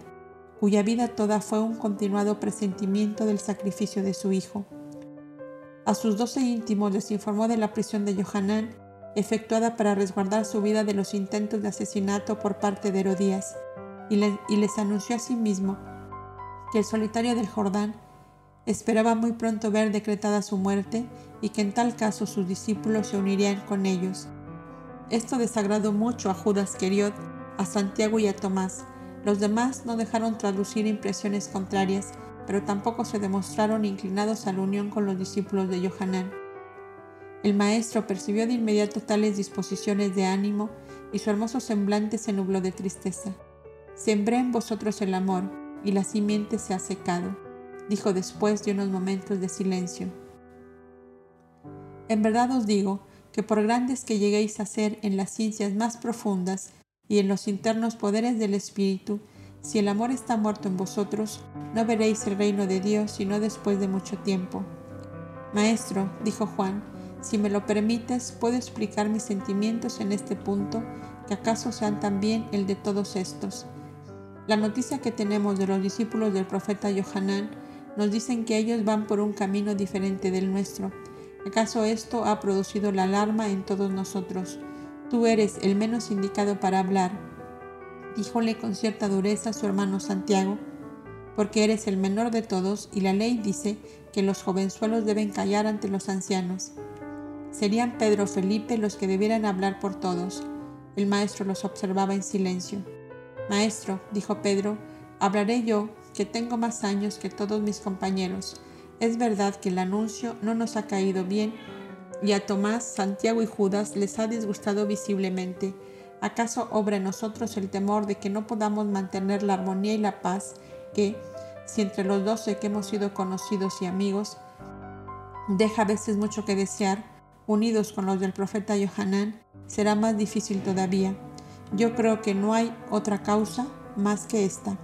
cuya vida toda fue un continuado presentimiento del sacrificio de su hijo. A sus doce íntimos les informó de la prisión de Johanán, efectuada para resguardar su vida de los intentos de asesinato por parte de Herodías y, les anunció a sí mismo que el solitario del Jordán esperaba muy pronto ver decretada su muerte y que en tal caso sus discípulos se unirían con ellos. Esto desagradó mucho a Judas Queriot, a Santiago y a Tomás. Los demás no dejaron traducir impresiones contrarias, pero tampoco se demostraron inclinados a la unión con los discípulos de Johanán. El maestro percibió de inmediato tales disposiciones de ánimo y su hermoso semblante se nubló de tristeza. Sembré en vosotros el amor, y la simiente se ha secado, dijo después de unos momentos de silencio. En verdad os digo que por grandes que lleguéis a ser en las ciencias más profundas y en los internos poderes del Espíritu, si el amor está muerto en vosotros, no veréis el reino de Dios sino después de mucho tiempo. Maestro, dijo Juan, si me lo permites, puedo explicar mis sentimientos en este punto, que acaso sean también el de todos estos la noticia que tenemos de los discípulos del profeta Johanán nos dicen que ellos van por un camino diferente del nuestro. ¿Acaso esto ha producido la alarma en todos nosotros? Tú eres el menos indicado para hablar, díjole con cierta dureza su hermano Santiago, porque eres el menor de todos y la ley dice que los jovenzuelos deben callar ante los ancianos. Serían Pedro Felipe los que debieran hablar por todos. El maestro los observaba en silencio. Maestro, dijo Pedro, hablaré yo, que tengo más años que todos mis compañeros. Es verdad que el anuncio no nos ha caído bien y a Tomás, Santiago y Judas les ha disgustado visiblemente. ¿Acaso obra en nosotros el temor de que no podamos mantener la armonía y la paz que, si entre los doce que hemos sido conocidos y amigos, deja a veces mucho que desear, unidos con los del profeta Johanán, será más difícil todavía? Yo creo que no hay otra causa más que esta.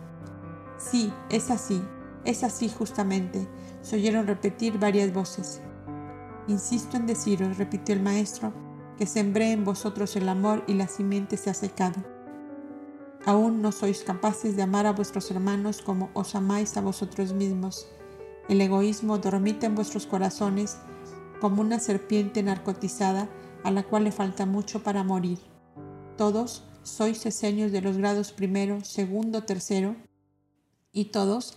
Sí, es así, es así justamente, se oyeron repetir varias voces. Insisto en deciros, repitió el maestro, que sembré en vosotros el amor y la simiente se ha secado. Aún no sois capaces de amar a vuestros hermanos como os amáis a vosotros mismos. El egoísmo dormita en vuestros corazones como una serpiente narcotizada a la cual le falta mucho para morir. Todos sois esenios de los grados primero, segundo, tercero, y todos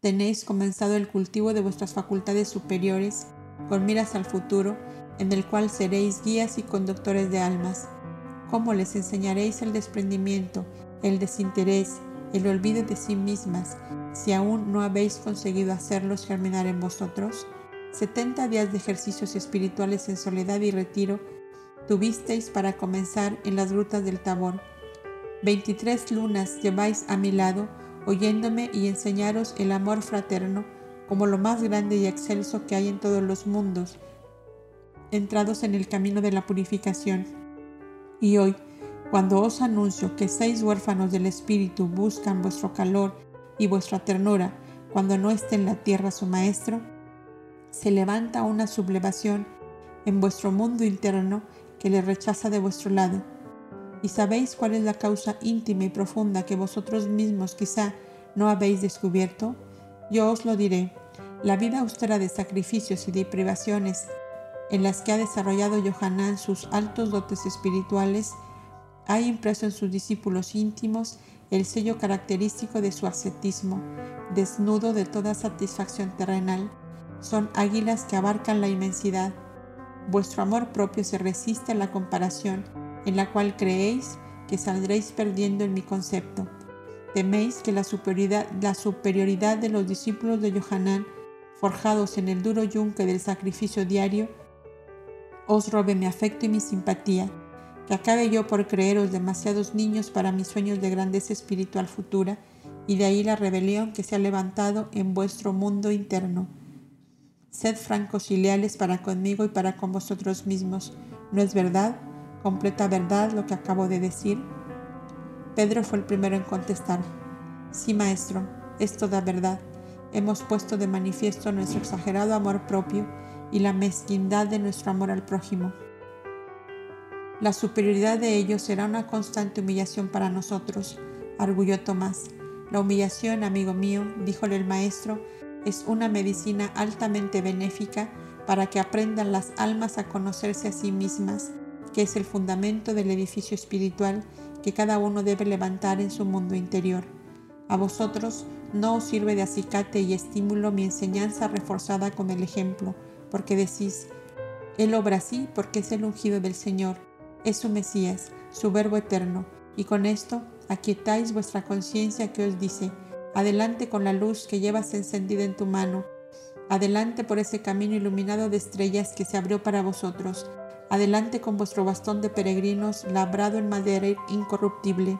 tenéis comenzado el cultivo de vuestras facultades superiores con miras al futuro, en el cual seréis guías y conductores de almas. ¿Cómo les enseñaréis el desprendimiento, el desinterés, el olvido de sí mismas, si aún no habéis conseguido hacerlos germinar en vosotros? Setenta días de ejercicios espirituales en soledad y retiro tuvisteis para comenzar en las rutas del Tabor. Veintitrés lunas lleváis a mi lado, oyéndome y enseñaros el amor fraterno como lo más grande y excelso que hay en todos los mundos, entrados en el camino de la purificación. Y hoy, cuando os anuncio que seis huérfanos del Espíritu buscan vuestro calor y vuestra ternura cuando no esté en la tierra su Maestro, se levanta una sublevación en vuestro mundo interno que le rechaza de vuestro lado. ¿Y sabéis cuál es la causa íntima y profunda que vosotros mismos quizá no habéis descubierto? Yo os lo diré. La vida austera de sacrificios y de privaciones en las que ha desarrollado Johanán sus altos dotes espirituales ha impreso en sus discípulos íntimos el sello característico de su ascetismo, desnudo de toda satisfacción terrenal. Son águilas que abarcan la inmensidad. Vuestro amor propio se resiste a la comparación, en la cual creéis que saldréis perdiendo en mi concepto. Teméis que la superioridad, de los discípulos de Johanán, forjados en el duro yunque del sacrificio diario, os robe mi afecto y mi simpatía que acabe yo por creeros demasiados niños para mis sueños de grandeza espiritual futura, y de ahí la rebelión que se ha levantado en vuestro mundo interno. Sed francos y leales para conmigo y para con vosotros mismos. ¿No es verdad? ¿Completa verdad lo que acabo de decir? Pedro fue el primero en contestar. Sí, maestro, es toda verdad. Hemos puesto de manifiesto nuestro exagerado amor propio y la mezquindad de nuestro amor al prójimo. La superioridad de ellos será una constante humillación para nosotros, arguyó Tomás. La humillación, amigo mío, díjole el maestro, es una medicina altamente benéfica para que aprendan las almas a conocerse a sí mismas, que es el fundamento del edificio espiritual que cada uno debe levantar en su mundo interior. A vosotros no os sirve de acicate y estímulo mi enseñanza reforzada con el ejemplo, porque decís, Él obra así porque es el ungido del Señor es su Mesías, su Verbo eterno, y con esto aquietáis vuestra conciencia que os dice, adelante con la luz que llevas encendida en tu mano, adelante por ese camino iluminado de estrellas que se abrió para vosotros, adelante con vuestro bastón de peregrinos labrado en madera incorruptible.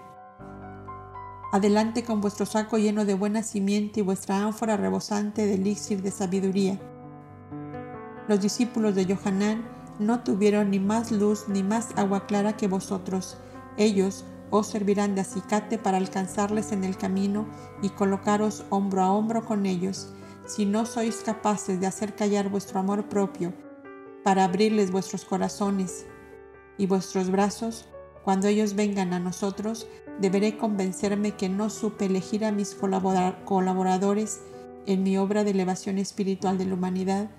Adelante con vuestro saco lleno de buena simiente y vuestra ánfora rebosante de elixir de sabiduría. Los discípulos de Johanán no tuvieron ni más luz ni más agua clara que vosotros. Ellos os servirán de acicate para alcanzarles en el camino y colocaros hombro a hombro con ellos. Si no sois capaces de hacer callar vuestro amor propio, para abrirles vuestros corazones y vuestros brazos, cuando ellos vengan a nosotros, deberé convencerme que no supe elegir a mis colaboradores en mi obra de elevación espiritual de la humanidad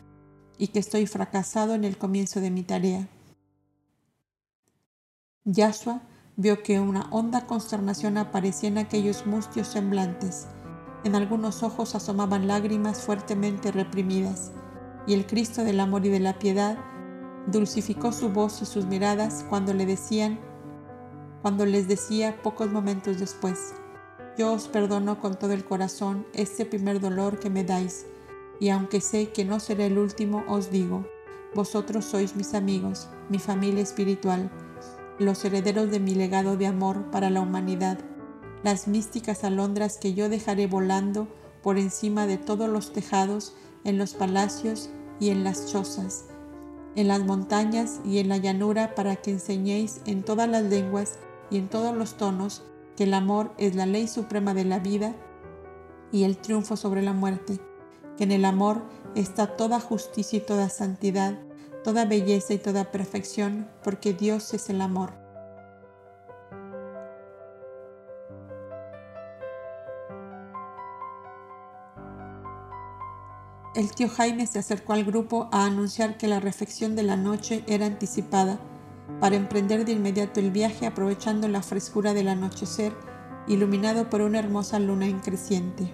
y que estoy fracasado en el comienzo de mi tarea. Yahshua vio que una honda consternación aparecía en aquellos mustios semblantes. En algunos ojos asomaban lágrimas fuertemente reprimidas, y el Cristo del amor y de la piedad dulcificó su voz y sus miradas cuando le decían, cuando les decía pocos momentos después, yo os perdono con todo el corazón este primer dolor que me dais y aunque sé que no será el último, os digo, vosotros sois mis amigos, mi familia espiritual, los herederos de mi legado de amor para la humanidad, las místicas alondras que yo dejaré volando por encima de todos los tejados, en los palacios y en las chozas, en las montañas y en la llanura para que enseñéis en todas las lenguas y en todos los tonos que el amor es la ley suprema de la vida y el triunfo sobre la muerte que en el amor está toda justicia y toda santidad, toda belleza y toda perfección, porque Dios es el amor. El tío Jaime se acercó al grupo a anunciar que la reflexión de la noche era anticipada para emprender de inmediato el viaje aprovechando la frescura del anochecer iluminado por una hermosa luna en creciente.